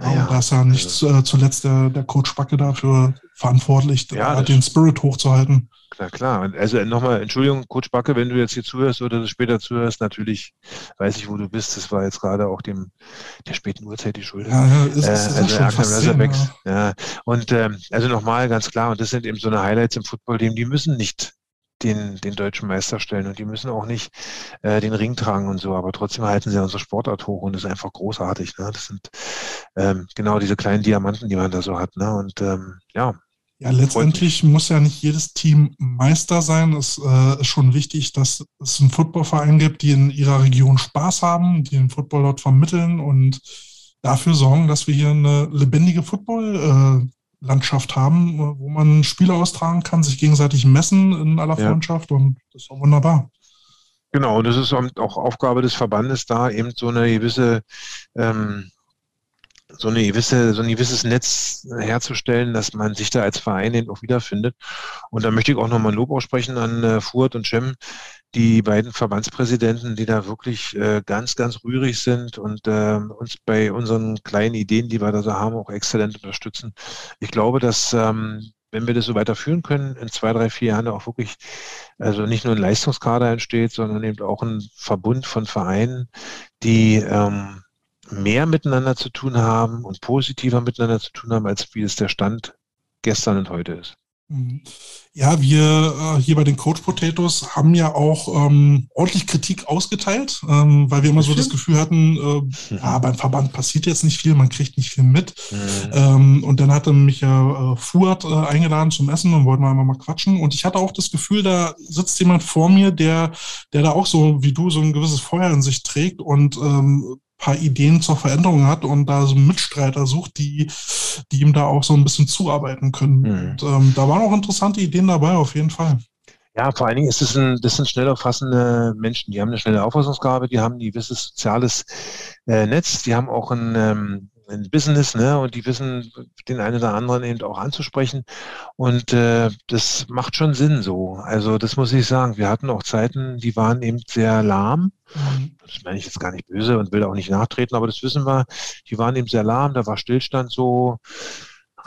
[SPEAKER 1] Ja, und da ist ja nicht also, äh, zuletzt der, der Coach Backe dafür verantwortlich, ja, den Spirit hochzuhalten.
[SPEAKER 4] Klar, klar. Also nochmal, Entschuldigung, Coach Backe, wenn du jetzt hier zuhörst oder das später zuhörst, natürlich weiß ich, wo du bist. Das war jetzt gerade auch dem der späten Uhrzeit die Schuld. Ja, ja, ist, äh, also schon Razorbacks, ja. ja. Und ähm, also nochmal ganz klar, und das sind eben so eine Highlights im Football, die müssen nicht den, den deutschen Meister stellen und die müssen auch nicht äh, den Ring tragen und so, aber trotzdem halten sie unsere Sportart hoch und das ist einfach großartig. Ne? Das sind ähm, genau diese kleinen Diamanten, die man da so hat. Ne? Und ähm, ja.
[SPEAKER 1] Ja, letztendlich muss ja nicht jedes Team Meister sein. Es äh, ist schon wichtig, dass es einen Footballverein gibt, die in ihrer Region Spaß haben, die den Football dort vermitteln und dafür sorgen, dass wir hier eine lebendige Football- äh, haben, wo man Spiele austragen kann, sich gegenseitig messen in aller ja. Freundschaft und das ist auch wunderbar.
[SPEAKER 4] Genau, und das ist auch Aufgabe des Verbandes, da eben so eine gewisse, ähm, so eine gewisse, so ein gewisses Netz herzustellen, dass man sich da als Verein eben auch wiederfindet. Und da möchte ich auch nochmal Lob aussprechen an äh, Furt und Cem, die beiden Verbandspräsidenten, die da wirklich äh, ganz, ganz rührig sind und äh, uns bei unseren kleinen Ideen, die wir da so haben, auch exzellent unterstützen. Ich glaube, dass ähm, wenn wir das so weiterführen können, in zwei, drei, vier Jahren auch wirklich, also nicht nur ein Leistungskader entsteht, sondern eben auch ein Verbund von Vereinen, die ähm, mehr miteinander zu tun haben und positiver miteinander zu tun haben, als wie es der Stand gestern und heute ist.
[SPEAKER 1] Mhm. Ja, wir äh, hier bei den Coach Potatoes haben ja auch ähm, ordentlich Kritik ausgeteilt, ähm, weil wir immer so das Gefühl hatten, äh, ja, beim Verband passiert jetzt nicht viel, man kriegt nicht viel mit. Mhm. Ähm, und dann hatte mich ja äh, Fuad äh, eingeladen zum Essen und wollten wir einfach mal quatschen. Und ich hatte auch das Gefühl, da sitzt jemand vor mir, der, der da auch so wie du so ein gewisses Feuer in sich trägt und ähm, paar Ideen zur Veränderung hat und da so Mitstreiter sucht, die, die ihm da auch so ein bisschen zuarbeiten können. Mhm. Und ähm, da waren auch interessante Ideen dabei, auf jeden Fall.
[SPEAKER 4] Ja, vor allen Dingen ist es ein, das sind schnell auffassende Menschen, die haben eine schnelle Auffassungsgabe, die haben ein gewisses soziales äh, Netz, die haben auch ein, ähm, ein Business, ne, und die wissen, den einen oder anderen eben auch anzusprechen. Und äh, das macht schon Sinn so. Also das muss ich sagen. Wir hatten auch Zeiten, die waren eben sehr lahm. Mhm. Das meine ich jetzt gar nicht böse und will auch nicht nachtreten, aber das wissen wir. Die waren eben sehr lahm, da war Stillstand so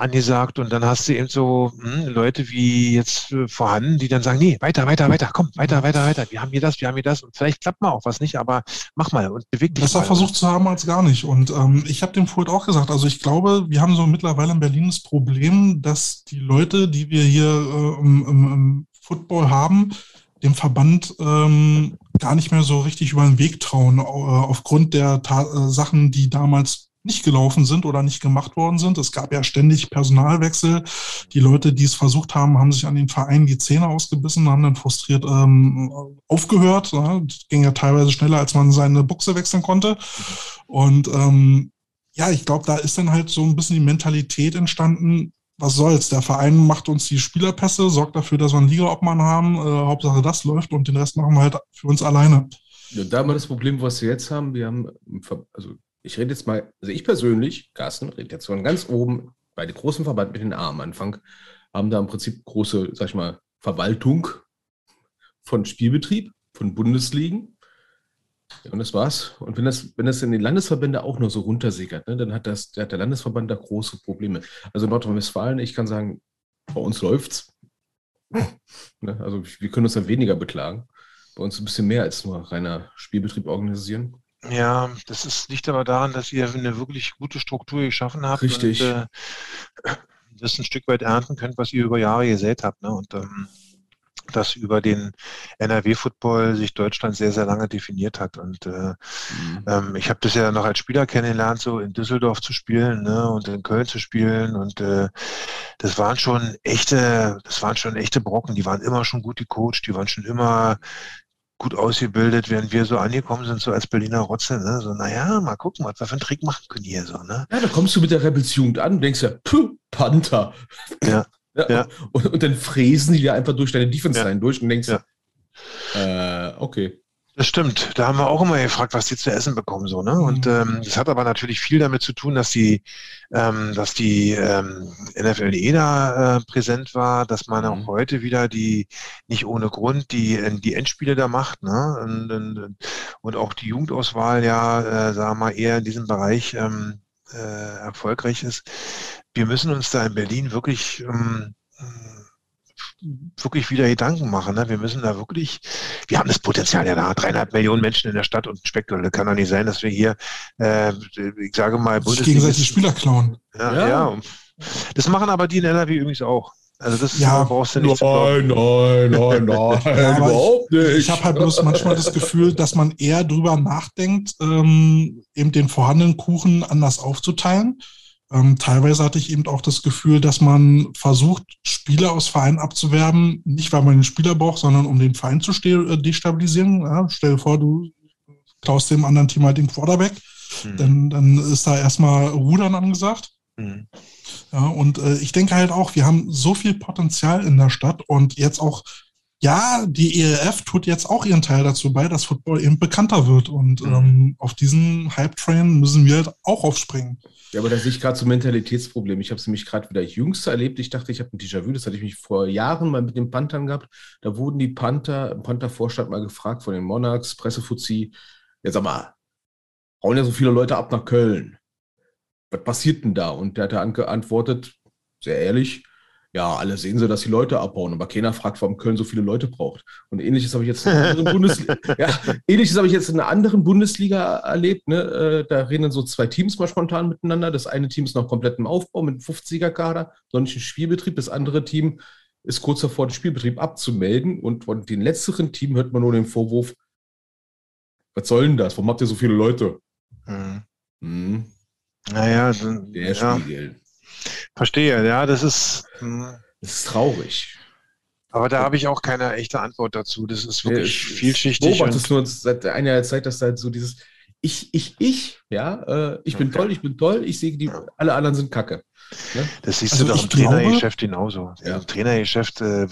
[SPEAKER 4] angesagt und dann hast du eben so hm, Leute wie jetzt äh, vorhanden, die dann sagen, nee, weiter, weiter, weiter, komm, weiter, weiter, weiter, wir haben hier das, wir haben hier das und vielleicht klappt mal auch was nicht, aber mach mal und beweg dich
[SPEAKER 1] Besser
[SPEAKER 4] mal.
[SPEAKER 1] versucht zu haben als gar nicht und ähm, ich habe dem vorhin auch gesagt, also ich glaube, wir haben so mittlerweile in Berlin das Problem, dass die Leute, die wir hier äh, im, im, im Football haben, dem Verband ähm, gar nicht mehr so richtig über den Weg trauen, äh, aufgrund der Ta äh, Sachen, die damals nicht gelaufen sind oder nicht gemacht worden sind. Es gab ja ständig Personalwechsel. Die Leute, die es versucht haben, haben sich an den Vereinen die Zähne ausgebissen, haben dann frustriert ähm, aufgehört. Ja, ging ja teilweise schneller, als man seine Buchse wechseln konnte. Und ähm, ja, ich glaube, da ist dann halt so ein bisschen die Mentalität entstanden, was soll's? Der Verein macht uns die Spielerpässe, sorgt dafür, dass wir einen Ligaobmann haben. Äh, Hauptsache das läuft und den Rest machen wir halt für uns alleine.
[SPEAKER 2] Ja, da haben wir das Problem, was wir jetzt haben. Wir haben, also ich rede jetzt mal, also ich persönlich, Carsten, rede jetzt von ganz oben bei dem großen Verband mit den A am Anfang, haben da im Prinzip große, sag ich mal, Verwaltung von Spielbetrieb, von Bundesligen. Ja, und das war's. Und wenn das, wenn das in den Landesverbände auch nur so runtersickert, ne, dann hat, das, hat der Landesverband da große Probleme. Also Nordrhein-Westfalen, ich kann sagen, bei uns läuft's. Ne, also wir können uns dann weniger beklagen. Bei uns ein bisschen mehr als nur reiner Spielbetrieb organisieren.
[SPEAKER 4] Ja, das ist, liegt aber daran, dass ihr eine wirklich gute Struktur geschaffen habt
[SPEAKER 2] Richtig.
[SPEAKER 4] und äh, das ein Stück weit ernten könnt, was ihr über Jahre gesät habt. Ne? Und ähm, das über den NRW-Football sich Deutschland sehr, sehr lange definiert hat. Und äh, mhm. ähm, ich habe das ja noch als Spieler kennengelernt, so in Düsseldorf zu spielen ne, und in Köln zu spielen. Und äh, das waren schon echte, das waren schon echte Brocken. Die waren immer schon gut gecoacht, die waren schon immer gut ausgebildet, während wir so angekommen sind, so als Berliner Rotze, ne? So, naja, mal gucken, was wir für einen Trick machen können hier so, ne?
[SPEAKER 2] Ja, da kommst du mit der Rebelsjugend an und denkst ja, puh, Panther.
[SPEAKER 4] Ja. ja,
[SPEAKER 2] ja. Und, und, dann fräsen die dir einfach durch deine Defense-Line ja. durch und denkst, ja. äh, okay.
[SPEAKER 4] Das stimmt. Da haben wir auch immer gefragt, was die zu essen bekommen, so, ne? Und mhm. ähm, das hat aber natürlich viel damit zu tun, dass die, ähm, dass die ähm, NFLE da äh, präsent war, dass man auch mhm. heute wieder die nicht ohne Grund die äh, die Endspiele da macht, ne? Und, und, und auch die Jugendauswahl ja, äh, sagen wir mal, eher in diesem Bereich ähm, äh, erfolgreich ist. Wir müssen uns da in Berlin wirklich ähm, wirklich wieder Gedanken machen. Ne? Wir müssen da wirklich, wir haben das Potenzial ja da, dreieinhalb Millionen Menschen in der Stadt und Spektakulär. Kann doch nicht sein, dass wir hier, äh, ich sage mal,
[SPEAKER 1] Bundesliga. gegenseitig Spieler klauen.
[SPEAKER 4] Ja, ja. ja. Das machen aber die in NRW übrigens auch. Also das
[SPEAKER 1] ja, brauchst du nicht. Nein, nein, nein, nein, ja, überhaupt nicht. Ich, ich habe halt bloß manchmal das Gefühl, dass man eher drüber nachdenkt, ähm, eben den vorhandenen Kuchen anders aufzuteilen ähm, teilweise hatte ich eben auch das Gefühl, dass man versucht, Spieler aus Vereinen abzuwerben, nicht weil man den Spieler braucht, sondern um den Verein zu äh, destabilisieren. Ja, stell dir vor, du klaust dem anderen Team halt den Quarterback, mhm. dann, dann ist da erstmal Rudern angesagt. Mhm. Ja, und äh, ich denke halt auch, wir haben so viel Potenzial in der Stadt und jetzt auch, ja, die ELF tut jetzt auch ihren Teil dazu bei, dass Football eben bekannter wird. Und mhm. ähm, auf diesen Hype-Train müssen wir halt auch aufspringen.
[SPEAKER 2] Ja, aber da sehe ich gerade so ein Mentalitätsproblem. Ich habe es nämlich gerade wieder jüngster erlebt. Ich dachte, ich habe ein Déjà-vu. Das hatte ich mich vor Jahren mal mit den Panthern gehabt. Da wurden die Panther, im Panther-Vorstand mal gefragt von den Monarchs, Pressefuzzi, jetzt aber, hauen ja so viele Leute ab nach Köln. Was passiert denn da? Und der hat geantwortet, sehr ehrlich, ja, alle sehen so, dass die Leute abbauen, aber keiner fragt, warum Köln so viele Leute braucht. Und ähnliches habe ich jetzt in einer anderen Bundesliga, ja, ähnliches habe ich jetzt in einer anderen Bundesliga erlebt. Ne? Äh, da reden so zwei Teams mal spontan miteinander. Das eine Team ist noch komplett im Aufbau mit 50er-Kader, noch nicht im Spielbetrieb. Das andere Team ist kurz davor, den Spielbetrieb abzumelden. Und von dem letzteren Team hört man nur den Vorwurf, was soll denn das? Warum habt ihr so viele Leute?
[SPEAKER 4] Mhm. Mhm. Naja,
[SPEAKER 2] der ja. Spiegel.
[SPEAKER 4] Verstehe, ja, das ist.
[SPEAKER 2] Hm. Das ist traurig.
[SPEAKER 4] Aber da habe ich auch keine echte Antwort dazu. Das ist wirklich ja, vielschichtig.
[SPEAKER 2] Beobachtest nur seit einer Zeit, dass da halt so dieses Ich, ich, ich, ja, äh, ich bin okay. toll, ich bin toll, ich sehe, die, alle anderen sind Kacke.
[SPEAKER 4] Ne? Das siehst also du doch im Trainergeschäft genauso. Ja. Im Trainergeschäft äh,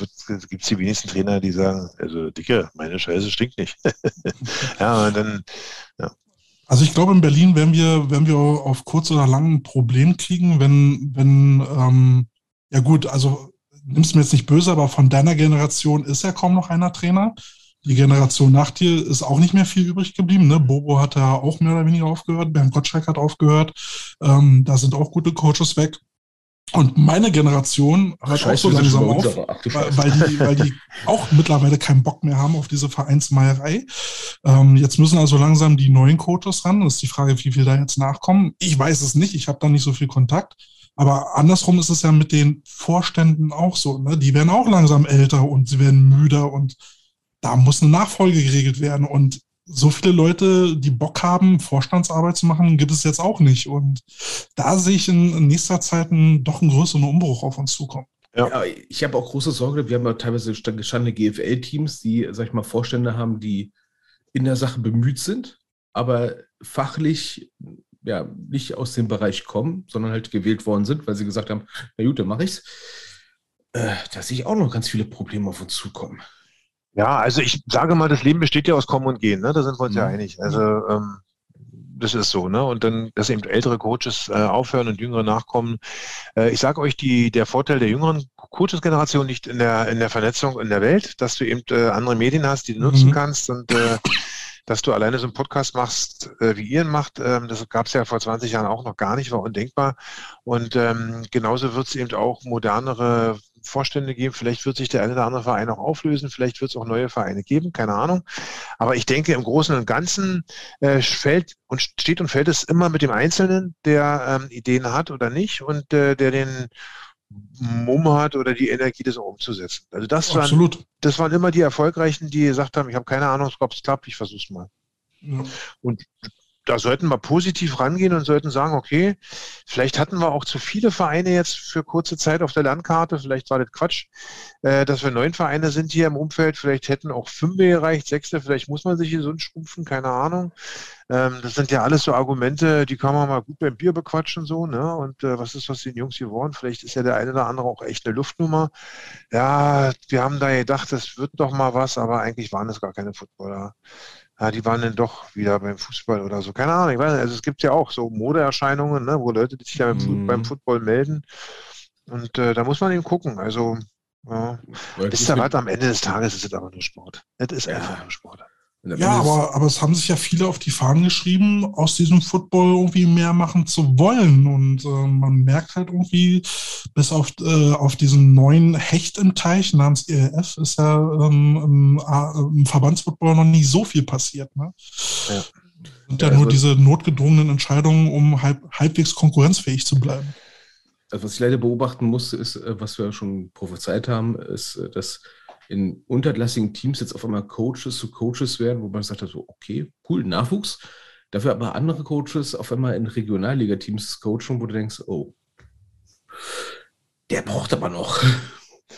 [SPEAKER 4] gibt es die wenigsten Trainer, die sagen, also Dicke, meine Scheiße stinkt nicht. ja, und dann,
[SPEAKER 1] ja. Also ich glaube, in Berlin werden wir, werden wir auf kurz oder lang ein Problem kriegen, wenn, wenn, ähm, ja gut, also nimmst mir jetzt nicht böse, aber von deiner Generation ist ja kaum noch einer Trainer. Die Generation nach dir ist auch nicht mehr viel übrig geblieben. Ne? Bobo hat ja auch mehr oder weniger aufgehört, Bernd Gottschalk hat aufgehört. Ähm, da sind auch gute Coaches weg. Und meine Generation hört auch so langsam auf, weil, weil, die, weil die auch mittlerweile keinen Bock mehr haben auf diese Vereinsmeierei. Ähm, jetzt müssen also langsam die neuen Coaches ran. Das ist die Frage, wie viel da jetzt nachkommen. Ich weiß es nicht, ich habe da nicht so viel Kontakt. Aber andersrum ist es ja mit den Vorständen auch so. Ne? Die werden auch langsam älter und sie werden müder und da muss eine Nachfolge geregelt werden. Und so viele Leute, die Bock haben, Vorstandsarbeit zu machen, gibt es jetzt auch nicht. Und da sehe ich in nächster Zeit einen, doch einen größeren Umbruch auf uns zukommen.
[SPEAKER 2] Ja. ja ich habe auch große Sorge. Wir haben ja teilweise gestandene GFL-Teams, die, sag ich mal, Vorstände haben, die in der Sache bemüht sind, aber fachlich ja nicht aus dem Bereich kommen, sondern halt gewählt worden sind, weil sie gesagt haben, na gut, dann mache ich's. Äh, da sehe ich auch noch ganz viele Probleme auf uns zukommen.
[SPEAKER 4] Ja, also ich sage mal, das Leben besteht ja aus Kommen und Gehen, ne? Da sind wir uns ja, ja mhm. einig. Also ähm, das ist so, ne? Und dann, dass eben ältere Coaches äh, aufhören und jüngere nachkommen. Äh, ich sage euch, die, der Vorteil der jüngeren Coaches-Generation liegt in der, in der Vernetzung in der Welt, dass du eben äh, andere Medien hast, die du nutzen mhm. kannst und äh, dass du alleine so einen Podcast machst, äh, wie ihr ihn macht, ähm, das gab es ja vor 20 Jahren auch noch gar nicht, war undenkbar. Und ähm, genauso wird es eben auch modernere Vorstände geben. Vielleicht wird sich der eine oder andere Verein auch auflösen. Vielleicht wird es auch neue Vereine geben. Keine Ahnung. Aber ich denke, im Großen und Ganzen äh, fällt und steht und fällt es immer mit dem Einzelnen, der ähm, Ideen hat oder nicht und äh, der den Mumm hat oder die Energie, das auch umzusetzen. Also das Absolut. waren, das waren immer die Erfolgreichen, die gesagt haben, ich habe keine Ahnung, ob es klappt, ich versuche es mal. Ja. Und da sollten wir positiv rangehen und sollten sagen, okay, vielleicht hatten wir auch zu viele Vereine jetzt für kurze Zeit auf der Landkarte, vielleicht war das Quatsch, äh, dass wir neun Vereine sind hier im Umfeld, vielleicht hätten auch fünf gereicht, sechste, vielleicht muss man sich hier so schrumpfen, keine Ahnung. Ähm, das sind ja alles so Argumente, die kann man mal gut beim Bier bequatschen, so, ne? Und äh, was ist was den Jungs geworden? Vielleicht ist ja der eine oder andere auch echt eine Luftnummer. Ja, wir haben da gedacht, das wird doch mal was, aber eigentlich waren es gar keine Footballer ja, die waren dann doch wieder beim Fußball oder so. Keine Ahnung, ich weiß nicht. Also es gibt ja auch so Modeerscheinungen, ne, wo Leute sich ja mm. beim Football melden. Und äh, da muss man eben gucken. Also ja. ist ja was am Ende des Tages ist es aber nur Sport. Es ist einfach nur Sport.
[SPEAKER 1] Ja, aber, aber es haben sich ja viele auf die Fahnen geschrieben, aus diesem Football irgendwie mehr machen zu wollen. Und äh, man merkt halt irgendwie, bis auf, äh, auf diesen neuen Hecht im Teich namens ELF ist ja ähm, im, im Verbandsfootball noch nie so viel passiert. Ne? Ja. Und ja, nur also, diese notgedrungenen Entscheidungen, um halb, halbwegs konkurrenzfähig zu bleiben.
[SPEAKER 2] Also was ich leider beobachten muss, ist, äh, was wir schon prophezeit haben, ist, äh, dass in unterklassigen Teams jetzt auf einmal Coaches zu Coaches werden, wo man sagt, so, okay, cool, Nachwuchs. Dafür aber andere Coaches auf einmal in Regionalliga-Teams coachen, wo du denkst, oh, der braucht aber noch.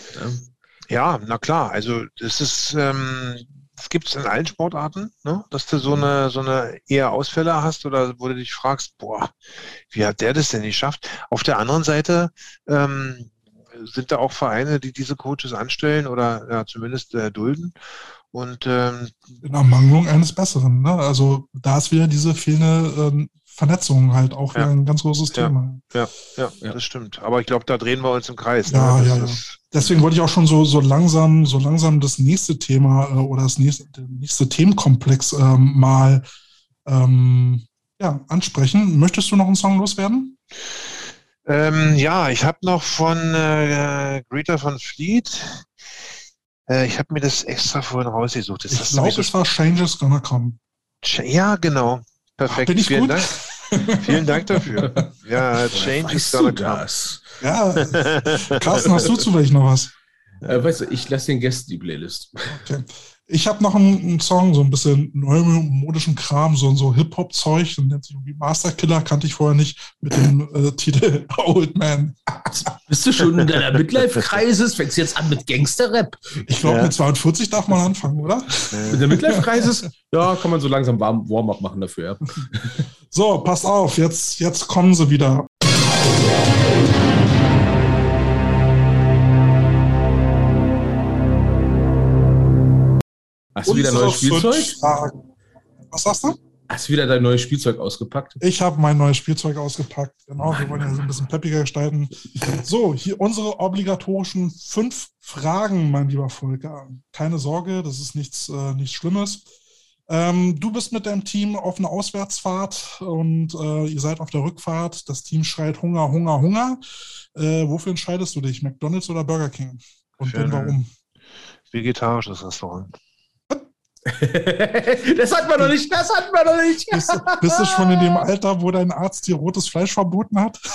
[SPEAKER 4] ja. na klar. Also das ist, ähm, das gibt es in allen Sportarten, ne? dass du so eine, so eine eher Ausfälle hast oder wo du dich fragst, boah, wie hat der das denn geschafft? Auf der anderen Seite ähm, sind da auch Vereine, die diese Coaches anstellen oder ja, zumindest äh, dulden. Und ähm,
[SPEAKER 1] in Ermangelung eines Besseren. Ne? Also da ist wieder diese fehlende ähm, Vernetzung halt auch ja. wieder ein ganz großes. Thema.
[SPEAKER 4] Ja, ja, ja, das stimmt. Aber ich glaube, da drehen wir uns im Kreis.
[SPEAKER 1] Ja, ne? ja, ja. Deswegen wollte ich auch schon so, so langsam, so langsam das nächste Thema äh, oder das nächste, nächste Themenkomplex ähm, mal ähm, ja, ansprechen. Möchtest du noch einen Song loswerden?
[SPEAKER 4] Ähm, ja, ich habe noch von äh, Greta von Fleet. Äh, ich habe mir das extra vorhin rausgesucht. Das
[SPEAKER 1] Ich glaube,
[SPEAKER 4] so-
[SPEAKER 1] es war Changes Gonna Come.
[SPEAKER 4] ja, genau. Perfekt.
[SPEAKER 1] Bin ich
[SPEAKER 4] Vielen
[SPEAKER 1] gut?
[SPEAKER 4] Dank. Vielen Dank dafür. Ja, Change is gonna come.
[SPEAKER 1] Ja, Carsten, hast du zufällig noch was?
[SPEAKER 2] Äh, weißt du, ich lasse den Gästen die Playlist.
[SPEAKER 1] Okay. Ich habe noch einen, einen Song, so ein bisschen neumodischen Kram, so, so Hip-Hop-Zeug, und nennt sich irgendwie Master Killer, kannte ich vorher nicht, mit dem äh, Titel Old Man.
[SPEAKER 2] Bist du schon in deiner Midlife-Kreises? Fängst du jetzt an mit Gangster-Rap?
[SPEAKER 1] Ich glaube,
[SPEAKER 4] Ja.
[SPEAKER 1] mit 42 darf man anfangen, oder?
[SPEAKER 2] Mit der Midlife-Kreises? Ja, kann man so langsam warm- Warm-up machen dafür. Ja.
[SPEAKER 1] So, passt auf, jetzt, jetzt kommen sie wieder.
[SPEAKER 2] Hast du wieder neues Spielzeug?
[SPEAKER 1] Was sagst du?
[SPEAKER 2] Hast du wieder dein neues Spielzeug ausgepackt?
[SPEAKER 1] Ich habe mein neues Spielzeug ausgepackt. Genau, wir wollen ja so ein bisschen peppiger gestalten. So, hier unsere obligatorischen fünf Fragen, mein lieber Volker. Keine Sorge, das ist nichts, äh, nichts Schlimmes. Ähm, du bist mit deinem Team auf einer Auswärtsfahrt und äh, ihr seid auf der Rückfahrt. Das Team schreit Hunger, Hunger, Hunger. Äh, wofür entscheidest du dich? McDonalds oder Burger King? Und
[SPEAKER 4] Für
[SPEAKER 1] wenn warum?
[SPEAKER 4] Vegetarisches Restaurant.
[SPEAKER 2] das hat man noch nicht, das hat man noch nicht.
[SPEAKER 1] Bist, du- bist du schon in dem Alter, wo dein Arzt dir rotes Fleisch verboten hat?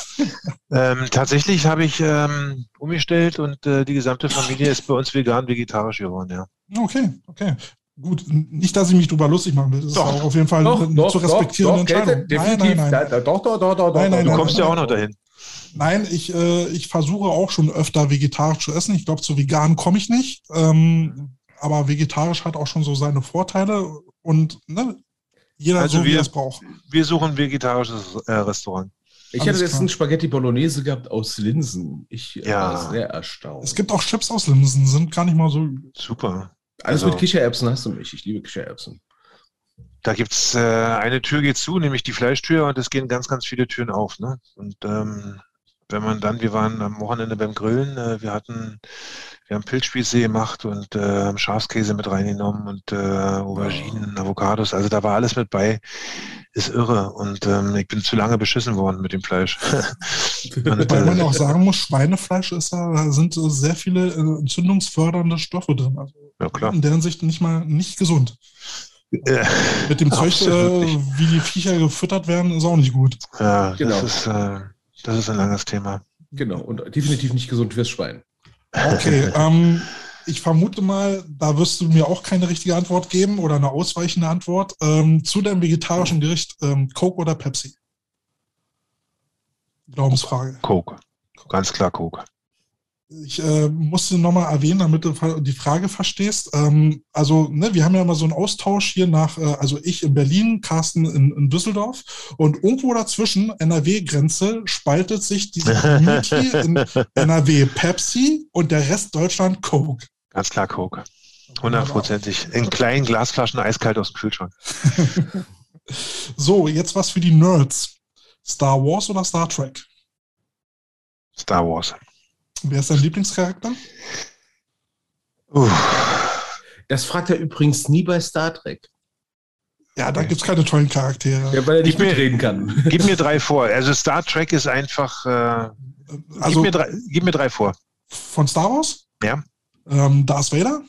[SPEAKER 4] Ähm, tatsächlich habe ich ähm, umgestellt und äh, die gesamte Familie ist bei uns vegan, vegetarisch geworden, ja.
[SPEAKER 1] Okay, okay. Gut, nicht, dass ich mich drüber lustig machen will. Das
[SPEAKER 2] Doch,
[SPEAKER 1] ist auch auf jeden Fall
[SPEAKER 2] Doch,
[SPEAKER 1] eine
[SPEAKER 2] doch,
[SPEAKER 1] zu
[SPEAKER 2] doch,
[SPEAKER 1] respektierende
[SPEAKER 2] doch,
[SPEAKER 1] Entscheidung. Nein, nein, nein.
[SPEAKER 2] Da- Doch, doch, doch, doch,
[SPEAKER 1] Nein,
[SPEAKER 2] doch,
[SPEAKER 1] nein,
[SPEAKER 4] Du
[SPEAKER 2] doch,
[SPEAKER 1] nein,
[SPEAKER 4] kommst
[SPEAKER 2] doch,
[SPEAKER 4] ja auch
[SPEAKER 2] doch.
[SPEAKER 4] noch dahin.
[SPEAKER 1] Nein, ich, äh, ich versuche auch schon öfter vegetarisch zu essen. Ich glaube, zu vegan komme ich nicht. Ähm, aber vegetarisch hat auch schon so seine Vorteile und ne, jeder
[SPEAKER 4] Also
[SPEAKER 1] so, wie
[SPEAKER 4] wir-
[SPEAKER 1] er es braucht.
[SPEAKER 4] Wir suchen ein vegetarisches äh, Restaurant.
[SPEAKER 2] Ich
[SPEAKER 1] Alles
[SPEAKER 2] hatte einen Spaghetti Bolognese gehabt aus Linsen. Ich äh,
[SPEAKER 4] Ja.
[SPEAKER 2] war sehr erstaunt.
[SPEAKER 1] Es gibt auch Chips aus Linsen, sind gar nicht mal so.
[SPEAKER 4] Super.
[SPEAKER 2] Alles
[SPEAKER 4] also-
[SPEAKER 2] mit Kichererbsen hast du mich. Ich liebe Kichererbsen.
[SPEAKER 4] Da gibt's äh, eine Tür geht zu, nämlich die Fleischtür, und es gehen ganz, ganz viele Türen auf. Ne? Und ähm, wenn man dann, wir waren am Wochenende beim Grillen, äh, wir hatten, wir haben Pilzspieße gemacht und äh, Schafskäse mit reingenommen und äh, Auberginen, Avocados, also da war alles mit bei. Ist irre. Und ähm, ich bin zu lange beschissen worden mit dem Fleisch.
[SPEAKER 1] Wobei man
[SPEAKER 4] äh,
[SPEAKER 1] auch sagen muss, Schweinefleisch ist da, da sind sehr viele äh, entzündungsfördernde Stoffe drin. Also
[SPEAKER 4] ja, klar.
[SPEAKER 1] in deren Sicht nicht mal nicht gesund.
[SPEAKER 4] Äh,
[SPEAKER 1] Mit dem Zeug, äh, wie die Viecher gefüttert werden, ist auch nicht gut.
[SPEAKER 4] ja,
[SPEAKER 2] Genau.
[SPEAKER 4] das ist, äh, das ist ein langes Thema.
[SPEAKER 2] Genau. Und definitiv nicht gesund fürs Schwein.
[SPEAKER 1] Okay, ähm, ich vermute mal, da wirst du mir auch keine richtige Antwort geben oder eine ausweichende Antwort. Ähm, zu deinem vegetarischen Gericht, ähm, Coke oder Pepsi? Glaubensfrage.
[SPEAKER 4] Coke. Ganz klar Coke.
[SPEAKER 1] Ich äh, musste nochmal erwähnen, damit du die Frage verstehst. Ähm, also, ne, wir haben ja immer so einen Austausch hier nach, äh, also ich in Berlin, Carsten in, in Düsseldorf und irgendwo dazwischen, NRW-Grenze, spaltet sich diese Community in NRW Pepsi und der Rest Deutschland Coke.
[SPEAKER 4] Ganz klar Coke. Hundertprozentig. In kleinen Glasflaschen eiskalt aus dem Kühlschrank.
[SPEAKER 1] So, jetzt was für die Nerds. Star Wars oder Star Trek?
[SPEAKER 4] Star Wars.
[SPEAKER 1] Wer ist dein Lieblingscharakter?
[SPEAKER 4] Uff.
[SPEAKER 2] Das fragt er übrigens nie bei Star Trek.
[SPEAKER 1] Ja, da gibt's keine tollen Charaktere.
[SPEAKER 2] Ja, weil er nicht
[SPEAKER 4] Ich bin-
[SPEAKER 2] mitreden kann.
[SPEAKER 4] Gib mir drei vor. Also Star Trek ist einfach. Äh, gib,
[SPEAKER 1] Also
[SPEAKER 4] mir drei, gib mir drei vor.
[SPEAKER 1] von Star Wars?
[SPEAKER 4] Ja.
[SPEAKER 1] Ähm, Darth Vader?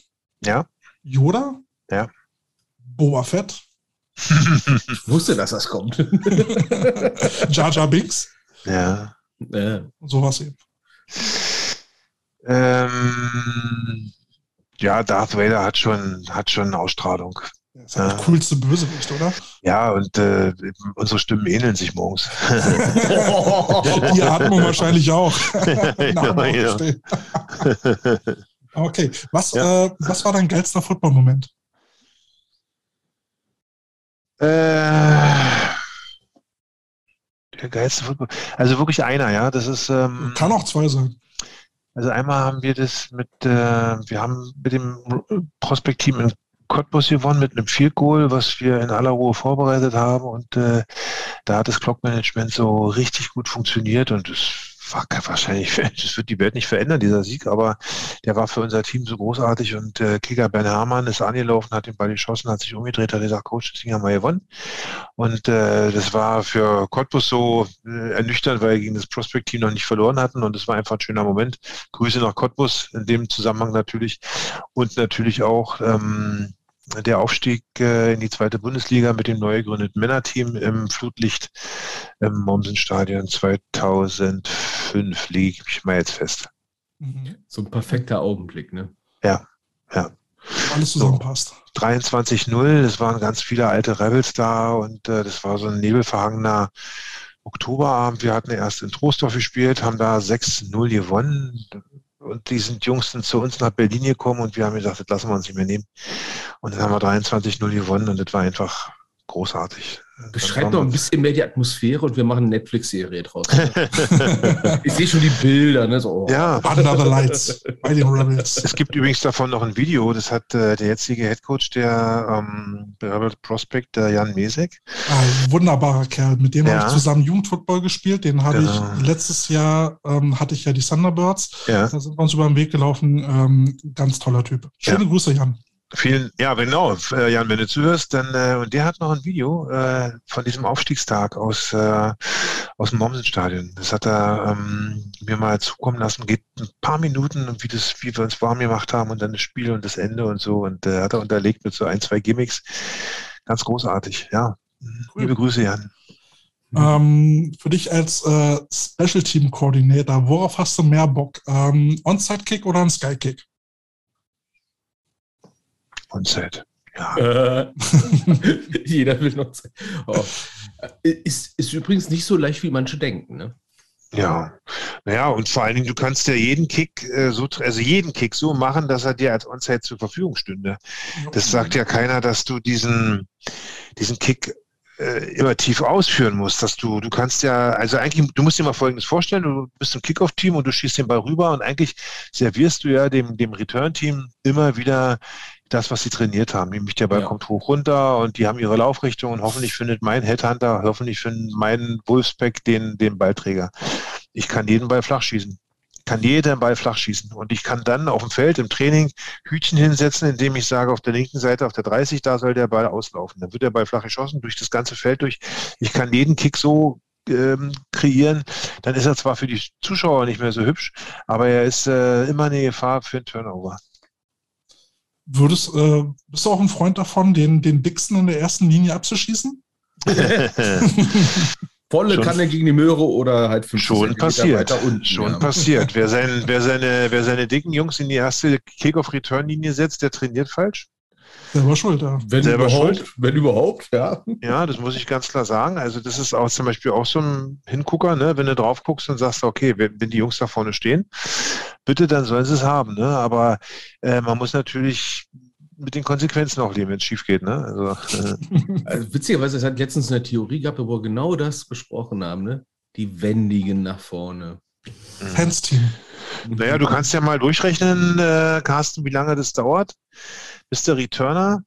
[SPEAKER 4] Ja.
[SPEAKER 1] Yoda?
[SPEAKER 4] Ja.
[SPEAKER 1] Boba Fett?
[SPEAKER 2] Ich wusste, dass das kommt.
[SPEAKER 1] Jar Jar Binks?
[SPEAKER 4] ja.
[SPEAKER 2] äh,
[SPEAKER 1] Sowas eben.
[SPEAKER 4] Ähm, ja, Darth Vader hat schon, hat schon Ausstrahlung.
[SPEAKER 1] Der ist der
[SPEAKER 4] Ja.
[SPEAKER 1] coolste Bösewicht, oder?
[SPEAKER 4] Ja, und äh, unsere Stimmen ähneln sich morgens.
[SPEAKER 1] Die Atmung wahrscheinlich auch.
[SPEAKER 4] Ja.
[SPEAKER 1] Okay, was, äh, was war dein geilster Football-Moment?
[SPEAKER 4] Äh, der geilste Football. Also wirklich einer, ja. Das ist. Ähm,
[SPEAKER 1] Kann auch zwei sein.
[SPEAKER 4] Also einmal haben wir das mit, äh, wir haben mit dem Prospekt-Team in Cottbus gewonnen mit einem Field Goal, was wir in aller Ruhe vorbereitet haben. Und äh, da hat das Clock-Management so richtig gut funktioniert und es wahrscheinlich, das wird die Welt nicht verändern, dieser Sieg, aber der war für unser Team so großartig und äh, Kicker Ben Hermann ist angelaufen, hat den Ball geschossen, hat sich umgedreht, hat gesagt, Coach, das Ding haben wir gewonnen. Und äh, das war für Cottbus so äh, ernüchternd, weil wir gegen das Prospect-Team noch nicht verloren hatten und es war einfach ein schöner Moment. Grüße nach Cottbus in dem Zusammenhang natürlich und natürlich auch ähm, der Aufstieg äh, in die zweite Bundesliga mit dem neu gegründeten Männerteam im Flutlicht im Mommsenstadion 2005 lege ich mal jetzt fest.
[SPEAKER 2] Mhm. So ein perfekter Augenblick, ne?
[SPEAKER 4] Ja, ja.
[SPEAKER 1] Alles zusammenpasst.
[SPEAKER 4] So, 23-0, es waren ganz viele alte Rebels da und äh, das war so ein nebelverhangener Oktoberabend. Wir hatten erst in Trostorf gespielt, haben da 6-0 gewonnen und die sind Jungs sind zu uns nach Berlin gekommen und wir haben gesagt, das lassen wir uns nicht mehr nehmen. Und dann haben wir 23-0 gewonnen und das war einfach großartig.
[SPEAKER 2] Beschreibt noch ein bisschen mehr die Atmosphäre und wir machen eine Netflix-Serie draus. ich sehe schon die Bilder. Ne? So,
[SPEAKER 4] oh. Ja.
[SPEAKER 1] Under the Lights bei den Rebels.
[SPEAKER 4] Es gibt übrigens davon noch ein Video, das hat äh, der jetzige Headcoach der ähm, Rebel Prospect, der Jan Mesek.
[SPEAKER 1] Ein wunderbarer Kerl, mit dem ja. habe ich zusammen Jugendfootball gespielt. Den habe genau. ich letztes Jahr, ähm, hatte ich ja die Thunderbirds. Ja. Da sind wir uns über den Weg gelaufen. Ähm, ganz toller Typ. Schöne ja. Grüße, Jan.
[SPEAKER 4] Vielen, ja, genau, äh, Jan, wenn du zuhörst, dann, äh, und der hat noch ein Video äh, von diesem Aufstiegstag aus, äh, aus dem Mommsenstadion. Das hat er ähm, mir mal zukommen lassen, geht ein paar Minuten, wie das, wie wir uns warm gemacht haben und dann das Spiel und das Ende und so. Und äh, hat er unterlegt mit so ein, zwei Gimmicks. Ganz großartig, ja. Cool. Liebe Grüße, Jan.
[SPEAKER 1] Ähm, für dich als äh, Special Team Coordinator, worauf hast du mehr Bock? Ähm, Onside Kick oder ein Sky Kick?
[SPEAKER 4] Onside. Ja.
[SPEAKER 2] Äh, jeder will noch. Oh. Ist, ist übrigens nicht so leicht, wie manche denken. Ne?
[SPEAKER 4] Ja, naja, und vor allen Dingen, du kannst ja jeden Kick äh, so, also jeden Kick so machen, dass er dir als Onside zur Verfügung stünde. Das sagt ja keiner, dass du diesen, diesen Kick äh, immer tief ausführen musst, dass du, du kannst ja, also eigentlich, du musst dir mal Folgendes vorstellen, du bist im Kickoff-Team und du schießt den Ball rüber und eigentlich servierst du ja dem, dem Return-Team immer wieder das, was sie trainiert haben. Nämlich der Ball ja. kommt hoch runter und die haben ihre Laufrichtung und hoffentlich findet mein Headhunter, hoffentlich findet mein Wolfspack den, den Ballträger. Ich kann jeden Ball flach schießen. Kann jeden Ball flach schießen. Und ich kann dann auf dem Feld im Training Hütchen hinsetzen, indem ich sage, auf der linken Seite, auf der 30, da soll der Ball auslaufen. Dann wird der Ball flach geschossen, durch das ganze Feld durch. Ich kann jeden Kick so ähm, kreieren, dann ist er zwar für die Zuschauer nicht mehr so hübsch, aber er ist äh, immer eine Gefahr für einen Turnover.
[SPEAKER 1] Würdest, äh, bist du auch ein Freund davon, den, den Dixon in der ersten Linie abzuschießen?
[SPEAKER 2] Volle schon, Kanne gegen die Möhre oder halt
[SPEAKER 4] fünf Schon passiert. Unten, schon ja. passiert. Wer, sein, wer, seine, wer seine dicken Jungs in die erste Kick-Off-Return-Linie setzt, der trainiert falsch.
[SPEAKER 1] Selber schuld, ja.
[SPEAKER 2] Wenn
[SPEAKER 4] Selber
[SPEAKER 2] überhaupt,
[SPEAKER 4] schuld.
[SPEAKER 2] wenn überhaupt, ja.
[SPEAKER 4] Ja, das muss ich ganz klar sagen. Also das ist auch zum Beispiel auch so ein Hingucker, ne? wenn du drauf guckst und sagst, okay, wenn, die Jungs da vorne stehen, bitte, dann sollen sie es haben. Ne? Aber äh, man muss natürlich mit den Konsequenzen auch leben, wenn es schief geht. Ne? Also,
[SPEAKER 2] äh. also, witzigerweise, es hat letztens eine Theorie gehabt, wo wir genau das besprochen haben, ne? Die Wendigen nach vorne.
[SPEAKER 1] Fans-Team.
[SPEAKER 4] Naja, du kannst ja mal durchrechnen, äh, Carsten, wie lange das dauert, bis der Returner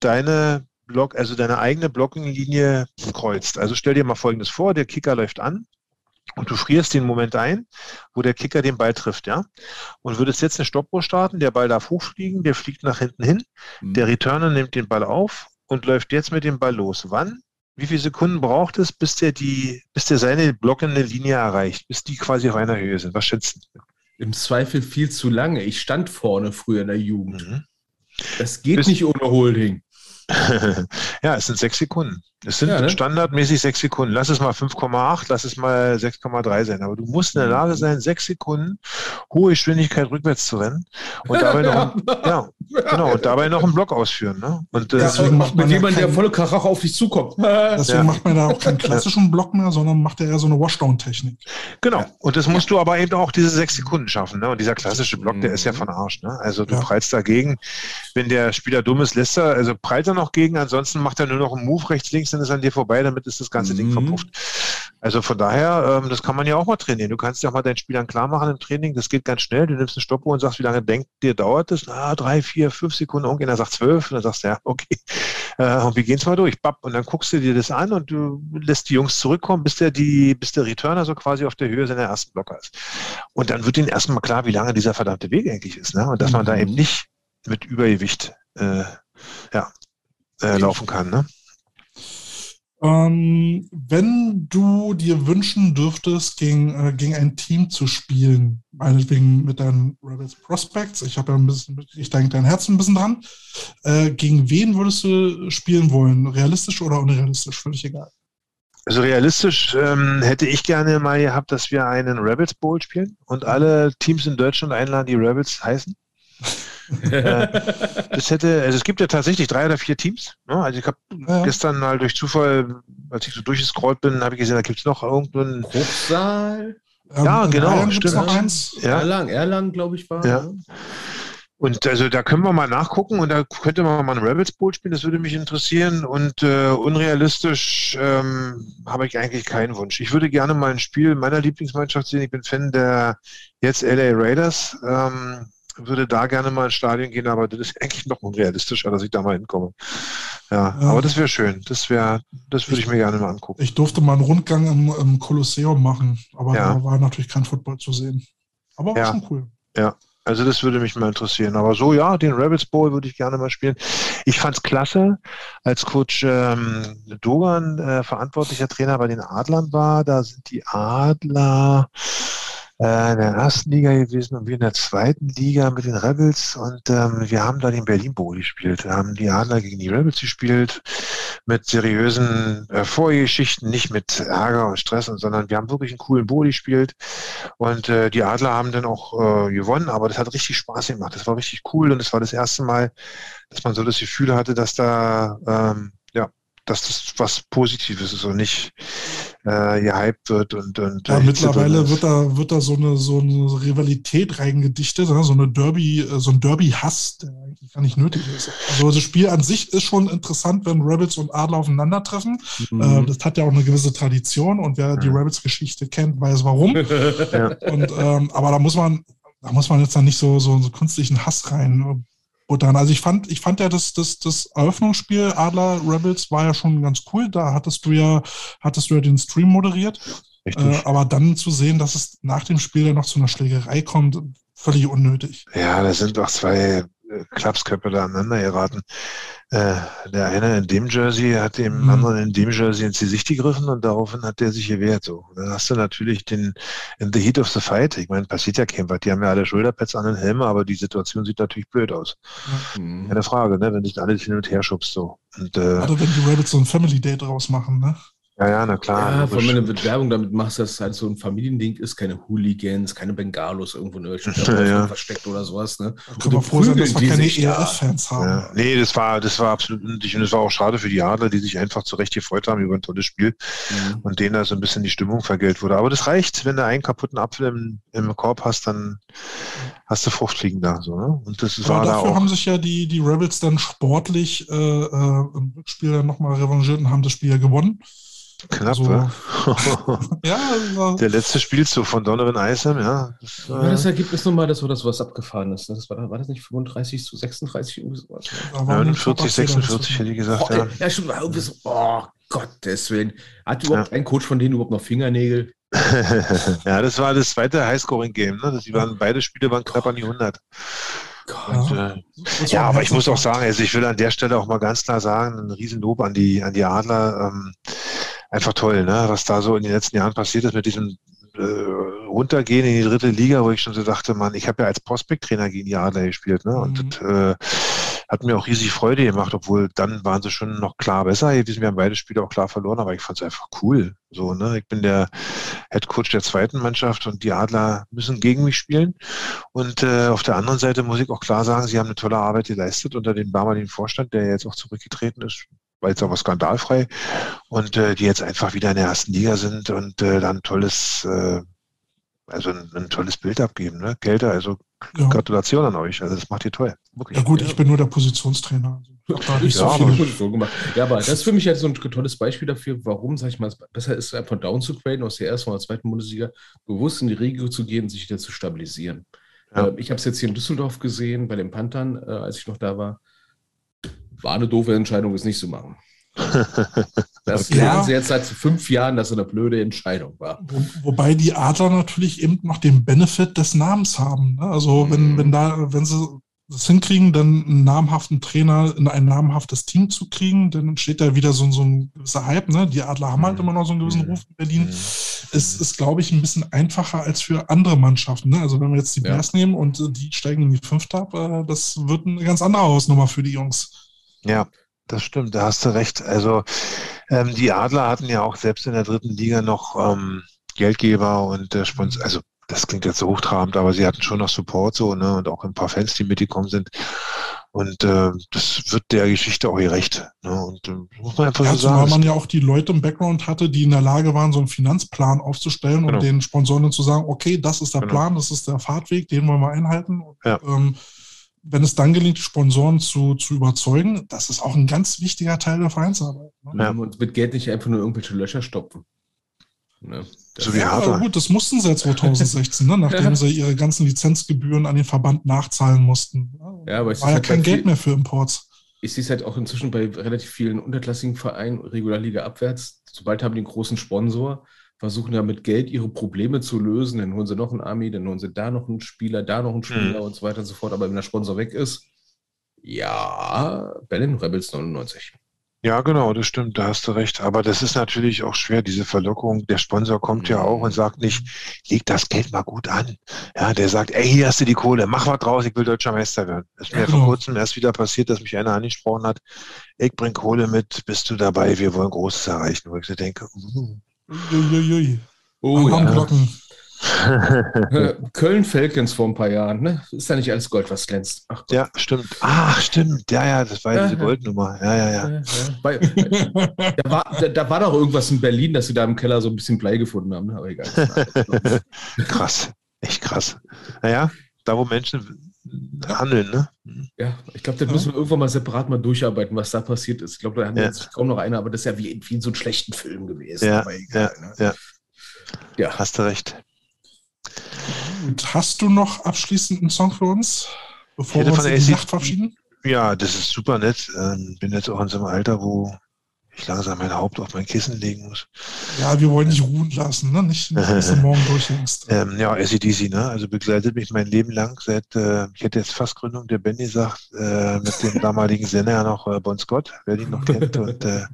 [SPEAKER 4] deine Block, also deine eigene Blocking-Linie kreuzt. Also stell dir mal Folgendes vor, der Kicker läuft an und du frierst den Moment ein, wo der Kicker den Ball trifft, ja. Und würdest jetzt eine Stoppuhr starten, der Ball darf hochfliegen, der fliegt nach hinten hin, mhm. der Returner nimmt den Ball auf und läuft jetzt mit dem Ball los. Wann? Wie viele Sekunden braucht es, bis der die, bis der seine blockende Linie erreicht, bis die quasi auf einer Höhe sind? Was schätzt du?
[SPEAKER 2] Im Zweifel viel zu lange. Ich stand vorne früher in der Jugend. Mhm. Das geht bis, nicht ohne Holding.
[SPEAKER 4] ja, es sind sechs Sekunden. Es sind ja, ne? standardmäßig sechs Sekunden. Lass es mal 5,8, lass es mal 6,3 sein. Aber du musst in der Lage sein, sechs Sekunden hohe Geschwindigkeit rückwärts zu rennen und dabei noch, ja, genau, und dabei noch einen Block ausführen. Ne? Und,
[SPEAKER 2] äh, deswegen macht man mit jemand, der volle Karacho auf dich zukommt.
[SPEAKER 1] Deswegen ja. macht man da auch keinen klassischen Block mehr, sondern macht er eher so eine Washdown-Technik.
[SPEAKER 4] Genau. Und das musst du aber eben auch diese sechs Sekunden schaffen. Ne? Und dieser klassische Block, der ist ja mhm. von Arsch. Ne? Also du ja. prallst dagegen. Wenn der Spieler dumm ist, lässt er, also prallt er noch gegen, ansonsten macht er nur noch einen Move rechts, links, dann ist er an dir vorbei, damit ist das ganze mhm. Ding verpufft. Also von daher, ähm, das kann man ja auch mal trainieren. Du kannst ja auch mal deinen Spielern klar machen im Training, das geht ganz schnell. Du nimmst eine Stoppuhr und sagst, wie lange denkt dir dauert das? Ah, drei, vier, fünf Sekunden. Irgendjemand sagt zwölf. Und dann sagst du, ja, okay. Äh, und wir gehen es mal durch. Bapp. Und dann guckst du dir das an und du lässt die Jungs zurückkommen, bis der, die, bis der Returner so quasi auf der Höhe seiner ersten Blocker ist. Und dann wird ihnen erstmal klar, wie lange dieser verdammte Weg eigentlich ist. Ne? Und dass man da eben nicht mit Übergewicht äh, ja, äh, laufen kann. Ne?
[SPEAKER 1] Ähm, wenn du dir wünschen dürftest, gegen, äh, gegen ein Team zu spielen, meinetwegen mit deinen Rebels Prospects, ich habe ja ein bisschen, ich denke dein Herz ein bisschen dran, äh, gegen wen würdest du spielen wollen? Realistisch oder unrealistisch? Völlig egal.
[SPEAKER 4] Also realistisch ähm, hätte ich gerne mal gehabt, dass wir einen Rebels Bowl spielen und alle Teams in Deutschland einladen, die Rebels heißen. Das hätte, also es gibt ja tatsächlich drei oder vier Teams. Ne? Also ich habe ja. gestern mal durch Zufall, als ich so durchgescrollt bin, habe ich gesehen, da gibt es noch irgendeinen
[SPEAKER 2] Hochsaal.
[SPEAKER 4] Ja, ähm, genau, stimmt.
[SPEAKER 2] Noch eins. Ja. Erlangen, Erlangen, glaube ich, war.
[SPEAKER 4] Ja. Und also da können wir mal nachgucken und da könnte man mal ein Rebels Bowl spielen, das würde mich interessieren. Und äh, unrealistisch ähm, habe ich eigentlich keinen Wunsch. Ich würde gerne mal ein Spiel meiner Lieblingsmannschaft sehen. Ich bin Fan der jetzt LA Raiders. Ähm, würde da gerne mal ins Stadion gehen, aber das ist eigentlich noch unrealistischer, dass ich da mal hinkomme. Ja, ja. aber das wäre schön. Das wäre, das würde ich, ich, mir gerne mal angucken.
[SPEAKER 1] Ich durfte mal einen Rundgang im, im Kolosseum machen, aber ja. da war natürlich kein Football zu sehen. Aber war schon cool.
[SPEAKER 4] Ja. Also das würde mich mal interessieren. Aber so, ja, den Rebels Bowl würde ich gerne mal spielen. Ich fand es klasse, als Coach ähm, Dogan äh, verantwortlicher Trainer bei den Adlern war. Da sind die Adler äh, in der ersten Liga gewesen und wir in der zweiten Liga mit den Rebels und ähm, wir haben da den Berlin Bowl gespielt. Wir haben die Adler gegen die Rebels gespielt mit seriösen äh, Vorgeschichten, nicht mit Ärger und Stress, sondern wir haben wirklich einen coolen Bowl gespielt und äh, die Adler haben dann auch äh, gewonnen, aber das hat richtig Spaß gemacht. Das war richtig cool und es war das erste Mal, dass man so das Gefühl hatte, dass da ähm, ja, dass das was Positives ist und nicht äh, gehypt wird und, und
[SPEAKER 1] ja, mittlerweile wird da wird da so eine so eine Rivalität reingedichtet, ne? so eine Derby, äh, so ein Derby-Hass, der eigentlich gar nicht nötig ist. Also das Spiel an sich ist schon interessant, wenn Rebels und Adler aufeinandertreffen. Mhm. Äh, das hat ja auch eine gewisse Tradition und wer die Rebels-Geschichte kennt, weiß warum. ja. Und ähm, aber da muss man da muss man jetzt dann nicht so, so, so künstlichen Hass rein buttern. Also ich fand, ich fand ja das, das, das Eröffnungsspiel Adler Rebels war ja schon ganz cool. Da hattest du ja, hattest du ja den Stream moderiert. Äh, aber dann zu sehen, dass es nach dem Spiel dann noch zu einer Schlägerei kommt, völlig unnötig.
[SPEAKER 4] Ja, da sind doch zwei Klapsköpfe da aneinander geraten. Äh, der eine in dem Jersey hat dem mhm. anderen in dem Jersey ins Gesicht gegriffen und daraufhin hat der sich gewehrt. So. dann hast du natürlich den in the heat of the fight. Ich meine, passiert ja kein was. Die haben ja alle Schulterpads an den Helmen, aber die Situation sieht natürlich blöd aus. Mhm. Keine Frage, ne? wenn dich alles hin und her schubst. So. Und,
[SPEAKER 1] äh, Oder wenn die Rabbits so ein Family Date draus machen, ne?
[SPEAKER 4] Ja, ja, na klar.
[SPEAKER 2] Ja, vor allem, wenn du Werbung damit machst, dass es halt so ein Familiending ist, keine Hooligans, keine Bengalos irgendwo in irgendwelchen ja, ja. versteckt oder sowas. Ne?
[SPEAKER 1] Können wir froh sein, dass wir keine ERF-Fans haben. Ja.
[SPEAKER 4] Nee, das war, das war absolut unnötig und es war auch schade für die Adler, die sich einfach zurecht gefreut haben über ein tolles Spiel mhm. und denen da so ein bisschen die Stimmung vergelt wurde. Aber das reicht, wenn du einen kaputten Apfel im, im Korb hast, dann hast du Fruchtfliegen da. So, ne? Und das
[SPEAKER 1] war dafür da auch. haben sich ja die, die Rebels dann sportlich äh, äh, im Rückspiel dann nochmal revanchiert und haben das Spiel ja gewonnen.
[SPEAKER 4] Knapp, so. ja. Also der letzte Spielzug von Donovan Isom, ja.
[SPEAKER 2] Das, war das Ergebnis nochmal, das war das, was abgefahren ist. Ne? Das war, war das nicht 35 zu 36 irgendwie sowas?
[SPEAKER 4] Ne? 49, 46 hätte ich gesagt,
[SPEAKER 2] oh, ja. Ja, stimmt, irgendwie so, oh Gottes Willen. Hat überhaupt ja. ein Coach von denen überhaupt noch Fingernägel?
[SPEAKER 4] ja, das war das zweite Highscoring-Game. Ne? Die waren, beide Spiele waren knapp an die 100. Und, äh, ja, aber ich muss auch sagen, also ich will an der Stelle auch mal ganz klar sagen, ein Riesenlob an die, an die Adler. Ähm, einfach toll, ne? was da so in den letzten Jahren passiert ist mit diesem äh, Runtergehen in die dritte Liga, wo ich schon so dachte, man, ich habe ja als Prospect-Trainer gegen die Adler gespielt. Ne? Und mhm. das, äh, hat mir auch riesig Freude gemacht, obwohl dann waren sie schon noch klar besser. Wir haben beide Spiele auch klar verloren, aber ich fand es einfach cool. So, ne? Ich bin der Head Coach der zweiten Mannschaft und die Adler müssen gegen mich spielen. Und äh, auf der anderen Seite muss ich auch klar sagen, sie haben eine tolle Arbeit geleistet unter dem damaligen Vorstand, der jetzt auch zurückgetreten ist war jetzt aber skandalfrei und äh, die jetzt einfach wieder in der ersten Liga sind und äh, dann tolles, äh, also ein, ein, tolles Bild abgeben. Ne? Kälte, also
[SPEAKER 1] Ja.
[SPEAKER 4] Gratulation an euch. Also das macht ihr toll. Wirklich.
[SPEAKER 1] Ja gut, ich bin nur der Positionstrainer. Also, ich
[SPEAKER 2] Ja,
[SPEAKER 1] so
[SPEAKER 2] aber,
[SPEAKER 1] viel.
[SPEAKER 2] so gemacht. ja, aber das ist für mich halt so ein tolles Beispiel dafür, warum, sag ich mal, es besser ist, einfach down zu graden aus der ersten oder zweiten Bundesliga, bewusst in die Regio zu gehen und sich wieder zu stabilisieren.
[SPEAKER 4] Ja.
[SPEAKER 2] Äh, ich habe es jetzt hier in Düsseldorf gesehen, bei den Panthern, äh, als ich noch da war. War eine doofe Entscheidung, es nicht zu machen. Das
[SPEAKER 1] Okay.
[SPEAKER 2] lernen sie jetzt seit fünf Jahren, dass es eine blöde Entscheidung war.
[SPEAKER 1] Wo, wobei die Adler natürlich eben noch den Benefit des Namens haben. Ne? Also wenn,
[SPEAKER 2] Mhm.
[SPEAKER 1] wenn da, wenn sie das hinkriegen, dann einen namhaften Trainer in ein namhaftes Team zu kriegen, dann entsteht da wieder so, so ein gewisser Hype. Ne? Die Adler haben halt
[SPEAKER 4] Mhm.
[SPEAKER 1] immer noch so einen gewissen
[SPEAKER 4] Mhm.
[SPEAKER 1] Ruf in Berlin. Es ist, glaube ich, ein bisschen einfacher als für andere Mannschaften. Ne? Also wenn wir jetzt die
[SPEAKER 2] Ja.
[SPEAKER 1] Bears nehmen und die steigen in die Fünfte ab, äh, das wird eine ganz andere Hausnummer für die Jungs.
[SPEAKER 4] Ja, das stimmt, da hast du recht. Also ähm, die Adler hatten ja auch selbst in der dritten Liga noch ähm, Geldgeber und äh, Sponsor, also das klingt jetzt so hochtrabend, aber sie hatten schon noch Support so, ne, und auch ein paar Fans, die mitgekommen sind. Und äh, das wird der Geschichte auch gerecht. Ne? Und äh, muss man einfach
[SPEAKER 1] Ja,
[SPEAKER 4] so sagen. es-
[SPEAKER 1] man ja auch die Leute im Background hatte, die in der Lage waren, so einen Finanzplan aufzustellen
[SPEAKER 4] Genau.
[SPEAKER 1] und den Sponsoren zu sagen, okay, das ist der
[SPEAKER 4] Genau.
[SPEAKER 1] Plan, das ist der Fahrtweg, den wollen wir einhalten. Und,
[SPEAKER 4] Ja.
[SPEAKER 1] ähm, wenn es dann gelingt, Sponsoren zu, zu überzeugen, das ist auch ein ganz wichtiger Teil der Vereinsarbeit. Ne?
[SPEAKER 4] Ja.
[SPEAKER 2] Und mit Geld nicht einfach nur irgendwelche Löcher stopfen. Ne? Das-
[SPEAKER 4] So wie
[SPEAKER 1] Ja, aber gut, das mussten sie ja 2016, ne? nachdem sie ihre ganzen Lizenzgebühren an den Verband nachzahlen mussten.
[SPEAKER 2] Ja, aber es
[SPEAKER 1] War
[SPEAKER 2] ist
[SPEAKER 1] ja
[SPEAKER 2] halt
[SPEAKER 1] kein Geld mehr für Imports.
[SPEAKER 2] ich sehe es halt auch inzwischen bei relativ vielen unterklassigen Vereinen, Regularliga abwärts. Sobald haben die einen großen Sponsor, versuchen ja mit Geld ihre Probleme zu lösen. Dann holen sie noch einen Army, dann holen sie da noch einen Spieler, da noch einen Spieler und so weiter und so fort. Aber wenn der Sponsor weg ist, ja, Berlin Rebels 99.
[SPEAKER 4] Ja, genau, das stimmt, da hast du recht. Aber das ist natürlich auch schwer, diese Verlockung. Der Sponsor kommt ja auch und sagt nicht, leg das Geld mal gut an. Ja, der sagt, ey, hier hast du die Kohle, mach was draus, ich will deutscher Meister werden. Das ist mir
[SPEAKER 1] Ja,
[SPEAKER 4] vor
[SPEAKER 1] genau.
[SPEAKER 4] kurzem erst wieder passiert, dass mich einer angesprochen hat, ich bring Kohle mit, bist du dabei, wir wollen Großes erreichen. Wo ich so denke, uh.
[SPEAKER 1] Uiuiui.
[SPEAKER 2] Oh
[SPEAKER 1] Alarmglocken.
[SPEAKER 2] Äh, Köln Falcons vor ein paar Jahren, ne? Ist ja nicht alles Gold, was glänzt. Ach Gott.
[SPEAKER 4] ja, stimmt. Ach, stimmt. Ja, ja, das war ja diese
[SPEAKER 2] Ja.
[SPEAKER 4] Goldnummer. Ja, ja, ja.
[SPEAKER 2] Ja, ja. Bei, da, war, da, da war doch irgendwas in Berlin, dass sie da im Keller so ein bisschen Blei gefunden haben. ne? Aber egal.
[SPEAKER 4] krass. Echt krass. Naja, da wo Menschen handeln, ne?
[SPEAKER 2] Ja, ich glaube, das müssen wir irgendwann mal separat mal durcharbeiten, was da passiert ist. Ich glaube, da haben wir
[SPEAKER 4] Ja.
[SPEAKER 2] jetzt kaum noch einer, aber das ist ja wie, wie in so einem schlechten Film gewesen.
[SPEAKER 4] Ja,
[SPEAKER 2] egal,
[SPEAKER 4] ja,
[SPEAKER 2] ne?
[SPEAKER 4] ja.
[SPEAKER 2] ja.
[SPEAKER 4] Hast du recht.
[SPEAKER 1] Gut, hast du noch abschließend einen Song für uns, bevor wir uns
[SPEAKER 4] von
[SPEAKER 1] in die
[SPEAKER 4] AC
[SPEAKER 1] Nacht verabschieden?
[SPEAKER 4] Ja, das ist super nett. Ähm, bin jetzt auch in so einem Alter, wo ich langsam mein Haupt auf mein Kissen legen muss.
[SPEAKER 1] Ja, wir wollen dich ruhen lassen, ne? nicht, nicht dass du morgen durchhängst.
[SPEAKER 4] Ähm, ja, ACDC, ne? Also begleitet mich mein Leben lang seit, äh, ich hätte jetzt fast Gründung der Band gesagt, äh, mit dem damaligen Sänger noch äh, Bon Scott, wer den noch kennt. Und äh,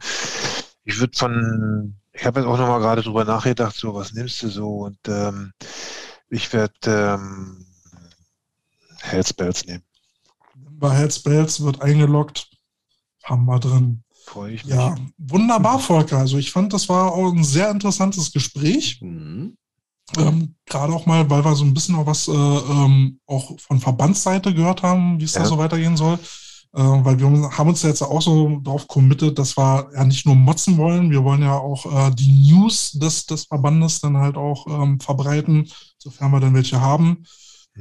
[SPEAKER 4] ich würde von, ich habe jetzt auch nochmal gerade drüber nachgedacht, so was nimmst du so? Und ähm, ich werde ähm, Hellspells nehmen.
[SPEAKER 1] Bei Headspace wird eingeloggt, haben wir drin.
[SPEAKER 4] Freue ich mich.
[SPEAKER 1] Ja, wunderbar, Volker. Also ich fand, das war auch ein sehr interessantes Gespräch.
[SPEAKER 2] Mhm.
[SPEAKER 1] Ähm, Gerade auch mal, weil wir so ein bisschen noch was äh, ähm, auch von Verbandsseite gehört haben, wie es da
[SPEAKER 4] Ja.
[SPEAKER 1] so weitergehen soll. Äh, weil wir haben uns jetzt auch so darauf committed, dass wir ja nicht nur motzen wollen, wir wollen ja auch äh, die News des, des Verbandes dann halt auch ähm, verbreiten, sofern wir dann welche haben.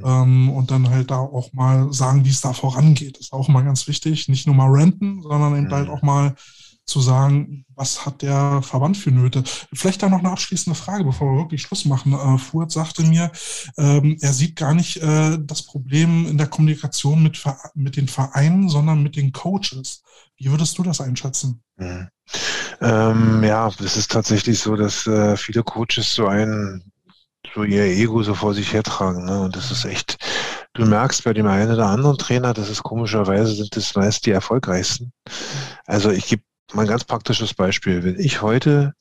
[SPEAKER 1] Ähm, und dann halt da auch mal sagen, wie es da vorangeht. Das ist auch mal ganz wichtig. Nicht nur mal renten, sondern eben
[SPEAKER 4] Mhm.
[SPEAKER 1] halt auch mal zu sagen, was hat der Verband für Nöte. Vielleicht da noch eine abschließende Frage, bevor wir wirklich Schluss machen. Äh, Furt sagte mir, ähm, er sieht gar nicht äh, das Problem in der Kommunikation mit, mit den Vereinen, sondern mit den Coaches. Wie würdest du das einschätzen?
[SPEAKER 4] Mhm. Ähm, ja, es ist tatsächlich so, dass äh, viele Coaches so ein, so ihr Ego so vor sich hertragen. Ne? Und das ist echt, du merkst bei dem einen oder anderen Trainer, das ist komischerweise, sind das meist die erfolgreichsten. Also ich gebe mal ein ganz praktisches Beispiel. Wenn ich heute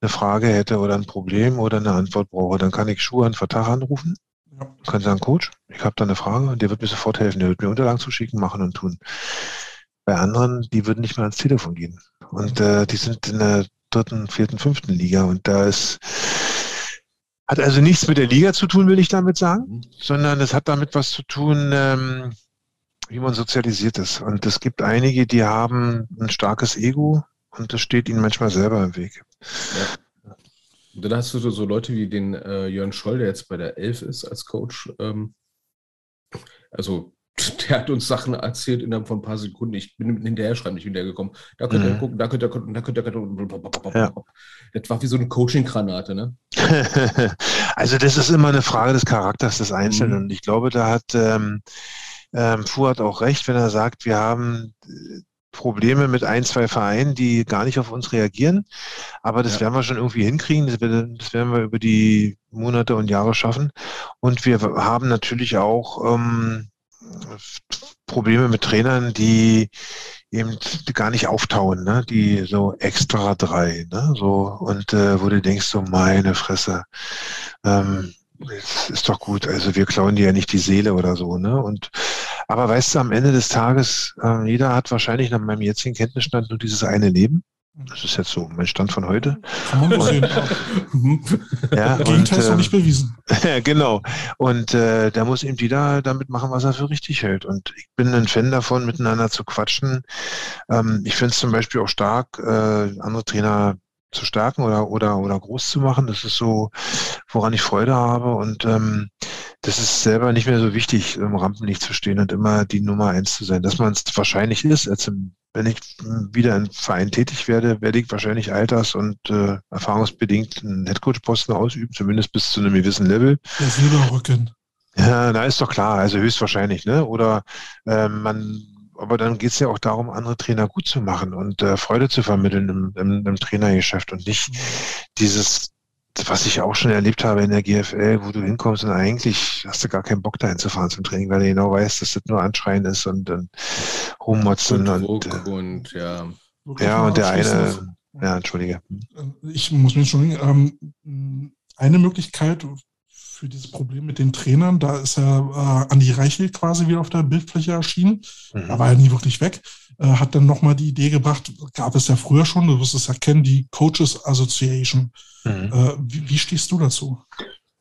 [SPEAKER 4] eine Frage hätte oder ein Problem oder eine Antwort brauche, dann kann ich Schuhe an Vertrag anrufen,
[SPEAKER 1] Ja.
[SPEAKER 4] kann sagen, Coach, ich habe da eine Frage und der wird mir sofort helfen, der wird mir Unterlagen zuschicken, machen und tun. Bei anderen, die würden nicht mehr ans Telefon gehen. Und äh, die sind in der dritten, vierten, fünften Liga und da ist hat also nichts mit der Liga zu tun, will ich damit sagen,
[SPEAKER 2] Mhm.
[SPEAKER 4] sondern es hat damit was zu tun, ähm, wie man sozialisiert ist. Und es gibt einige, die haben ein starkes Ego und das steht ihnen manchmal selber im Weg.
[SPEAKER 2] Und dann hast du so- Leute wie den äh, Jörn Scholl, der jetzt bei der Elf ist als Coach. Ähm, Also der hat uns Sachen erzählt innerhalb von ein paar Sekunden. Ich bin hinterher schreiben nicht hinterhergekommen. Da könnt ihr mhm. gucken, da könnt ihr gucken, da könnt ihr gucken. Ja. Das war wie so eine Coaching-Granate, ne?
[SPEAKER 4] also das ist immer eine Frage des Charakters des Einzelnen. Mhm. Und ich glaube, da hat ähm, ähm, Fuhrt auch recht, wenn er sagt, wir haben äh, Probleme mit ein, zwei Vereinen, die gar nicht auf uns reagieren. Aber das ja. werden wir schon irgendwie hinkriegen. Das, das, werden wir über die Monate und Jahre schaffen. Und wir haben natürlich auch ähm, Probleme mit Trainern, die eben gar nicht auftauen, ne? die so extra drei, ne? so und äh, wo du denkst, so meine Fresse, ähm, ist doch gut, also wir klauen dir ja nicht die Seele oder so, ne? Und aber weißt du, am Ende des Tages, äh, jeder hat wahrscheinlich nach meinem jetzigen Kenntnisstand nur dieses eine Leben. Das ist jetzt so mein Stand von heute. Und, sehen. ja, Gegenteil ist noch nicht bewiesen. Ja, genau. Und äh, da muss eben jeder damit machen, was er für richtig hält. Und ich bin ein Fan davon, miteinander zu quatschen. Ähm, ich finde es zum Beispiel auch stark, äh, andere Trainer zu stärken oder, oder, oder groß zu machen. Das ist so, woran ich Freude habe. Und ähm, das ist selber nicht mehr so wichtig, im Rampenlicht zu stehen und immer die Nummer eins zu sein. Dass man es wahrscheinlich ist, als im, wenn ich wieder im Verein tätig werde, werde ich wahrscheinlich alters- und äh, erfahrungsbedingt einen Headcoach-Posten ausüben, zumindest bis zu einem gewissen Level. Der Silberrücken. Ja, na ist doch klar, also höchstwahrscheinlich, ne? Oder äh, man aber dann geht es ja auch darum, andere Trainer gut zu machen und äh, Freude zu vermitteln im, im, im Trainergeschäft und nicht mhm. dieses, was ich auch schon erlebt habe in der GFL, wo du hinkommst und eigentlich hast du gar keinen Bock dahin zu fahren zum Training, weil du genau weißt, dass das nur Anschreien ist und dann rummotzen und, und, äh, und ja. Ja, und der eine, ja, entschuldige.
[SPEAKER 1] Ich muss mich entschuldigen, ähm, eine Möglichkeit, für dieses Problem mit den Trainern. Da ist er äh, Andi Reichel quasi wieder auf der Bildfläche erschienen. Mhm. Da war er nie wirklich weg. Äh, hat dann nochmal die Idee gebracht, gab es ja früher schon, du wirst es ja kennen, die Coaches Association. Mhm. Äh, wie, wie stehst du dazu?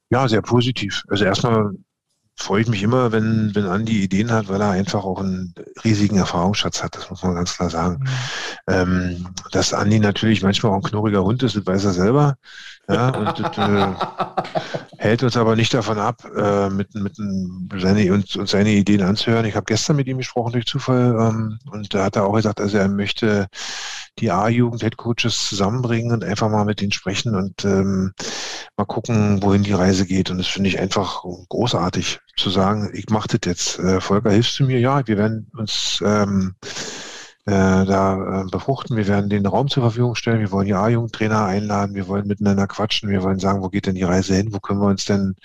[SPEAKER 4] Ja, sehr positiv. Also erstmal freue ich mich immer, wenn, wenn Andi Ideen hat, weil er einfach auch einen riesigen Erfahrungsschatz hat, das muss man ganz klar sagen. Mhm. Ähm, dass Andi natürlich manchmal auch ein knurriger Hund ist, das weiß er selber. Ja, und das äh, hält uns aber nicht davon ab, äh, mit, mit seine, uns, uns seine Ideen anzuhören. Ich habe gestern mit ihm gesprochen durch Zufall ähm, und da hat er auch gesagt, also er möchte die A-Jugend Headcoaches zusammenbringen und einfach mal mit denen sprechen und ähm, mal gucken, wohin die Reise geht. Und das finde ich einfach großartig zu sagen, ich mache das jetzt. Äh, Volker, hilfst du mir? Ja, wir werden uns ähm, äh, da äh, befruchten. Wir werden den Raum zur Verfügung stellen. Wir wollen die A-Jugendtrainer einladen. Wir wollen miteinander quatschen. Wir wollen sagen, wo geht denn die Reise hin? Wo können wir uns denn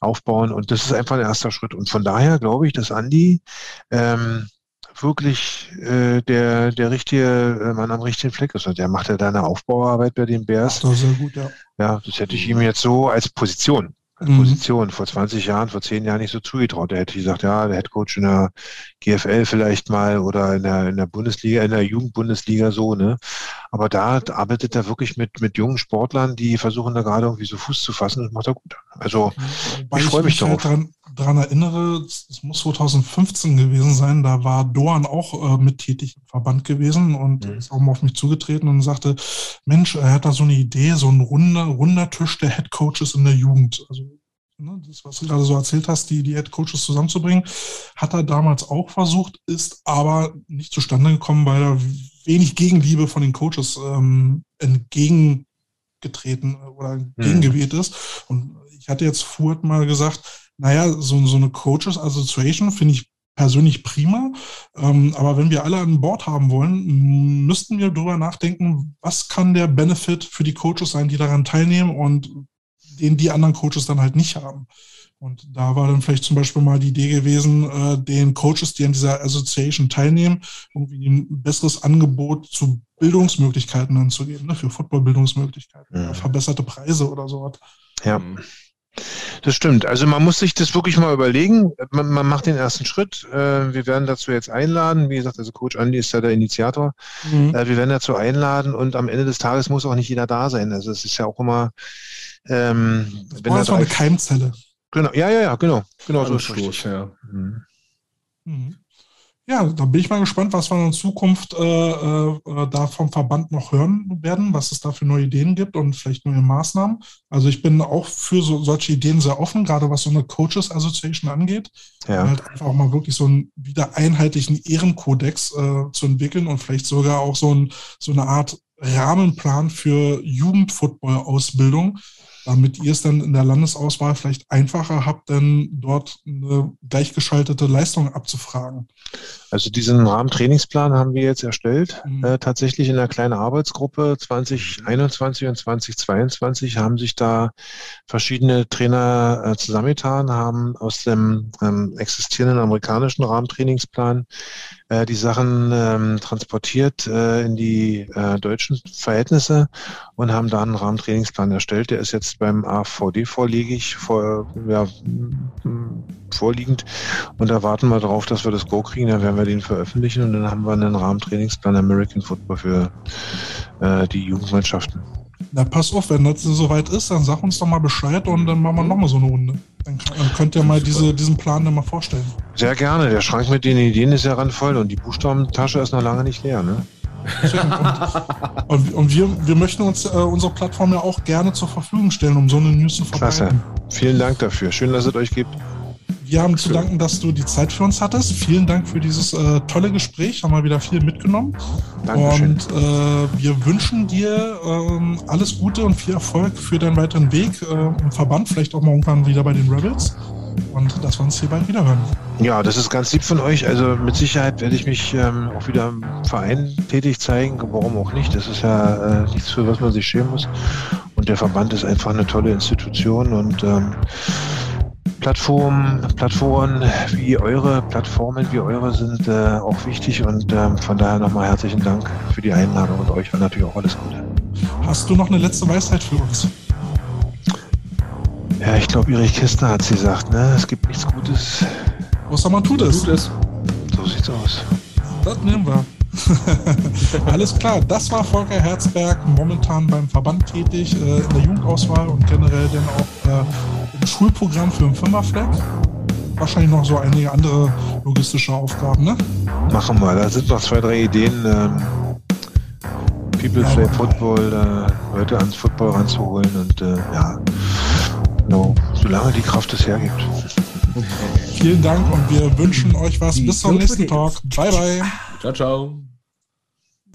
[SPEAKER 4] aufbauen? Und das ist einfach ein erster Schritt. Und von daher glaube ich, dass Andi ähm, wirklich äh, der, der richtige äh, Mann am richtigen Fleck ist. Und der macht ja da eine Aufbauarbeit bei den Bears. Das ist sehr gut, ja. Ja, das hätte ich ihm jetzt so als Position mhm. Position vor 20 Jahren, vor 10 Jahren nicht so zugetraut. Da hätte ich gesagt, ja, der Headcoach in der GFL vielleicht mal oder in der, in der Bundesliga, in der Jugendbundesliga so, ne? Aber da arbeitet er wirklich mit, mit jungen Sportlern, die versuchen da gerade irgendwie so Fuß zu fassen. Das macht er gut. Also, Wobei ich freue mich, mich halt darauf.
[SPEAKER 1] Halt daran, erinnere, es muss 2015 gewesen sein, da war Doan auch äh, mit tätig im Verband gewesen und mhm. ist auch mal auf mich zugetreten und sagte, Mensch, er hat da so eine Idee, so ein runder, runder Tisch der Head Coaches in der Jugend. Also ne, das, was du gerade so erzählt hast, die, die Head Coaches zusammenzubringen, hat er damals auch versucht, ist aber nicht zustande gekommen, weil er wenig Gegenliebe von den Coaches ähm, entgegengetreten oder mhm. entgegengeweht ist. Und ich hatte jetzt Furt mal gesagt, naja, so, so eine Coaches Association finde ich persönlich prima. Ähm, aber wenn wir alle an Bord haben wollen, müssten wir darüber nachdenken, was kann der Benefit für die Coaches sein, die daran teilnehmen und den die anderen Coaches dann halt nicht haben. Und da war dann vielleicht zum Beispiel mal die Idee gewesen, äh, den Coaches, die an dieser Association teilnehmen, irgendwie ein besseres Angebot zu Bildungsmöglichkeiten dann zu geben, ne, für Football-Bildungsmöglichkeiten, mhm. verbesserte Preise oder sowas.
[SPEAKER 4] Ja. Mhm. Das stimmt. Also man muss sich das wirklich mal überlegen. Man, man macht den ersten Schritt. Äh, wir werden dazu jetzt einladen. Wie gesagt, also Coach Andy ist ja der Initiator. Mhm. Äh, wir werden dazu einladen und am Ende des Tages muss auch nicht jeder da sein. Also es ist ja auch immer, ähm,
[SPEAKER 1] das wenn das eine Keimzelle.
[SPEAKER 4] Genau, ja, ja, ja, genau. Genau so ist es. Ja. Mhm.
[SPEAKER 1] Mhm. ja, da bin ich mal gespannt, was wir in Zukunft äh, äh, da vom Verband noch hören werden, was es da für neue Ideen gibt und vielleicht neue Maßnahmen. Also ich bin auch für so, solche Ideen sehr offen, gerade was so eine Coaches Association angeht. Ja. Halt einfach auch mal wirklich so einen wieder einheitlichen Ehrenkodex äh, zu entwickeln und vielleicht sogar auch so, ein, so eine Art Rahmenplan für Jugendfootball-Ausbildung, damit ihr es dann in der Landesauswahl vielleicht einfacher habt, denn dort eine gleichgeschaltete Leistung abzufragen.
[SPEAKER 4] Also diesen Rahmentrainingsplan haben wir jetzt erstellt. Mhm. Äh, tatsächlich in einer kleinen Arbeitsgruppe 2021 und 2022 haben sich da verschiedene Trainer äh, zusammengetan, haben aus dem ähm, existierenden amerikanischen Rahmentrainingsplan äh, die Sachen ähm, transportiert äh, in die äh, deutschen Verhältnisse und haben da einen Rahmentrainingsplan erstellt. Der ist jetzt beim AVD vorliegig, vor, ja, vorliegend und da warten wir darauf, dass wir das Go kriegen. Dann werden wir den veröffentlichen und dann haben wir einen Rahmentrainingsplan American Football für äh, die Jugendmannschaften.
[SPEAKER 1] Na, pass auf, wenn das soweit ist, dann sag uns doch mal Bescheid und dann machen wir nochmal so eine Runde. Dann, dann könnt ihr mal diese, diesen Plan dann mal vorstellen.
[SPEAKER 4] Sehr gerne. Der Schrank mit den Ideen ist ja randvoll und die Buchstabentasche ist noch lange nicht leer, ne?
[SPEAKER 1] und, und, wir, wir möchten uns äh, unsere Plattform ja auch gerne zur Verfügung stellen, um so eine News zu verbreiten. Klasse.
[SPEAKER 4] Vielen Dank dafür. Schön, dass es euch gibt.
[SPEAKER 1] Wir haben zu danken, dass du die Zeit für uns hattest. Vielen Dank für dieses äh, tolle Gespräch. Haben wir wieder viel mitgenommen. Dankeschön. Und äh, wir wünschen dir äh, alles Gute und viel Erfolg für deinen weiteren Weg äh, im Verband, vielleicht auch mal irgendwann wieder bei den Rebels. Und dass wir uns hier bald wieder hören.
[SPEAKER 4] Ja, das ist ganz lieb von euch. Also mit Sicherheit werde ich mich ähm, auch wieder im Verein tätig zeigen. Warum auch nicht? Das ist ja äh, nichts, für was man sich schämen muss. Und der Verband ist einfach eine tolle Institution und ähm, Plattformen, Plattformen wie eure, Plattformen wie eure sind äh, auch wichtig und ähm, von daher nochmal herzlichen Dank für die Einladung und euch natürlich auch alles Gute.
[SPEAKER 1] Hast du noch eine letzte Weisheit für uns?
[SPEAKER 4] Ja, ich glaube, Erich Kistner hat sie gesagt, ne? Es gibt nichts Gutes.
[SPEAKER 1] Außer man tut es. Tut es.
[SPEAKER 4] So sieht's aus.
[SPEAKER 1] Das nehmen wir. Alles klar, das war Volker Herzberg, momentan beim Verband tätig, äh, in der Jugendauswahl und generell dann auch äh, Schulprogramm für den Fünferfleck. Wahrscheinlich noch so einige andere logistische Aufgaben, ne?
[SPEAKER 4] Machen wir. Da sind noch zwei, drei Ideen. Ähm, People ja, Play Football, äh, Leute ans Football ranzuholen und äh, ja, no, solange die Kraft es hergibt.
[SPEAKER 1] Vielen Dank und wir wünschen euch was. Bis zum nächsten Talk. Bye, bye.
[SPEAKER 2] Ciao, ciao.